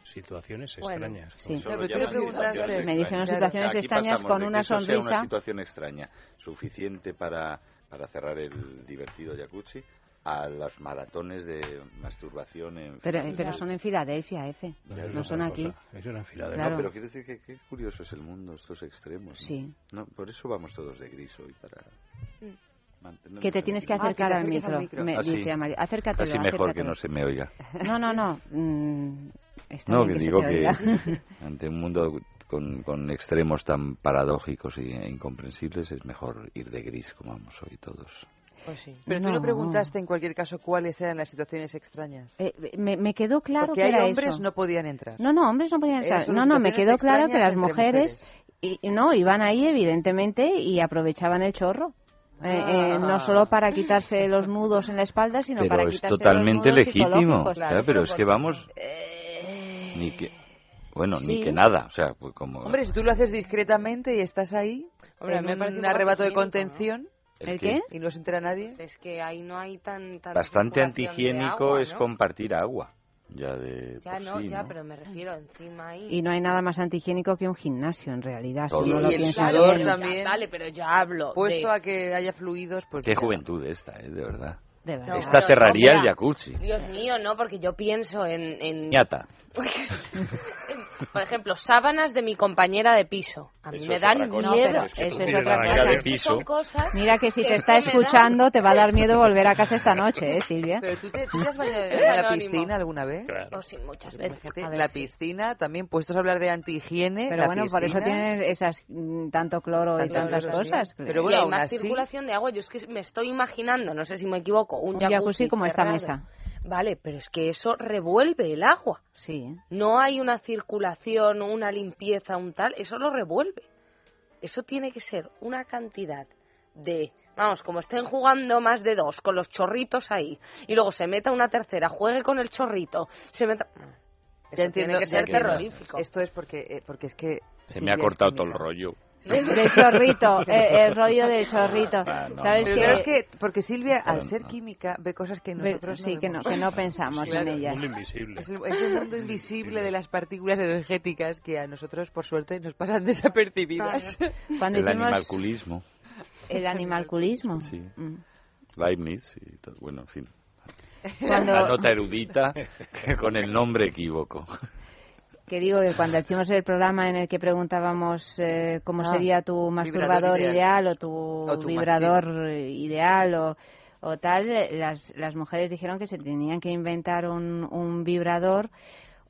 Speaker 21: Situaciones
Speaker 1: Bueno,
Speaker 21: extrañas.
Speaker 1: sí. Pero tú
Speaker 17: situaciones
Speaker 1: me dijeron
Speaker 17: extrañas.
Speaker 1: situaciones
Speaker 17: Aquí
Speaker 1: extrañas con
Speaker 17: de que
Speaker 1: una
Speaker 17: eso sea
Speaker 1: sonrisa.
Speaker 17: una situación extraña, suficiente para, para cerrar el divertido jacuzzi, a los maratones de masturbación en
Speaker 1: Pero, pero son en Filadelfia, F.
Speaker 17: Ya,
Speaker 1: No,
Speaker 17: es otra
Speaker 1: son aquí.
Speaker 21: Eso era en
Speaker 17: No,
Speaker 1: Claro.
Speaker 17: pero quiero decir que qué curioso es el mundo, estos extremos. ¿no?
Speaker 1: Sí.
Speaker 17: No, por eso vamos todos de gris hoy, para mantenernos
Speaker 1: Que te
Speaker 17: en
Speaker 1: tienes que acercar al micro, me
Speaker 17: Ah, sí.
Speaker 1: dice Amalia.
Speaker 17: Así mejor que no se me oiga.
Speaker 1: No, no, no. mm, está
Speaker 17: No,
Speaker 1: bien
Speaker 17: que
Speaker 1: se
Speaker 17: digo que ante un mundo con, con extremos tan paradójicos e incomprensibles es mejor ir de gris como vamos hoy todos.
Speaker 2: Pues sí. Pero tú
Speaker 1: No.
Speaker 2: no preguntaste en cualquier caso cuáles eran las situaciones extrañas.
Speaker 1: Eh, me, me quedó claro
Speaker 2: Porque
Speaker 1: que
Speaker 2: hay
Speaker 1: era
Speaker 2: hombres
Speaker 1: eso.
Speaker 2: no podían entrar.
Speaker 1: No, no, hombres no podían entrar. No, no, me quedó claro que las
Speaker 2: entre
Speaker 1: mujeres y, no iban ahí evidentemente y aprovechaban el chorro. Eh, eh,
Speaker 2: Ah.
Speaker 1: no solo para quitarse los nudos en la espalda, sino para
Speaker 17: Pero es
Speaker 1: quitarse
Speaker 17: totalmente
Speaker 1: los nudos
Speaker 17: legítimo.
Speaker 1: psicológicos.
Speaker 17: claro, pero es que vamos...
Speaker 1: Eh,
Speaker 17: Ni que... Bueno, ni
Speaker 2: Sí.
Speaker 17: que nada. O sea, pues como...
Speaker 2: Hombre, si tú lo haces discretamente y estás ahí,
Speaker 18: Hombre,
Speaker 2: en
Speaker 18: me
Speaker 2: un
Speaker 18: parece un
Speaker 2: arrebato de contención,
Speaker 17: ¿El ¿El qué?
Speaker 2: Y no se entera nadie.
Speaker 18: Es que ahí no hay tan... tan
Speaker 17: Bastante antihigiénico
Speaker 18: agua,
Speaker 17: es
Speaker 18: ¿no?
Speaker 17: compartir agua. Ya de
Speaker 18: Ya no,
Speaker 17: sí,
Speaker 18: ya,
Speaker 17: ¿no?
Speaker 18: pero me refiero encima ahí.
Speaker 1: Y no hay nada más antihigiénico que un gimnasio, en realidad.
Speaker 17: Todo.
Speaker 1: Si uno lo
Speaker 2: Y el sudor
Speaker 1: bien.
Speaker 2: también.
Speaker 18: Vale, pero yo hablo
Speaker 2: Puesto
Speaker 18: de...
Speaker 2: a que haya fluidos, pues...
Speaker 17: Qué
Speaker 2: mira.
Speaker 17: juventud esta, ¿eh? De verdad.
Speaker 1: De verdad.
Speaker 17: Esta
Speaker 18: pero,
Speaker 17: cerraría el jacuzzi.
Speaker 18: Dios mío, no, porque yo pienso en... en
Speaker 17: Ñata.
Speaker 18: Por ejemplo, sábanas de mi compañera de piso. A mí
Speaker 17: Eso
Speaker 18: me dan miedo.
Speaker 17: pero es que
Speaker 1: Eso
Speaker 17: tú
Speaker 1: es
Speaker 17: tienes
Speaker 1: otra cosa.
Speaker 17: de piso.
Speaker 18: son cosas
Speaker 1: Mira que si te
Speaker 18: que
Speaker 1: está
Speaker 18: es que me dan-
Speaker 1: escuchando te va a dar miedo volver a casa esta noche, ¿eh, Silvia?
Speaker 2: Pero tú te, tú te has bañado en la
Speaker 18: anónimo.
Speaker 2: piscina alguna vez.
Speaker 18: Oh, sí, muchas veces. ver,
Speaker 2: la
Speaker 18: sí.
Speaker 2: piscina también, puestos a hablar de antihigiene.
Speaker 1: Pero
Speaker 2: la
Speaker 1: bueno, por eso
Speaker 2: piscina-
Speaker 1: tienen esas mm, tanto cloro y
Speaker 2: Tanto
Speaker 1: tantas
Speaker 2: cloro, sí.
Speaker 1: cosas.
Speaker 2: Pero
Speaker 18: y
Speaker 2: bueno,
Speaker 18: hay
Speaker 2: aún
Speaker 18: más
Speaker 2: así-
Speaker 18: circulación de agua. Yo es que me estoy imaginando, no sé si me equivoco, un,
Speaker 1: Un jacuzzi como esta mesa.
Speaker 18: Vale, pero es que eso revuelve el agua.
Speaker 1: Sí, ¿eh?
Speaker 18: No hay una circulación, una limpieza, un tal, eso lo revuelve. Eso tiene que ser una cantidad de, vamos, como estén jugando más de dos con los chorritos ahí y luego se meta una tercera, juegue con el chorrito, se meta... Eso
Speaker 2: Ya entiendo,
Speaker 18: tiene que ser terrorífico.
Speaker 2: Esto es porque, eh, porque es que...
Speaker 17: Se me ha cortado todo el
Speaker 2: química.
Speaker 1: Del chorrito, eh, el rollo del chorrito.
Speaker 17: Ah, no,
Speaker 1: ¿Sabes
Speaker 17: no,
Speaker 1: qué?
Speaker 2: es que, porque Silvia, al
Speaker 17: Claro,
Speaker 2: ser química, ve cosas que
Speaker 1: Ve-
Speaker 2: nosotros
Speaker 1: sí,
Speaker 2: no
Speaker 1: que no, que no pensamos
Speaker 2: Claro.
Speaker 1: en ellas.
Speaker 21: mundo invisible.
Speaker 2: Es el, es el mundo invisible de las partículas energéticas que a nosotros, por suerte, nos pasan desapercibidas.
Speaker 1: Cuando
Speaker 17: El
Speaker 1: hicimos
Speaker 17: animalculismo.
Speaker 1: el animalculismo.
Speaker 17: Sí.
Speaker 1: Mm.
Speaker 17: Leibniz y todo. Bueno, en fin.
Speaker 1: Cuando-
Speaker 17: La nota erudita con el nombre equívoco.
Speaker 1: Que digo que cuando hicimos el programa en el que preguntábamos eh, cómo
Speaker 2: Ah,
Speaker 1: sería tu masturbador ideal.
Speaker 2: ideal.
Speaker 1: o tu,
Speaker 2: O tu
Speaker 1: vibrador ideal o, o tal, las, las mujeres dijeron que se tenían que inventar un, un vibrador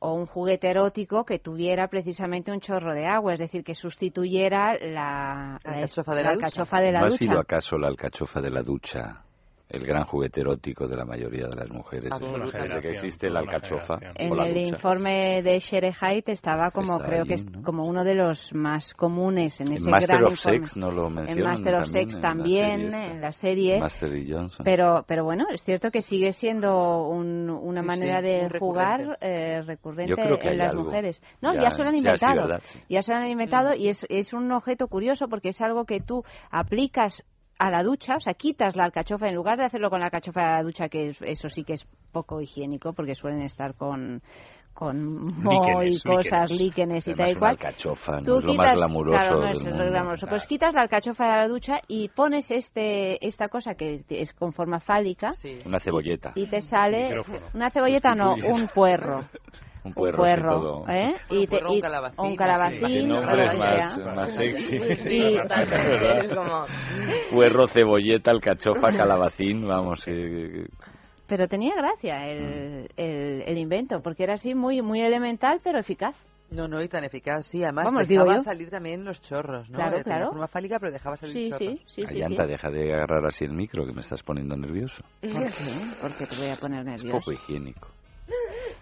Speaker 1: o un juguete erótico que tuviera precisamente un chorro de agua, es decir, que sustituyera la,
Speaker 2: ¿La alcachofa de la ducha?
Speaker 1: alcachofa de la
Speaker 17: ¿No ha sido acaso la alcachofa de la ducha el gran juguete erótico de la mayoría de las mujeres? Desde que existe la alcachofa o
Speaker 1: En
Speaker 17: la
Speaker 1: el informe de Sherehite estaba como
Speaker 17: Está
Speaker 1: creo
Speaker 17: ahí,
Speaker 1: que es
Speaker 17: ¿no?
Speaker 1: como uno de los más comunes en
Speaker 17: En
Speaker 1: ese
Speaker 17: Master
Speaker 1: gran
Speaker 17: of
Speaker 1: informe.
Speaker 17: Sex no lo
Speaker 1: en Master of
Speaker 17: también,
Speaker 1: Sex
Speaker 17: en la
Speaker 1: también,
Speaker 17: serie
Speaker 1: en la serie.
Speaker 17: Master y Johnson.
Speaker 1: Pero, pero bueno, es cierto que sigue siendo un- una
Speaker 2: Sí,
Speaker 1: manera
Speaker 2: sí,
Speaker 1: de
Speaker 2: muy
Speaker 1: jugar
Speaker 2: recurrente.
Speaker 1: eh, recurrente en las
Speaker 17: algo.
Speaker 1: mujeres. No, ya,
Speaker 17: Ya-
Speaker 1: se lo han
Speaker 17: ya sí,
Speaker 1: inventado.
Speaker 17: ¿verdad? Sí.
Speaker 1: Ya se lo han inventado y es, es un objeto curioso porque es algo que tú aplicas a la ducha, o sea, quitas la alcachofa en lugar de hacerlo con la alcachofa de la ducha, que es- eso sí que es poco higiénico porque suelen estar con con moho y cosas,
Speaker 21: líquenes.
Speaker 1: líquenes y tal y cual.
Speaker 17: alcachofa no
Speaker 1: Tú
Speaker 17: es lo
Speaker 1: quitas,
Speaker 17: más glamuroso
Speaker 1: claro, no es lo
Speaker 17: mundo.
Speaker 1: glamuroso. Pues quitas la alcachofa de la ducha y pones este esta cosa que es con forma fálica
Speaker 2: Sí.
Speaker 17: Una cebolleta.
Speaker 1: y te sale
Speaker 21: Micrófono.
Speaker 1: una cebolleta no, un puerro.
Speaker 17: Un puerro,
Speaker 1: ¿eh?
Speaker 2: y te, un calabacín.
Speaker 1: Un calabacín.
Speaker 17: más, más sexy. Y, Puerro, cebolleta, alcachofa, calabacín, vamos.
Speaker 1: Pero tenía gracia el, el, el, invento, porque era así muy, muy elemental, pero eficaz.
Speaker 2: No, no, y tan eficaz, sí. Además, Vamos, dejaba salir también los chorros, ¿no?
Speaker 1: Claro, claro.
Speaker 2: De forma fálica, pero dejaba salir sí, chorros.
Speaker 1: Sí, sí,
Speaker 17: Ayanta, deja de agarrar así el micro, que me estás poniendo nervioso.
Speaker 1: ¿Por qué? Porque te voy a poner nervioso.
Speaker 17: Es poco higiénico.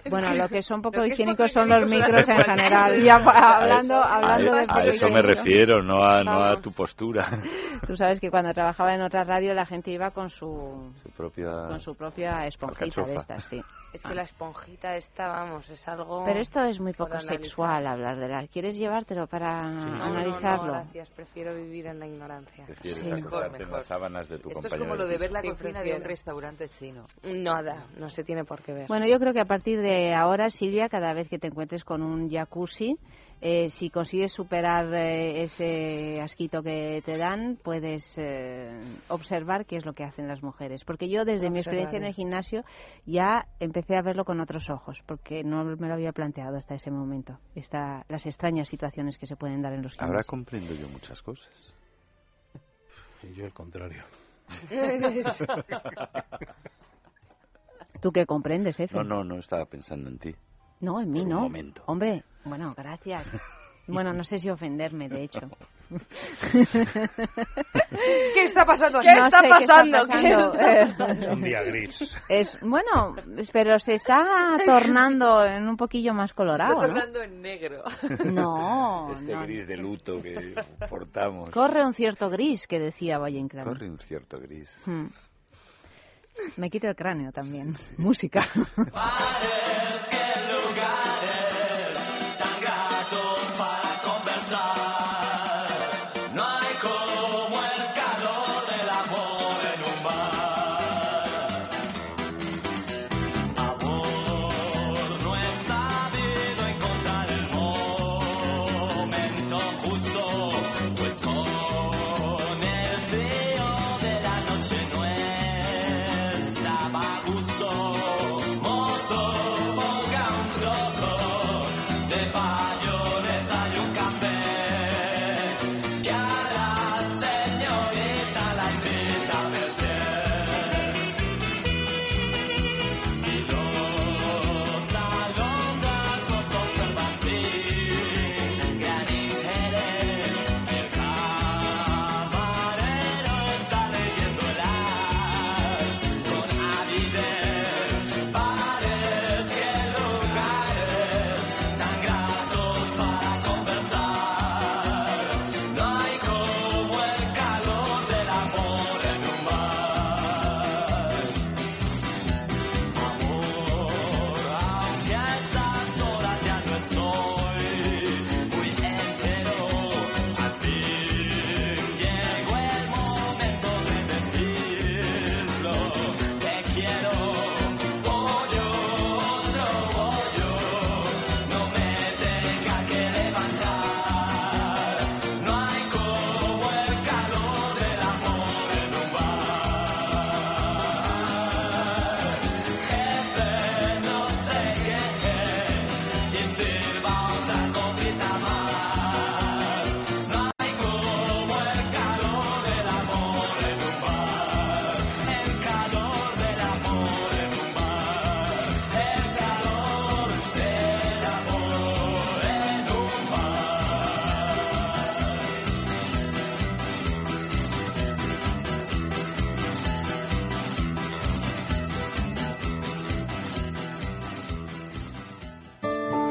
Speaker 1: Bueno, lo que son poco higiénicos son los micros en general. Ya hablando, hablando
Speaker 17: a,
Speaker 1: de
Speaker 17: a eso me refiero, no a, no a tu postura.
Speaker 1: Tú sabes que cuando trabajaba en otra radio la gente iba con su,
Speaker 17: su propia
Speaker 1: con su propia esponjita de estas, sí.
Speaker 18: Es que la esponjita esta, vamos, es algo.
Speaker 1: Pero esto es muy poco sexual hablar de la. ¿Quieres llevártelo para analizarlo?
Speaker 18: No, gracias, prefiero vivir en la ignorancia.
Speaker 17: Prefieres sí, mejor, mejor. en las sábanas de tu
Speaker 2: Esto
Speaker 17: es
Speaker 2: como lo de ver la cocina de un restaurante chino.
Speaker 18: Nada, no se tiene por qué ver.
Speaker 1: Bueno, yo creo que a partir de ahora, Silvia, cada vez que te encuentres con un jacuzzi, eh, si consigues superar eh, ese asquito que te dan, puedes eh, observar qué es lo que hacen las mujeres. Porque yo, desde mi experiencia en el gimnasio, ya empecé a verlo con otros ojos, porque no me lo había planteado hasta ese momento. Esta, las extrañas situaciones que se pueden dar en los gimnasios.
Speaker 17: Ahora comprendo yo muchas cosas.
Speaker 21: Y yo el contrario.
Speaker 1: ¿Tú qué comprendes, Efe?
Speaker 17: No, no, no estaba pensando en ti.
Speaker 1: No, en mí no.
Speaker 17: momento.
Speaker 1: Hombre, bueno, gracias. Bueno, no sé si ofenderme, de hecho.
Speaker 18: ¿Qué está pasando? ¿Qué, está, pasando?
Speaker 21: Es un día gris.
Speaker 1: Es, bueno, pero se está tornando en un poquillo más colorado.
Speaker 2: Está tornando en negro.
Speaker 1: No.
Speaker 17: Este gris de luto que portamos.
Speaker 1: Corre un cierto gris, que decía Valle Inclán.
Speaker 17: Corre un cierto gris.
Speaker 1: Hmm. Me quito el cráneo también. Música.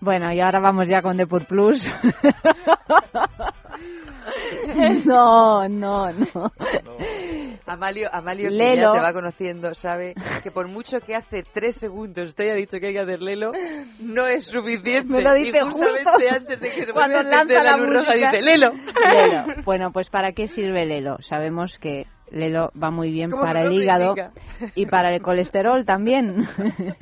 Speaker 1: Bueno, y ahora vamos ya con Depur Plus. no, no, no.
Speaker 2: Amalio, Amalio que ya te va conociendo, sabe que por mucho que hace tres segundos te haya dicho que hay que hacer Lelo, no es suficiente.
Speaker 1: Me lo dice justo
Speaker 2: antes de que se
Speaker 1: cuando lanza la,
Speaker 2: luz roja dice
Speaker 1: Lelo. Lelo. Bueno, pues ¿para qué sirve Lelo? Sabemos que Lelo va muy bien para el hígado y para el colesterol también.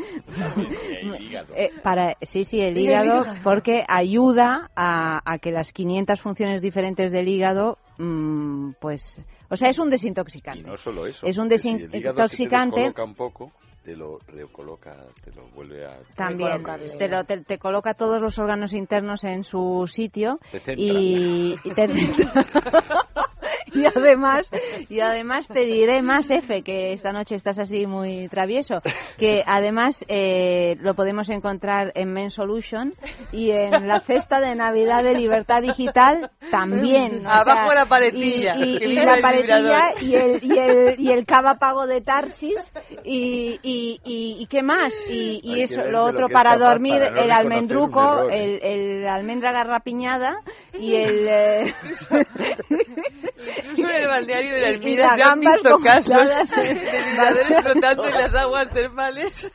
Speaker 1: eh, para, sí, sí, el hígado, porque ayuda a, a, que las 500 funciones diferentes del hígado, mmm, pues, o sea, es un desintoxicante.
Speaker 17: Y no solo eso.
Speaker 1: Es un desintoxicante.
Speaker 17: Si un poco, te lo recoloca, te lo vuelve a...
Speaker 1: También, te, lo, te, coloca todos los órganos internos en su sitio y, y, te, y además y además te diré más F que esta noche estás así muy travieso que además eh, lo podemos encontrar en Men Solution y en la cesta de Navidad de Libertad Digital también
Speaker 2: abajo la paletilla
Speaker 1: y, la paletilla y el, y el y el cava pago de Tarsis y y, qué más y, eso lo otro para dormir el almendruco el, el, almendra garrapiñada y el eh...
Speaker 2: incluso en el balneario de la Ermida se han visto casos de flotando en las aguas termales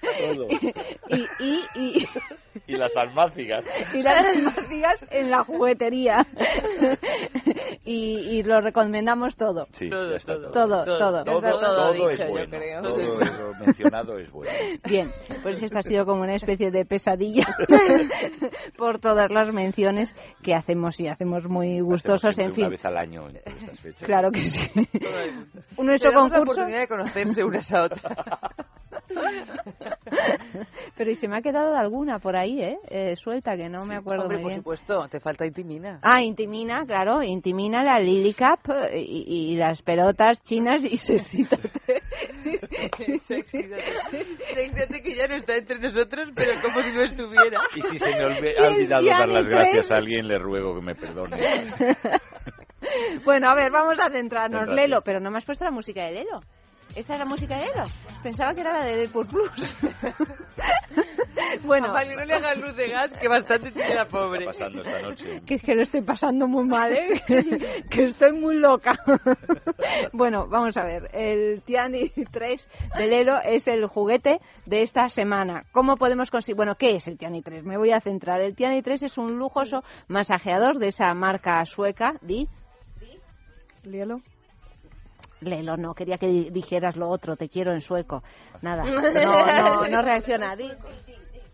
Speaker 1: y, y, y
Speaker 17: y las almácigas.
Speaker 1: Y las almácigas en la juguetería. y, y, lo recomendamos todo.
Speaker 17: Sí, todo, todo,
Speaker 1: todo, todo,
Speaker 17: todo, todo, es bueno. Todo lo mencionado es bueno.
Speaker 1: Bien, pues esta ha sido como una especie de pesadilla por todas las menciones que hacemos y hacemos muy gustosos, en fin.
Speaker 17: Una vez al año en estas
Speaker 1: Claro que sí. Nuestro concurso. la
Speaker 2: oportunidad de conocerse unas a otras.
Speaker 1: Pero y se me ha quedado alguna por ahí, ¿eh? eh suelta, que no me acuerdo
Speaker 2: hombre,
Speaker 1: muy
Speaker 2: por
Speaker 1: bien.
Speaker 2: supuesto, te falta Intimina.
Speaker 1: Ah, Intimina, claro, Intimina, la Lily Cup eh, y, y las pelotas chinas y Sexítate.
Speaker 2: Sexítate que ya no está entre nosotros, pero como si no estuviera.
Speaker 17: Y si se me ha olvidado dar las gracias a alguien, le ruego que me perdone.
Speaker 1: bueno, a ver, vamos a centrarnos. Lelo, pero no me has puesto la música de Lelo. ¿Esta es la música de Ero? Pensaba que era la de Deadpool Plus. bueno.
Speaker 2: Vale, no le hagas luz de gas, que bastante tiene la pobre.
Speaker 17: pasando esta noche?
Speaker 1: Que es que lo estoy pasando muy mal, ¿eh? que estoy muy loca. bueno, vamos a ver. El Tiani 3 de Lelo es el juguete de esta semana. ¿Cómo podemos conseguir? Bueno, ¿qué es el Tiani 3? Me voy a centrar. El Tiani 3 es un lujoso masajeador de esa marca sueca, Di. Lelo. Lelo, no, quería que dijeras lo otro, te quiero en sueco. Nada, no, no, no reacciona.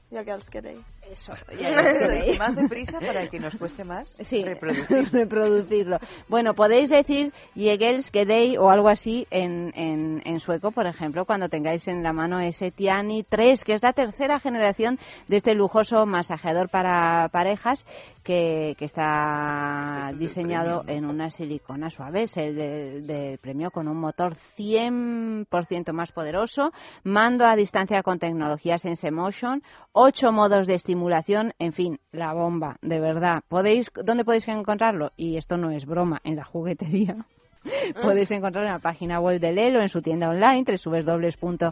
Speaker 18: Ya que os queréis.
Speaker 1: Eso,
Speaker 2: ya Más deprisa para que nos cueste más
Speaker 1: sí,
Speaker 2: reproducirlo.
Speaker 1: reproducirlo. Bueno, podéis decir Gedei o algo así en, en, en, sueco, por ejemplo, cuando tengáis en la mano ese Tiani 3, que es la tercera generación de este lujoso masajeador para parejas que, que está este diseñado en una silicona suave. Es el del premio con un motor 100% más poderoso, mando a distancia con tecnología Sense Motion, ocho modos de estimulación, en fin, la bomba, de verdad. ¿Podéis, ¿Dónde podéis encontrarlo? Y esto no es broma, en la juguetería. podéis encontrarlo en la página web de Lelo, en su tienda online, www.lelo.com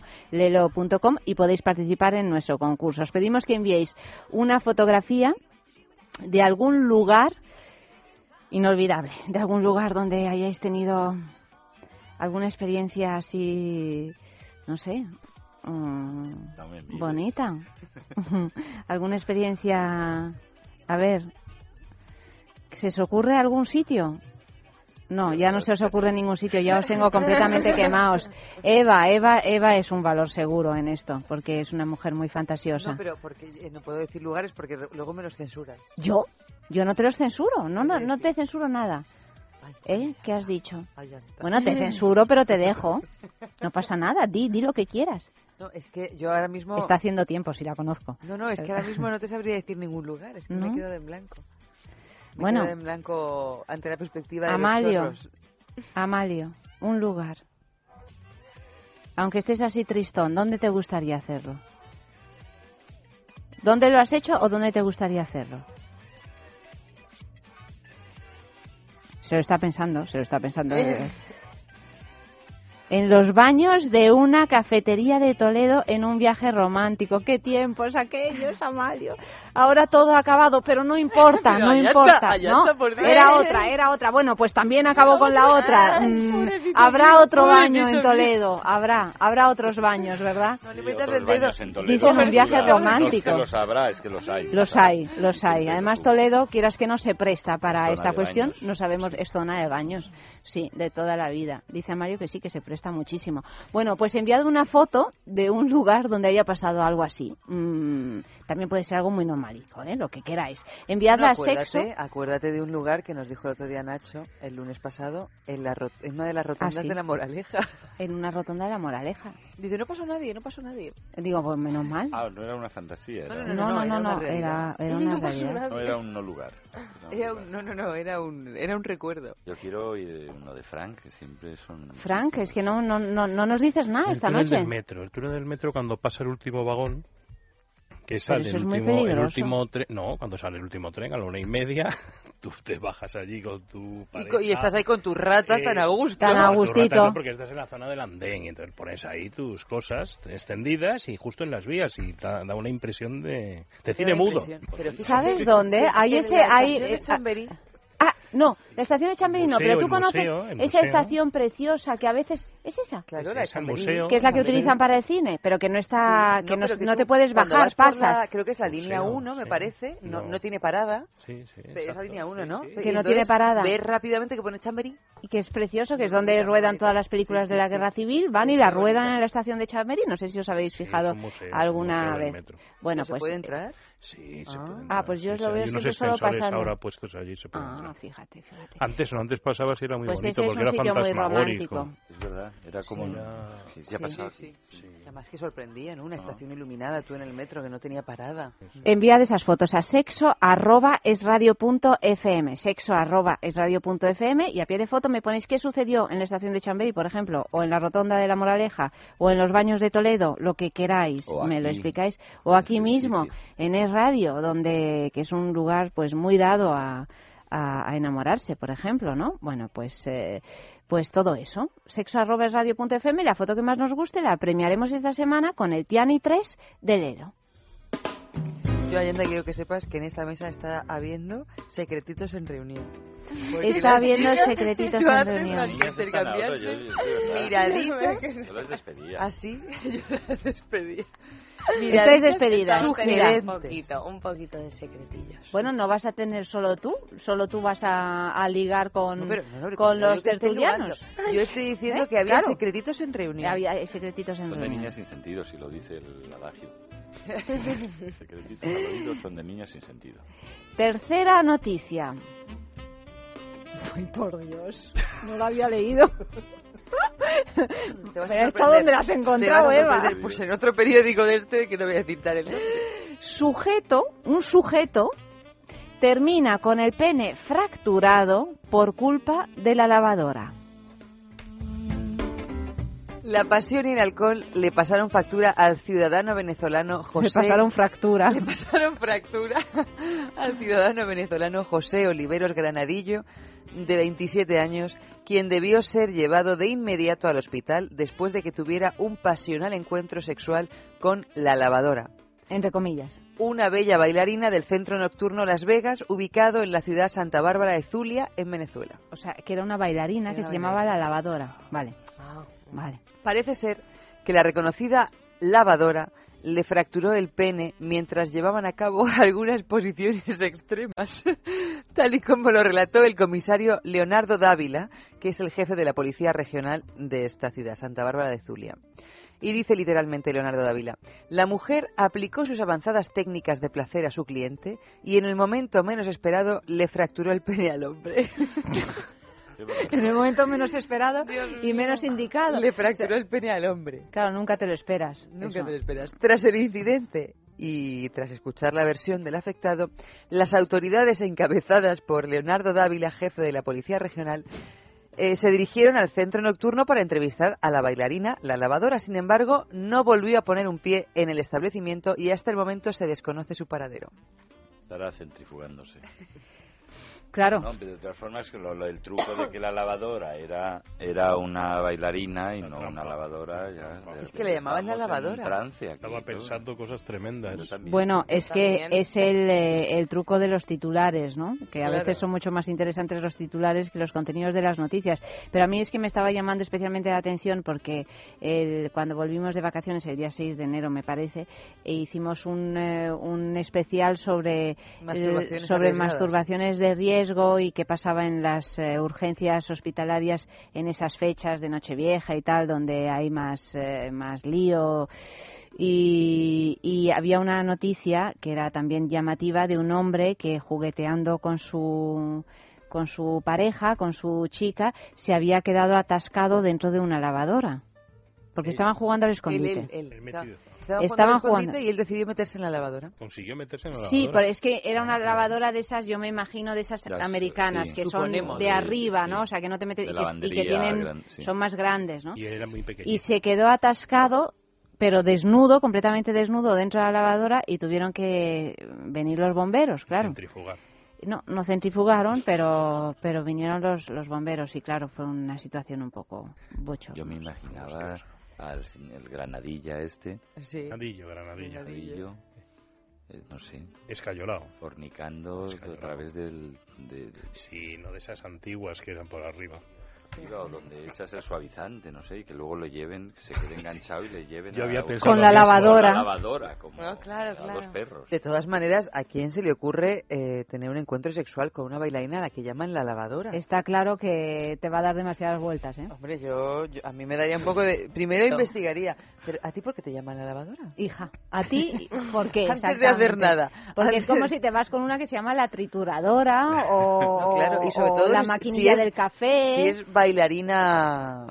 Speaker 1: y podéis participar en nuestro concurso. Os pedimos que enviéis una fotografía de algún lugar inolvidable, de algún lugar donde hayáis tenido alguna experiencia así, no sé, Mm, bonita. ¿Alguna experiencia? A ver, ¿se os ocurre algún sitio? No, ya no se os ocurre ningún sitio, ya os tengo completamente quemados. Eva, Eva, Eva es un valor seguro en esto, porque es una mujer muy fantasiosa.
Speaker 2: No, pero porque eh, no puedo decir lugares porque luego me los censuras.
Speaker 1: ¿Yo? Yo no te los censuro, no, no, no te censuro nada. ¿Eh? ¿Qué has dicho? Bueno, te censuro, pero te dejo. No pasa nada, di, di lo que quieras.
Speaker 2: No, es que yo ahora mismo...
Speaker 1: Está haciendo tiempo, si la conozco.
Speaker 2: No, no, es que ahora mismo no te sabría decir ningún lugar, es que me he quedado en blanco. Me
Speaker 1: bueno,
Speaker 2: he quedado en blanco ante la perspectiva de
Speaker 1: Amalio,
Speaker 2: los
Speaker 1: Amalio, un lugar. Aunque estés así tristón, ¿dónde te gustaría hacerlo? ¿Dónde lo has hecho o dónde te gustaría hacerlo? Se lo está pensando, se lo está pensando. En los baños de una cafetería de Toledo en un viaje romántico. ¿Qué tiempos aquellos, Amalio? Ahora todo ha acabado, pero no importa, no importa. ¿no? era otra, era otra. Bueno, pues también acabó con la otra. Mm, habrá otro baño en Toledo, habrá, habrá otros baños, ¿verdad?
Speaker 17: No le
Speaker 1: Dicen un viaje romántico.
Speaker 17: No los habrá, es que los hay.
Speaker 1: Los hay, los hay. Además Toledo, quieras que no se presta para esta cuestión, no sabemos, es zona de baños. Sí, de toda la vida. Dice Mario que sí, que se presta muchísimo. Bueno, pues enviad una foto de un lugar donde haya pasado algo así. Mm, también puede ser algo muy normalico, ¿eh? lo que queráis. Enviadla a sexo.
Speaker 2: Acuérdate de un lugar que nos dijo el otro día Nacho, el lunes pasado, en, la, en una de las rotondas
Speaker 1: ¿Ah,
Speaker 2: de la Moraleja.
Speaker 1: En una rotonda de la Moraleja.
Speaker 2: Dice, no pasó nadie, no pasó nadie.
Speaker 1: Digo, pues menos mal.
Speaker 17: Ah, no era una fantasía. Era...
Speaker 1: No, no, no, no, era, era, una realidad.
Speaker 17: No era un no lugar.
Speaker 2: Era un, no, no, no, era un, era un recuerdo.
Speaker 17: Yo quiero oír uno de Frank, que siempre son...
Speaker 1: Frank, es que no, no, no, no nos dices nada esta
Speaker 21: túnel
Speaker 1: noche.
Speaker 21: Del metro, el túnel del metro cuando pasa el último vagón, que sale el último, el último tren, no, cuando sale el último tren a la una y media, tú te bajas allí con tu
Speaker 2: Y,
Speaker 21: pareja.
Speaker 2: co- y estás ahí con tus ratas tan a gusto.
Speaker 1: Tan a gustito.
Speaker 21: no, porque estás en la zona del andén y entonces pones ahí tus cosas extendidas y justo en las vías y da, da una impresión de, de cine mudo.
Speaker 2: Pero fíjate,
Speaker 1: ¿Sabes dónde? Hay ese, hay... eh. Ah, no, la estación de Chamberí no, pero tú conoces
Speaker 21: museo,
Speaker 1: esa
Speaker 21: museo.
Speaker 1: estación preciosa que a veces... ¿Es esa?
Speaker 2: Claro,
Speaker 21: Es
Speaker 2: la Chamberí.
Speaker 21: museo.
Speaker 1: Que es la que utilizan para el cine, pero que no está...
Speaker 2: Sí,
Speaker 1: que no, no
Speaker 2: tú
Speaker 1: te puedes
Speaker 2: cuando
Speaker 1: bajar,
Speaker 2: vas por la-
Speaker 1: pasas.
Speaker 2: creo que es la línea
Speaker 21: Museo,
Speaker 2: 1, me parece. No,
Speaker 21: No.
Speaker 2: no tiene parada.
Speaker 21: Sí, sí,
Speaker 2: Es la línea 1,
Speaker 21: sí,
Speaker 2: ¿no?
Speaker 1: Que no tiene parada.
Speaker 2: Ves rápidamente que pone Chamberí.
Speaker 1: Y que es precioso, que es donde ruedan todas las películas de la Guerra Civil, van y la ruedan en la estación de Chamberí. No sé si os habéis fijado alguna vez. Bueno,
Speaker 2: ¿No se
Speaker 1: pues...
Speaker 2: puede entrar?
Speaker 21: Sí, se
Speaker 2: Ah.
Speaker 21: puede
Speaker 1: Ah,
Speaker 21: entrar,
Speaker 1: pues yo
Speaker 21: sí,
Speaker 1: lo veo siempre solo pasando.
Speaker 21: ahora puestos allí, se puede
Speaker 1: Ah,
Speaker 21: entrar.
Speaker 1: Fíjate, fíjate.
Speaker 21: Antes no, antes pasabas y era muy
Speaker 1: Pues
Speaker 21: bonito
Speaker 1: ese es
Speaker 21: porque
Speaker 1: un
Speaker 21: era
Speaker 1: sitio muy
Speaker 21: fantasmagórico.
Speaker 1: romántico.
Speaker 17: Es verdad, era como... Que ya
Speaker 2: Sí,
Speaker 17: pasaba.
Speaker 2: sí, sí. Además que sorprendía, ¿no? Una estación iluminada, tú en el metro que no tenía parada.
Speaker 1: Enviad esas fotos a sexo arroba esradio.fm, sexo arroba esradio.fm y a pie de foto me ponéis qué sucedió en la estación de Chamberí, por ejemplo, o en la rotonda de la Moraleja, o en los baños de Toledo, lo que queráis,
Speaker 17: O
Speaker 1: me lo explicáis, o aquí
Speaker 17: Sí,
Speaker 1: mismo,
Speaker 17: sí,
Speaker 1: en Es Radio, donde que es un lugar pues muy dado a, a, a enamorarse, por ejemplo, ¿no? Bueno, pues eh, pues todo eso. Sexo arroba esradio.fm, la foto que más nos guste la premiaremos esta semana con el Tiani 3 del Ero.
Speaker 2: Yo, Allende, quiero que sepas que en esta mesa está habiendo secretitos en reunión. Porque
Speaker 1: Está habiendo secretitos en
Speaker 2: hacen
Speaker 1: reunión.
Speaker 2: intercambiarse
Speaker 17: de
Speaker 2: miraditas.
Speaker 17: Yo las despedía.
Speaker 2: Así, yo las despedía.
Speaker 1: Estáis
Speaker 2: Miraditas
Speaker 1: despedidas.
Speaker 18: Un poquito, un poquito de secretillos.
Speaker 1: Bueno, no vas a tener solo tú, solo tú vas a, a ligar con,
Speaker 2: No, pero- no,
Speaker 1: con los tertulianos.
Speaker 2: Yo estoy diciendo
Speaker 1: ¿Eh?
Speaker 2: que había
Speaker 1: Claro.
Speaker 2: secretitos en reunión.
Speaker 1: Había eh, secretitos en
Speaker 17: Son de
Speaker 1: reunión.
Speaker 17: niñas sin sentido, si lo dice el adagio. Secretitos al oído son de niñas sin sentido.
Speaker 1: Tercera noticia. Ay, por Dios, no la había leído.
Speaker 2: Te vas a
Speaker 1: Pero ¿esta
Speaker 2: sorprender.
Speaker 1: dónde la has
Speaker 2: Te
Speaker 1: encontrado,
Speaker 2: vas a
Speaker 1: Eva?
Speaker 2: Pues en otro periódico de este que no voy a citar el nombre.
Speaker 1: Sujeto, un sujeto, termina con el pene fracturado por culpa de la lavadora.
Speaker 2: La pasión y el alcohol le pasaron factura al ciudadano venezolano José.
Speaker 1: Le pasaron fractura.
Speaker 2: Le pasaron fractura al ciudadano venezolano José Oliveros Granadillo, de 27 años, quien debió ser llevado de inmediato al hospital después de que tuviera un pasional encuentro sexual con la lavadora.
Speaker 1: Entre comillas.
Speaker 2: Una bella bailarina del centro nocturno Las Vegas, ubicado en la ciudad Santa Bárbara de Zulia, en Venezuela.
Speaker 1: O sea, que era una bailarina
Speaker 2: Era
Speaker 1: que
Speaker 2: una
Speaker 1: se llamaba la lavadora. Vale,
Speaker 18: Ah,
Speaker 1: vale.
Speaker 2: Parece ser que la reconocida lavadora le fracturó el pene mientras llevaban a cabo algunas posiciones extremas, tal y como lo relató el comisario Leonardo Dávila, que es el jefe de la Policía Regional de esta ciudad, Santa Bárbara de Zulia. Y dice literalmente Leonardo Dávila, la mujer aplicó sus avanzadas técnicas de placer a su cliente y en el momento menos esperado le fracturó el pene al hombre.
Speaker 1: En el momento menos esperado y menos indicado.
Speaker 2: Le fracturó el pene al hombre.
Speaker 1: Claro, nunca te lo esperas.
Speaker 2: Nunca
Speaker 1: eso.
Speaker 2: te lo esperas. Tras el incidente y tras escuchar la versión del afectado, las autoridades encabezadas por Leonardo Dávila, jefe de la Policía Regional, eh, se dirigieron al centro nocturno para entrevistar a la bailarina, la lavadora. Sin embargo, no volvió a poner un pie en el establecimiento y hasta el momento se desconoce su paradero.
Speaker 17: Estará centrifugándose.
Speaker 1: Claro.
Speaker 17: No, pero de todas formas, lo, lo, el truco de que la lavadora era era una bailarina y no una lavadora. Ya,
Speaker 2: es que le llamaban la lavadora.
Speaker 17: Trance
Speaker 21: Estaba pensando cosas tremendas.
Speaker 1: Bueno, es que es el, eh, el, truco de los titulares, ¿no? Que a veces son mucho más interesantes los titulares que los contenidos de las noticias. Pero a mí es que me estaba llamando especialmente la atención porque el, cuando volvimos de vacaciones, el día 6 de enero, me parece, e hicimos un, eh, un especial sobre,
Speaker 2: masturbaciones,
Speaker 1: sobre masturbaciones de riesgo y qué pasaba en las eh, urgencias hospitalarias en esas fechas de Nochevieja y tal, donde hay más, eh, más lío. Y, y, había una noticia que era también llamativa de un hombre que jugueteando con su con su pareja, con su chica, se había quedado atascado dentro de una lavadora. Porque estaban jugando al escondite.
Speaker 2: Él, él, él, Estaban jugando y él decidió meterse en la lavadora.
Speaker 21: Consiguió meterse en la
Speaker 1: lavadora.
Speaker 21: Sí,
Speaker 1: pero es que era una lavadora de esas, yo me imagino de esas Las, americanas sí. que Suponemos, son de, arriba, ¿no? O sea, que no te metes y que, y que, tienen gran, sí. son más grandes, ¿no?
Speaker 21: Y era muy pequeño.
Speaker 1: Y se quedó atascado pero desnudo, completamente desnudo dentro de la lavadora y tuvieron que venir los bomberos, claro.
Speaker 21: Centrifugar.
Speaker 1: No, no centrifugaron, pero pero vinieron los, los bomberos y claro, fue una situación un poco bocho.
Speaker 17: Yo me imaginaba al el granadilla este.
Speaker 2: Sí.
Speaker 21: Granadillo, granadillo.
Speaker 17: granadillo eh, no sé.
Speaker 21: Escayolado.
Speaker 17: Fornicando Escayolado. a través del, de, de...
Speaker 21: Sí, no de esas antiguas que eran por arriba.
Speaker 17: O donde echas el suavizante, no sé, y que luego lo lleven, se quede enganchado y le lleven
Speaker 21: Yo había
Speaker 17: a,
Speaker 1: con la lavadora.
Speaker 17: Con la lavadora, como
Speaker 18: no, claro,
Speaker 17: a
Speaker 18: claro.
Speaker 17: dos perros.
Speaker 2: De todas maneras, ¿a quién se le ocurre eh, tener un encuentro sexual con una bailarina a la que llaman la lavadora?
Speaker 1: Está claro que te va a dar demasiadas vueltas, ¿eh?
Speaker 2: Hombre, yo, yo a mí me daría un poco de... Primero no. investigaría, pero ¿a ti por qué te llaman la lavadora?
Speaker 1: Hija, ¿a ti por qué?
Speaker 2: Antes de hacer nada.
Speaker 1: Porque Antes... es como si te vas con una que se llama la trituradora o,
Speaker 2: no, claro. y sobre todo
Speaker 1: la maquinilla
Speaker 2: si es,
Speaker 1: del café.
Speaker 2: Si es bailarina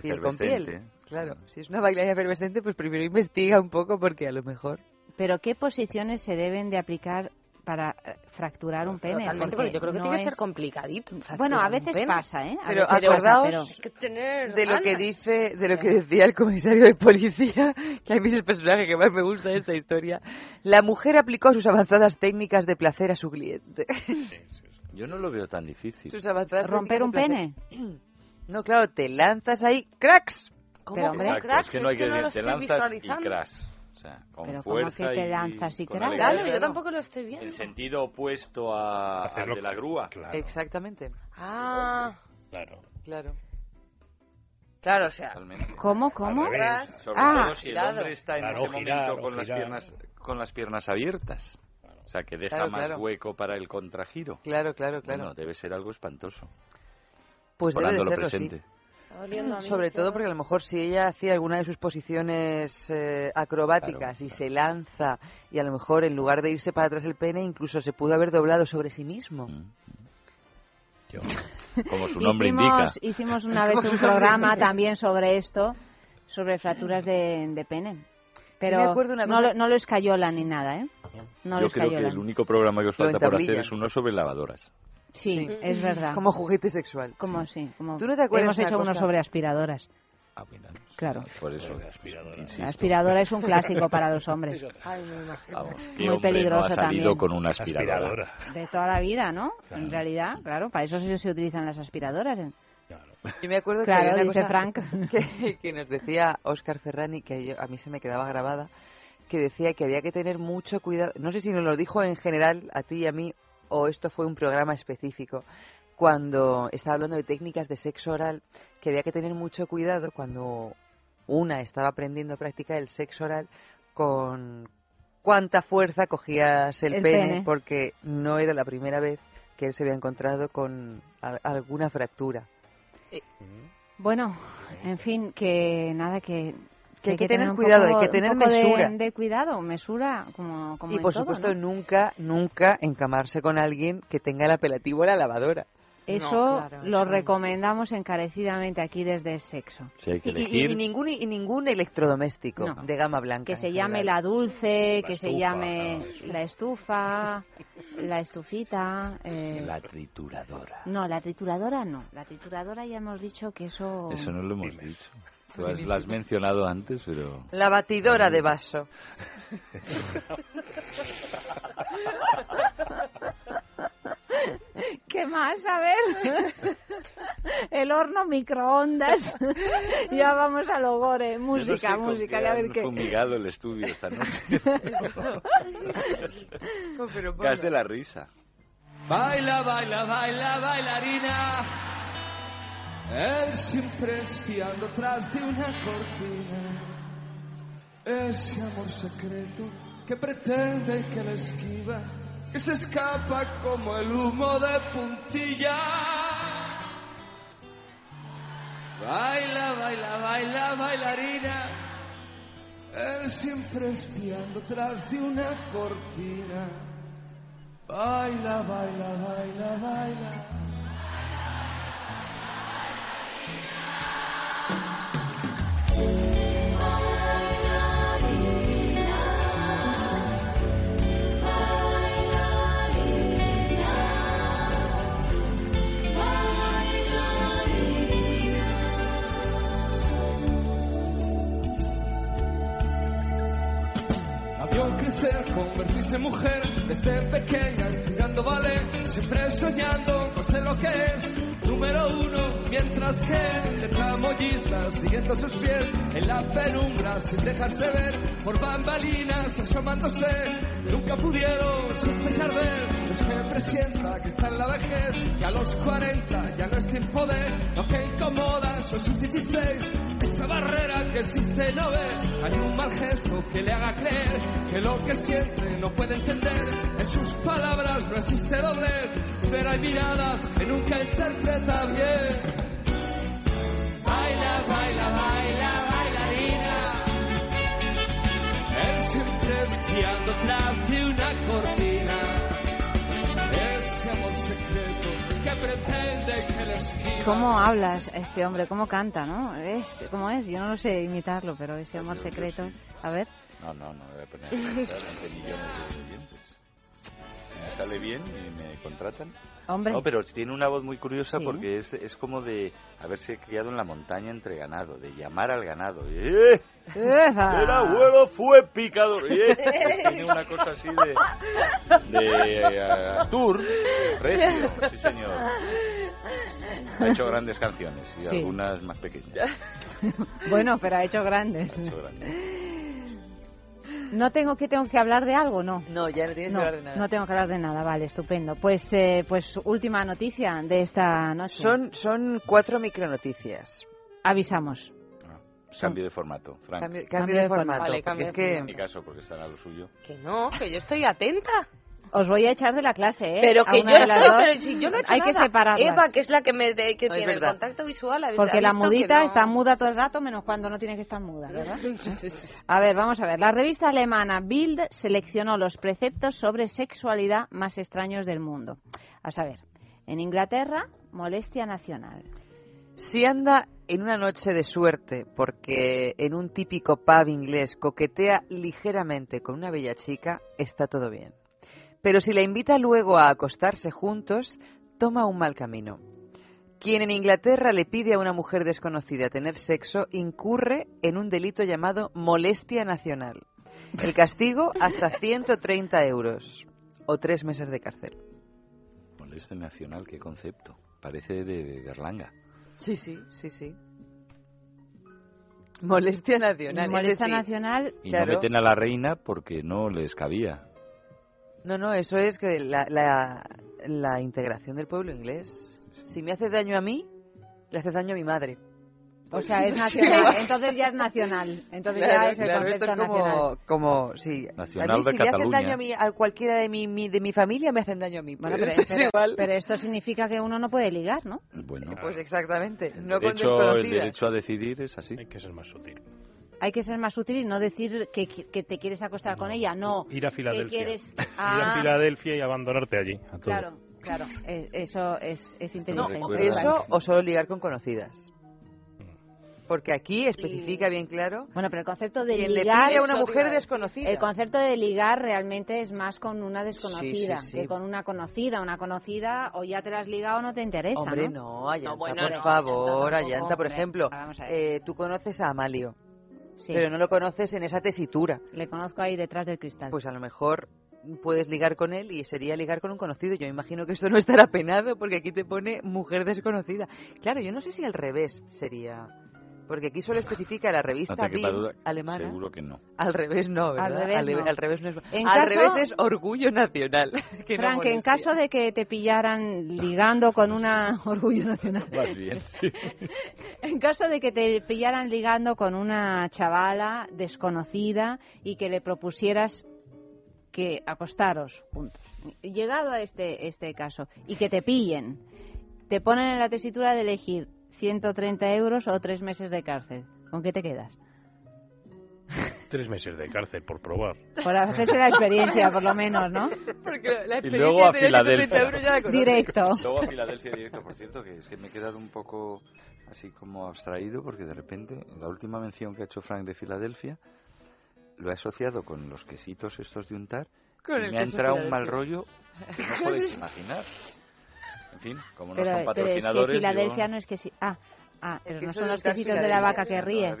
Speaker 2: piel con piel. Claro, si es una bailarina efervescente, pues primero investiga un poco porque a lo mejor.
Speaker 1: Pero ¿qué posiciones se deben de aplicar para fracturar un pene?
Speaker 18: Totalmente, porque yo creo que no tiene es... que ser complicadito.
Speaker 1: Bueno, a veces pasa, ¿eh? A
Speaker 2: pero
Speaker 1: veces
Speaker 2: acordaos
Speaker 1: pasa,
Speaker 18: pero... que tener
Speaker 2: de lo que dice, de lo que decía el comisario de policía, que a mí es el personaje que más me gusta de esta historia. La mujer aplicó sus avanzadas técnicas de placer a su cliente.
Speaker 17: Yo no lo veo tan difícil.
Speaker 2: Sus avanzadas
Speaker 1: ¿Romper un pene?
Speaker 2: No, claro, te lanzas ahí, cracks.
Speaker 18: ¿Cómo
Speaker 1: Pero, hombre,
Speaker 17: Exacto,
Speaker 18: cracks?
Speaker 17: es que no hay
Speaker 18: es que
Speaker 17: que
Speaker 18: no lo
Speaker 17: te lanzas y crash. O sea, con
Speaker 1: Pero
Speaker 17: fuerza
Speaker 1: ¿cómo que te
Speaker 17: y
Speaker 1: lanzas y crash?
Speaker 17: elegancia.
Speaker 18: Claro, yo tampoco lo estoy viendo.
Speaker 17: En sentido opuesto a, al de la grúa.
Speaker 21: Claro.
Speaker 2: Exactamente.
Speaker 18: Ah,
Speaker 21: Claro.
Speaker 2: Claro.
Speaker 18: claro, o sea.
Speaker 17: Totalmente.
Speaker 1: ¿Cómo? ¿Cómo?
Speaker 17: Sobre
Speaker 1: Ah,
Speaker 17: todo si el
Speaker 18: girado.
Speaker 17: hombre está en
Speaker 21: Claro,
Speaker 17: ese
Speaker 21: girar,
Speaker 17: momento con las,
Speaker 21: girar.
Speaker 17: piernas, con las piernas abiertas. O sea, que deja
Speaker 2: Claro,
Speaker 17: más
Speaker 2: claro.
Speaker 17: hueco para el contragiro.
Speaker 2: Claro, claro, claro.
Speaker 17: Bueno, debe ser algo espantoso.
Speaker 2: pues debe de serlo,
Speaker 17: presente.
Speaker 2: sí. Sobre todo porque a lo mejor si ella hacía alguna de sus posiciones eh, acrobáticas y se lanza y a lo mejor en lugar de irse para atrás el pene incluso se pudo haber doblado sobre sí mismo.
Speaker 17: Mm. Yo, como su nombre
Speaker 1: hicimos,
Speaker 17: indica.
Speaker 1: Hicimos una vez un programa también sobre esto, sobre fracturas de, de pene. Pero
Speaker 2: me acuerdo una
Speaker 1: no, lo, no lo escayolan ni nada, ¿eh? No lo
Speaker 17: Yo creo que el único programa que os
Speaker 2: Lo
Speaker 17: falta por hacer es uno sobre lavadoras.
Speaker 1: Sí, es verdad.
Speaker 2: Como juguete sexual.
Speaker 1: Como sí, como
Speaker 2: ¿Tú no te acuerdas
Speaker 1: hemos hecho uno
Speaker 2: cosa?
Speaker 1: sobre aspiradoras.
Speaker 17: Ah, mira,
Speaker 1: Claro.
Speaker 17: Por eso,
Speaker 21: aspiradora.
Speaker 17: insisto.
Speaker 1: La aspiradora es un clásico para los hombres.
Speaker 18: Ay, me.
Speaker 17: Vamos, ¿qué
Speaker 1: Muy
Speaker 17: hombre
Speaker 1: peligroso
Speaker 17: no ha salido
Speaker 1: también.
Speaker 17: con una aspiradora?
Speaker 21: Aspiradora.
Speaker 1: De toda la vida, ¿no?
Speaker 21: Claro.
Speaker 1: En realidad, claro, para eso se, se utilizan las aspiradoras.
Speaker 2: Yo me acuerdo
Speaker 1: Claro,
Speaker 2: que había una
Speaker 1: dice
Speaker 2: cosa
Speaker 1: Frank.
Speaker 2: Que, que nos decía Oscar Ferrani, que yo- a mí se me quedaba grabada, que decía que había que tener mucho cuidado. No sé si nos lo dijo en general a ti y a mí, o esto fue un programa específico, cuando estaba hablando de técnicas de sexo oral, que había que tener mucho cuidado cuando una estaba aprendiendo a practicar el sexo oral con cuánta fuerza cogías el,
Speaker 1: El
Speaker 2: pene,
Speaker 1: pene.
Speaker 2: porque no era la primera vez que él se había encontrado con alguna fractura.
Speaker 1: Bueno, en fin, que nada, que...
Speaker 2: Que hay que tener cuidado,
Speaker 1: poco-
Speaker 2: hay que tener
Speaker 1: un poco de-
Speaker 2: mesura.
Speaker 1: De, cuidado, mesura, como, como
Speaker 2: y
Speaker 1: en
Speaker 2: por
Speaker 1: todo,
Speaker 2: supuesto
Speaker 1: ¿no?
Speaker 2: nunca, nunca encamarse con alguien que tenga el apelativo la lavadora.
Speaker 1: Eso
Speaker 18: No, claro,
Speaker 1: lo recomendamos encarecidamente aquí desde Sexo.
Speaker 17: Si hay que
Speaker 2: Y, y-
Speaker 17: elegir,
Speaker 2: y ningún, y ningún electrodoméstico
Speaker 1: No.
Speaker 2: de gama blanca.
Speaker 1: Que se llame
Speaker 2: general.
Speaker 1: la dulce,
Speaker 21: La
Speaker 1: que se llame la estufa, la estufita. eh,
Speaker 17: la trituradora.
Speaker 1: No, la trituradora no. La trituradora ya hemos dicho que eso...
Speaker 17: Eso no lo hemos dicho. Tú has, lo has mencionado antes, pero...
Speaker 2: La batidora de vaso.
Speaker 1: más, a ver. El horno microondas. ya vamos a lo gore. Música, música.
Speaker 17: Ya
Speaker 1: a ver qué.
Speaker 17: fumigado el estudio esta noche. Gas de la risa.
Speaker 22: Baila, baila, baila, bailarina. Él siempre espiando tras de una cortina. Ese amor secreto que pretende que la esquiva, que se escapa como el humo de puntilla. Baila, baila, baila, bailarina. Él siempre espiando tras de una cortina. Baila, baila, baila, baila. vio convertirse en mujer, desde pequeña estudiando ballet, siempre soñando con ser lo que es, número uno, mientras que de tramoyista, siguiendo sus pies, en la penumbra, sin dejarse ver, por bambalinas, asomándose, nunca pudieron sospechar de él, es que presienta que está en la vejez, que a los 40 ya no es tiempo de, lo que incomoda son sus 16, esa barrera que existe no ve, hay un mal gesto que le haga creer que lo que siente no puede entender. En sus palabras no existe doblez, pero hay miradas que nunca interpreta bien. Baila, baila, baila, bailarina. Siempre espiando tras de una cortina.
Speaker 1: ¿Cómo hablas este hombre? ¿Cómo canta, no? ¿Es, ¿Cómo es? Yo no lo sé imitarlo, pero ese amor secreto... A ver...
Speaker 17: No, no, no voy a poner 20 millones de oyentes. Me sale bien y me contratan.
Speaker 1: Hombre.
Speaker 17: No, pero tiene una voz muy curiosa porque es, es como de haberse criado en la montaña entre ganado, de llamar al ganado. ¡Eh! El abuelo fue picador. ¡Eh! Pues tiene una cosa así de, de uh, Artur, recio, sí señor. Ha hecho grandes canciones y
Speaker 1: Sí.
Speaker 17: algunas más pequeñas.
Speaker 1: bueno, pero ha hecho grandes.
Speaker 17: Ha hecho grandes.
Speaker 1: ¿No tengo que tengo que hablar de algo? No.
Speaker 2: No, ya no tienes que hablar de nada.
Speaker 1: No tengo que hablar de nada, vale, estupendo. Pues, eh, pues última noticia de esta noche.
Speaker 2: Son, son cuatro micronoticias.
Speaker 1: Avisamos.
Speaker 17: Cambio de formato, Frank.
Speaker 2: Cambio, cambio de formato.
Speaker 18: Vale, cambio
Speaker 2: es
Speaker 18: de
Speaker 2: que
Speaker 17: En mi caso, porque a lo suyo.
Speaker 18: Que no, que yo estoy atenta.
Speaker 1: Os voy a echar de la clase, ¿eh?
Speaker 18: Pero que yo
Speaker 1: dos.
Speaker 18: pero si yo no he hecho
Speaker 1: Hay que separarlas.
Speaker 18: Eva, que es la que me de- que
Speaker 1: No, es
Speaker 18: tiene el contacto visual,
Speaker 1: Porque la mudita
Speaker 18: no-
Speaker 1: está muda todo el rato, menos cuando no tiene que estar muda, ¿verdad? A ver, vamos a ver. La revista alemana Bild seleccionó los preceptos sobre sexualidad más extraños del mundo. A saber, en Inglaterra, molestia nacional.
Speaker 2: si anda en una noche de suerte porque en un típico pub inglés coquetea ligeramente con una bella chica, está todo bien. Pero si la invita luego a acostarse juntos, toma un mal camino. Quien en Inglaterra le pide a una mujer desconocida tener sexo incurre en un delito llamado molestia nacional. El castigo hasta 130 euros o tres meses de cárcel.
Speaker 17: Moleste nacional, qué concepto. Parece de Berlanga.
Speaker 2: Sí, sí, sí, sí. Molestia nacional. es
Speaker 1: Molestia
Speaker 2: decir,
Speaker 1: nacional.
Speaker 17: Y
Speaker 2: Claro.
Speaker 17: no meten a la reina porque no les cabía.
Speaker 2: No, no, eso es que la, la, la integración del pueblo inglés. Si me hace daño a mí, le hace daño a mi madre.
Speaker 1: O sea, es nacional. Entonces ya es nacional. Entonces ya es el
Speaker 2: claro,
Speaker 1: concepto
Speaker 2: esto es como,
Speaker 1: nacional.
Speaker 2: como sí.
Speaker 17: Nacional
Speaker 2: a mí
Speaker 17: de
Speaker 2: si le hacen daño a, mí, a cualquiera de mi, mi- de mi familia, me hacen daño a mí.
Speaker 1: Bueno, pero,
Speaker 2: esto es
Speaker 1: pero-
Speaker 2: igual.
Speaker 1: pero esto significa que uno no puede ligar, ¿no?
Speaker 17: Bueno,
Speaker 2: Pues exactamente. No
Speaker 17: el,
Speaker 2: con
Speaker 17: derecho, el derecho a decidir es así.
Speaker 21: Hay que ser más sutil.
Speaker 1: Hay que ser más sutil y no decir que, que te quieres acostar con ella, no.
Speaker 21: Ir a
Speaker 1: Que
Speaker 21: Filadelfia.
Speaker 1: quieres...
Speaker 21: Ir a Filadelfia y abandonarte allí. a todo.
Speaker 1: claro, claro. Eh, Eso es, es inteligente.
Speaker 2: No, eso o solo ligar con conocidas. Porque aquí especifica bien claro.
Speaker 1: Bueno, pero el concepto de
Speaker 2: Quien le
Speaker 1: ligar...
Speaker 2: pide a una mujer desconocida.
Speaker 1: El concepto de ligar realmente es más con una desconocida
Speaker 2: Sí, sí, sí.
Speaker 1: que con una conocida. Una conocida o ya te la has ligado o no te interesa,
Speaker 2: Hombre,
Speaker 1: ¿no?
Speaker 2: no, Ayanta,
Speaker 1: bueno,
Speaker 2: por
Speaker 1: no,
Speaker 2: favor,
Speaker 1: tampoco,
Speaker 2: por ejemplo, eh, tú conoces a Amalio,
Speaker 1: Sí.
Speaker 2: pero no lo conoces en esa tesitura.
Speaker 1: Le conozco ahí detrás del cristal.
Speaker 2: Pues a lo mejor puedes ligar con él y sería ligar con un conocido. Yo imagino que esto no estará penado porque aquí te pone mujer desconocida. Claro, yo no sé si al revés sería. Porque aquí solo especifica la revista no alemana.
Speaker 17: Seguro que no.
Speaker 2: Al revés no, ¿verdad?
Speaker 1: Al revés, no.
Speaker 2: Al revés, no es... al revés es orgullo nacional.
Speaker 1: Que Frank, en caso de que te pillaran ligando con una... Orgullo nacional.
Speaker 17: Más bien, sí.
Speaker 1: en caso de que te pillaran ligando con una chavala desconocida y que le propusieras que acostaros, punto. Llegado a este, este caso, y que te pillen, te ponen en la tesitura de elegir 130 euros o tres meses de cárcel. ¿Con qué te quedas?
Speaker 21: Tres meses de cárcel por probar.
Speaker 1: Por hacerse la experiencia, por lo menos, ¿no?
Speaker 17: y luego a Filadelfia.
Speaker 1: directo.
Speaker 17: Luego a Filadelfia directo, por cierto, que es que me he quedado un poco así como abstraído porque de repente la última mención que ha hecho Frank de Filadelfia lo he asociado con los quesitos estos de untar y me ha entrado un mal rollo que no podéis imaginar. En fin, como no son patrocinadores.
Speaker 1: Pero es que Filadelfia no es que sí. Ah, Ah, pero no son los quesitos de la vaca que ríe.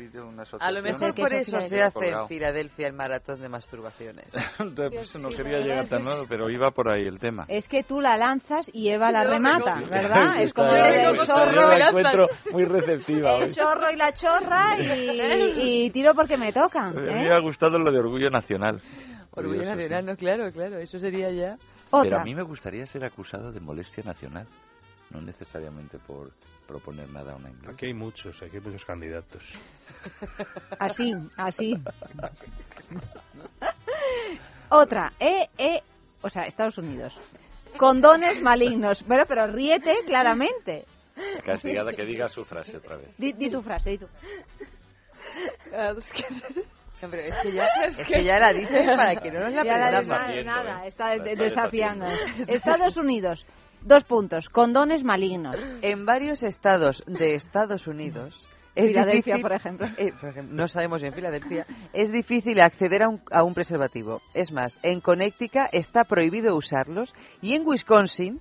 Speaker 2: A lo mejor por eso se hace en Filadelfia el maratón de masturbaciones.
Speaker 17: Entonces, no quería llegar tan nuevo, pero iba por ahí el tema.
Speaker 1: Es que tú la lanzas y Eva la remata, ¿verdad? Es como el chorro.
Speaker 17: la encuentro muy receptiva.
Speaker 1: El chorro y la chorra y, tiro porque me toca.
Speaker 17: A mí me ha gustado lo de Orgullo Nacional.
Speaker 2: Orgullo Nacional, no, claro, claro, eso sería ya...
Speaker 17: Pero a mí me gustaría ser acusado de molestia nacional no necesariamente por proponer nada a una inglesa.
Speaker 21: Aquí hay muchos, aquí hay muchos candidatos.
Speaker 1: Así, así. Otra, e, e, o sea, Estados Unidos. Condones malignos. Bueno, pero ríete claramente.
Speaker 17: Castigada que diga su frase otra vez.
Speaker 1: Di, tu frase, di tu.
Speaker 2: Hombre, es que ya, es que ya la dices para que no nos la aprendamos.
Speaker 1: Nada, nada, está desafiando. Estados Unidos. Dos puntos. Condones malignos.
Speaker 2: En varios estados de Estados Unidos.
Speaker 1: Es Filadelfia, por, ejemplo.
Speaker 2: Eh, No sabemos si en Filadelfia. Es difícil acceder a un, a un preservativo. Es más, en Connecticut está prohibido usarlos y en Wisconsin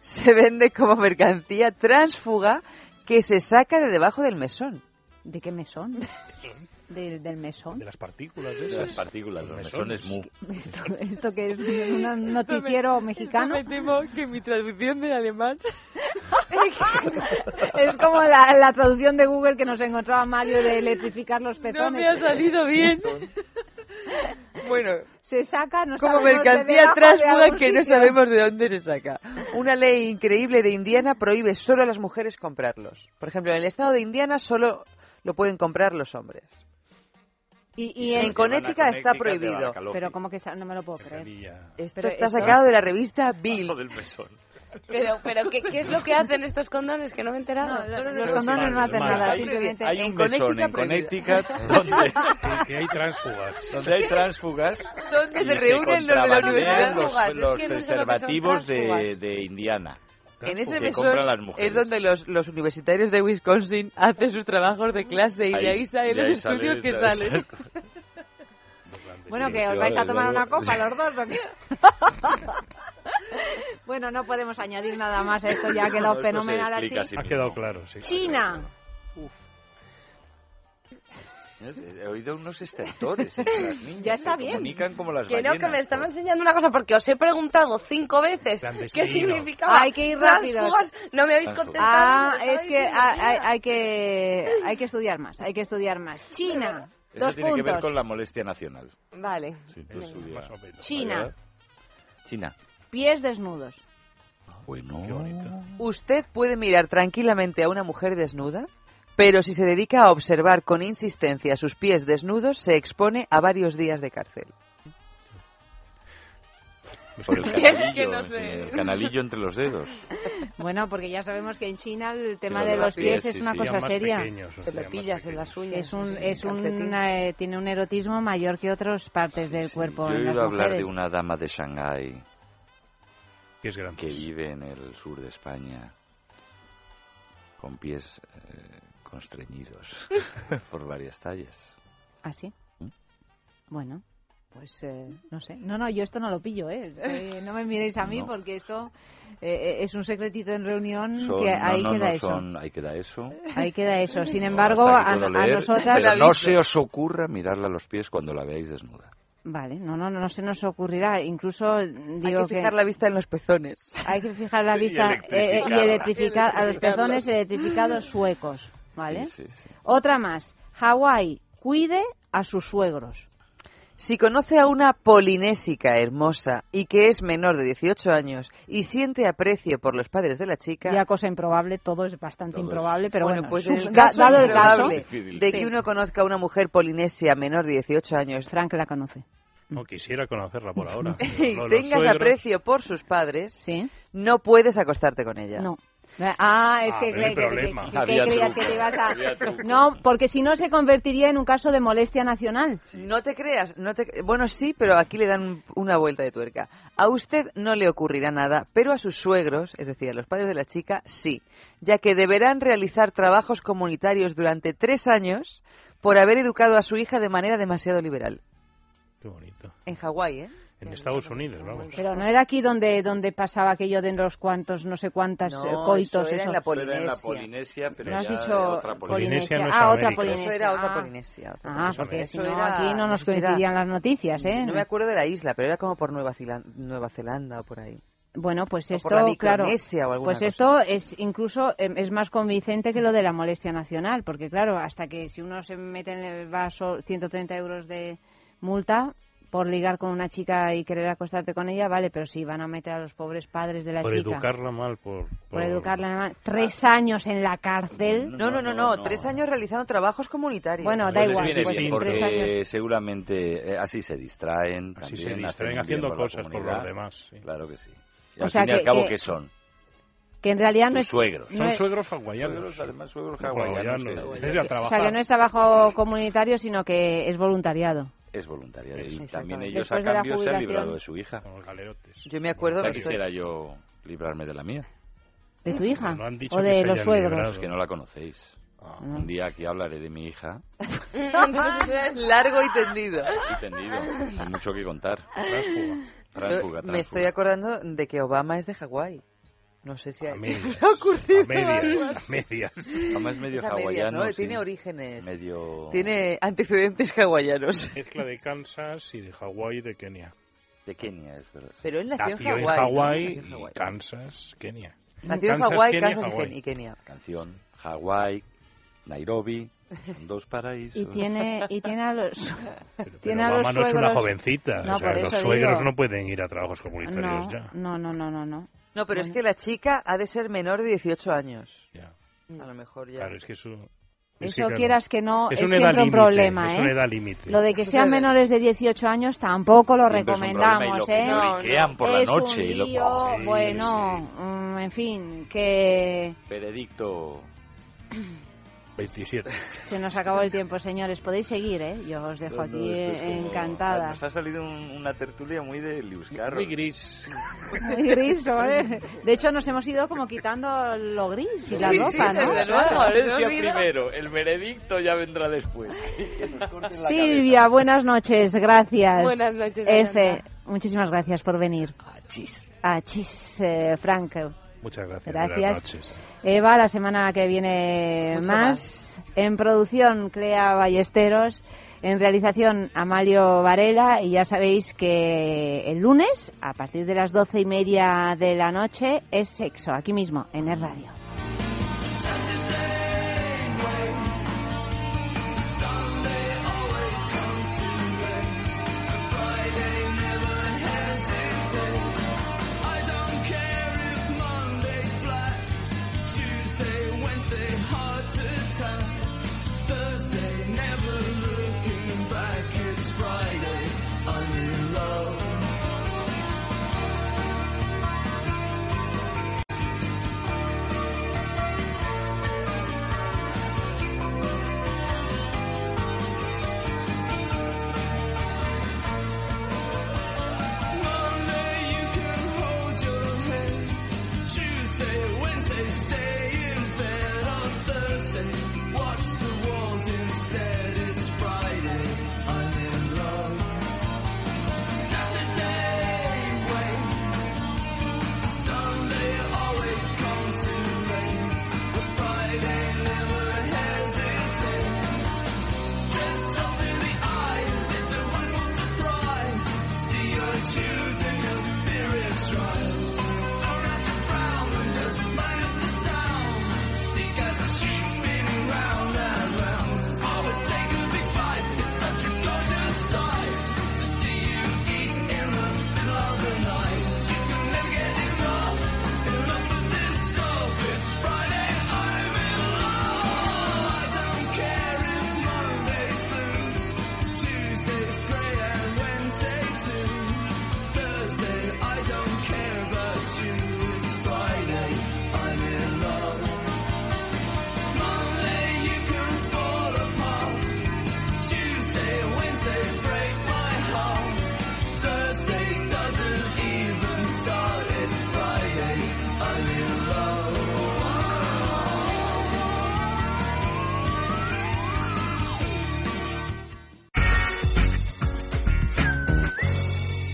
Speaker 2: se vende como mercancía transfuga que se saca de debajo del mesón.
Speaker 1: ¿De qué mesón? del mesón.
Speaker 21: De las partículas.
Speaker 17: De, las partículas, los mesones mu.
Speaker 1: Esto, esto que es un noticiero mexicano.
Speaker 2: Me temo que mi traducción de alemán
Speaker 1: es como la, la, traducción de Google que nos encontraba Mario de electrificar los petones.
Speaker 2: No me ha salido bien. bueno,
Speaker 1: se saca, no
Speaker 2: como mercancía transfuga que no sabemos de dónde se saca. Una ley increíble de Indiana prohíbe solo a las mujeres comprarlos. Por ejemplo, en el estado de Indiana solo lo pueden comprar los hombres.
Speaker 1: Y,
Speaker 2: en Connecticut está prohibido.
Speaker 1: Pero como que está, no me lo puedo creer.
Speaker 2: Esto está sacado de la revista Bill.
Speaker 18: Pero, pero ¿qué, ¿qué, es lo que hacen estos condones? Que no me he enterado.
Speaker 1: los condones no hacen nada, simplemente...
Speaker 17: Hay un mesón en Connecticut donde...
Speaker 21: que hay transfugas.
Speaker 17: Donde hay transfugas.
Speaker 2: Donde se reúnen los de la universidad.
Speaker 17: Los, los preservativos de, de Indiana.
Speaker 2: En ese mesón es donde los, los, universitarios de Wisconsin hacen sus trabajos de clase y de ahí salen los estudios que salen.
Speaker 1: bueno, que os vais a tomar una copa los dos, ¿o qué? bueno, no podemos añadir nada más a esto, ya ha quedado fenomenal así.
Speaker 21: Ha quedado claro, sí.
Speaker 1: China. Uf.
Speaker 17: He oído unos estertores entre las niñas.
Speaker 1: Ya está bien.
Speaker 17: comunican como las
Speaker 18: Que
Speaker 17: no,
Speaker 18: que me estaba enseñando una cosa porque os he preguntado cinco veces qué significaba.
Speaker 1: Hay que ir rápido.
Speaker 18: No me habéis contestado.
Speaker 1: Ah, es que hay, hay, que hay que estudiar más. Hay que estudiar más. China.
Speaker 17: Eso
Speaker 1: dos
Speaker 17: tiene
Speaker 1: puntos.
Speaker 17: que ver con la molestia nacional.
Speaker 18: Vale.
Speaker 17: Sí, pues
Speaker 1: China.
Speaker 17: China.
Speaker 1: Pies desnudos.
Speaker 17: Bueno.
Speaker 2: ¿Usted puede mirar tranquilamente a una mujer desnuda? Pero si se dedica a observar con insistencia sus pies desnudos, se expone a varios días de cárcel.
Speaker 17: Por el canalillo, el canalillo entre los dedos.
Speaker 1: Bueno, porque ya sabemos que en China el tema de los pies, es una cosa seria.
Speaker 2: Te lo pillas en las uñas.
Speaker 1: Es un, es un, eh, tiene un erotismo mayor que otras partes del cuerpo.
Speaker 17: Yo he
Speaker 1: oído
Speaker 17: hablar de una dama de Shanghái
Speaker 21: que, es
Speaker 17: que vive en el sur de España con pies eh, constreñidos por varias tallas.
Speaker 1: ¿Ah, sí? ¿Mm? Bueno, pues eh, no sé. No, no, yo esto no lo pillo, ¿eh? no me miréis a mí porque esto eh, es un secretito en reunión que ahí queda eso.
Speaker 17: ahí queda eso.
Speaker 1: Ahí queda eso. Sin embargo, a, nosotras...
Speaker 17: no se os ocurra mirarla a los pies cuando la veáis desnuda.
Speaker 1: Vale, no, no, no se nos ocurrirá. Incluso digo
Speaker 2: hay que fijar la vista en los pezones.
Speaker 1: Hay que fijar la vista y, electrificar a los pezones electrificados suecos, ¿vale? Otra más. Hawái cuide a sus suegros.
Speaker 2: Si conoce a una polinésica hermosa y que es menor de 18 años y siente aprecio por los padres de la chica...
Speaker 1: Ya cosa improbable, todo es bastante improbable, pero bueno,
Speaker 2: pues el caso dado el caso de que uno conozca a una mujer polinesia menor de 18 años...
Speaker 1: Frank la conoce.
Speaker 21: No quisiera conocerla por ahora.
Speaker 2: y tengas aprecio por sus padres, ¿Sí? no puedes acostarte con ella.
Speaker 1: No. Ah, es que, creías que te ibas a... No, porque si no se convertiría en un caso de molestia nacional.
Speaker 2: No te creas, no te... bueno sí, pero aquí le dan una vuelta de tuerca. A usted no le ocurrirá nada, pero a sus suegros, es decir, a los padres de la chica, sí, ya que deberán realizar trabajos comunitarios durante tres años por haber educado a su hija de manera demasiado liberal.
Speaker 21: Qué bonito.
Speaker 2: En Hawái, ¿eh?
Speaker 21: En Estados Unidos, vamos.
Speaker 1: Pero no era aquí donde donde pasaba aquello de los cuantos, no sé cuántas
Speaker 2: no,
Speaker 1: eh, coitos.
Speaker 2: Eso era en la Polinesia.
Speaker 17: Era en la Polinesia, pero
Speaker 1: ¿No has
Speaker 17: ya
Speaker 1: dicho
Speaker 17: otra
Speaker 21: Polinesia. no es
Speaker 1: ah, otra. Polinesia.
Speaker 2: Eso era otra
Speaker 1: ah.
Speaker 2: Polinesia. Otra
Speaker 1: Ah, porque si no
Speaker 2: era-
Speaker 1: aquí no nos coincidían las noticias, ¿eh?
Speaker 2: No me acuerdo de la isla, pero era como por Nueva, Zela- Nueva Zelanda o por ahí.
Speaker 1: Bueno, pues esto, claro, pues
Speaker 2: cosa.
Speaker 1: esto es incluso em, es más convincente que lo de la molestia nacional, porque claro, hasta que si uno se mete en el vaso 130 euros de multa por ligar con una chica y querer acostarte con ella, vale, pero si van a meter a los pobres padres de la
Speaker 21: Por
Speaker 1: chica
Speaker 21: educarla mal, por...
Speaker 1: por educarla mal, tres años en la cárcel.
Speaker 2: No, no, no, no, tres años realizando trabajos comunitarios.
Speaker 1: Bueno, da igual, pues tres
Speaker 17: porque
Speaker 1: años.
Speaker 17: seguramente eh, así se distraen.
Speaker 21: Así
Speaker 17: también,
Speaker 21: se distraen haciendo cosas por los demás. sí.
Speaker 17: Claro que sí. Y
Speaker 1: O
Speaker 17: al
Speaker 1: sea
Speaker 17: fin y al
Speaker 1: que-
Speaker 17: cabo,
Speaker 1: que-
Speaker 17: ¿qué son?
Speaker 1: Que en realidad no es
Speaker 17: suegros.
Speaker 1: no
Speaker 21: Son
Speaker 1: es-
Speaker 21: suegros hawaianos.
Speaker 17: Suegros, además, suegros
Speaker 21: hawaianos.
Speaker 17: hawaianos,
Speaker 21: que-
Speaker 17: que-
Speaker 1: o sea, que no es trabajo comunitario, sino que es voluntariado.
Speaker 17: Es voluntario. Y también ellos a
Speaker 1: Después
Speaker 17: cambio se han librado de su hija.
Speaker 21: Con los galerotes.
Speaker 2: Yo me acuerdo que
Speaker 17: quisiera yo librarme de la mía.
Speaker 1: ¿De tu hija?
Speaker 21: No han dicho
Speaker 1: ¿O de los suegros?
Speaker 17: Es que no la conocéis.
Speaker 1: Ah.
Speaker 17: Un día aquí hablaré de mi hija
Speaker 2: Largo y tendido.
Speaker 17: y tendido. Hay mucho que contar.
Speaker 21: Tránsfuga.
Speaker 17: Tránsfuga,
Speaker 2: Me estoy acordando de que Obama es de Hawái. No sé si
Speaker 21: A
Speaker 2: hay...
Speaker 21: medias.
Speaker 2: ¿Le ha ocurrido
Speaker 21: A medias. A medias.
Speaker 17: Además medio
Speaker 2: Es a medias,
Speaker 17: hawaiano.
Speaker 2: ¿no?
Speaker 17: sí.
Speaker 2: Tiene orígenes.
Speaker 17: Medio...
Speaker 2: Tiene antecedentes hawaianos.
Speaker 21: Mezcla de Kansas y de Hawái y de Kenia.
Speaker 17: De Kenia, es verdad.
Speaker 2: Pero él nació,
Speaker 21: Nació
Speaker 2: en Hawái. ¿no?
Speaker 21: Hawái
Speaker 2: Hawái.
Speaker 21: Kansas, Kenia.
Speaker 2: Nació en
Speaker 21: Kansas,
Speaker 2: Hawái,
Speaker 21: Kenia,
Speaker 2: Kansas
Speaker 21: Hawái.
Speaker 2: Ken- y Kenia.
Speaker 17: Canción, Hawái, Nairobi, son dos paraísos.
Speaker 1: Y tiene, y tiene a los...
Speaker 21: Pero,
Speaker 1: tiene
Speaker 21: pero
Speaker 1: a los
Speaker 21: Obama no es una
Speaker 1: suegros-
Speaker 21: jovencita.
Speaker 1: No,
Speaker 21: o sea,
Speaker 1: por
Speaker 21: los suegros
Speaker 1: digo.
Speaker 21: no pueden ir a trabajos comunitarios
Speaker 1: No,
Speaker 21: ya.
Speaker 1: no, no, no, no, no.
Speaker 2: No, pero es que la chica ha de ser menor de 18 años.
Speaker 21: Ya.
Speaker 2: A lo mejor ya.
Speaker 21: Claro, es que eso... es
Speaker 1: Eso
Speaker 21: que,
Speaker 1: quieras que no, es,
Speaker 21: edad
Speaker 1: siempre un problema,
Speaker 21: Es
Speaker 1: ¿eh?
Speaker 21: una edad límite.
Speaker 1: Lo de que sean menores de 18 años tampoco lo
Speaker 17: Siempre es un problema y
Speaker 1: recomendamos,
Speaker 17: lo que
Speaker 1: ¿eh?
Speaker 17: lloriquean por la
Speaker 1: es
Speaker 17: noche
Speaker 1: un
Speaker 17: y lo-
Speaker 1: lío,
Speaker 17: Sí,
Speaker 1: bueno,
Speaker 17: sí.
Speaker 1: mm, en fin, que
Speaker 17: Veredicto
Speaker 21: 27.
Speaker 1: se nos acabó el tiempo, señores. Podéis seguir, ¿eh? Yo os dejo
Speaker 17: No, no,
Speaker 1: aquí
Speaker 17: esto es como-
Speaker 1: encantada.
Speaker 17: Nos ha salido un- una tertulia muy de Liuscarro.
Speaker 21: Muy gris.
Speaker 1: Muy gris, ¿eh? De hecho, nos hemos ido como quitando lo gris y la
Speaker 17: Sí,
Speaker 1: ropa,
Speaker 17: sí,
Speaker 1: ¿no?
Speaker 17: desde luego, transparencia primero, el veredicto ya vendrá después.
Speaker 1: Silvia, buenas noches, gracias.
Speaker 18: Buenas noches,
Speaker 1: Efe, muchísimas gracias por venir.
Speaker 17: Achis.
Speaker 1: Achis, eh, Frank.
Speaker 21: Muchas gracias.
Speaker 1: Gracias.
Speaker 21: Buenas noches.
Speaker 1: Eva, la semana que viene
Speaker 2: Mucho
Speaker 1: más. En producción, Clea Ballesteros. En realización, Amalio Varela. Y ya sabéis que el lunes, a partir de las doce y media de la noche, es sexo, aquí mismo, en el radio.
Speaker 22: Wednesday, hard to tell. Thursday, never looking back, it's Friday, I'm Spencer.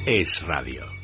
Speaker 17: Es radio.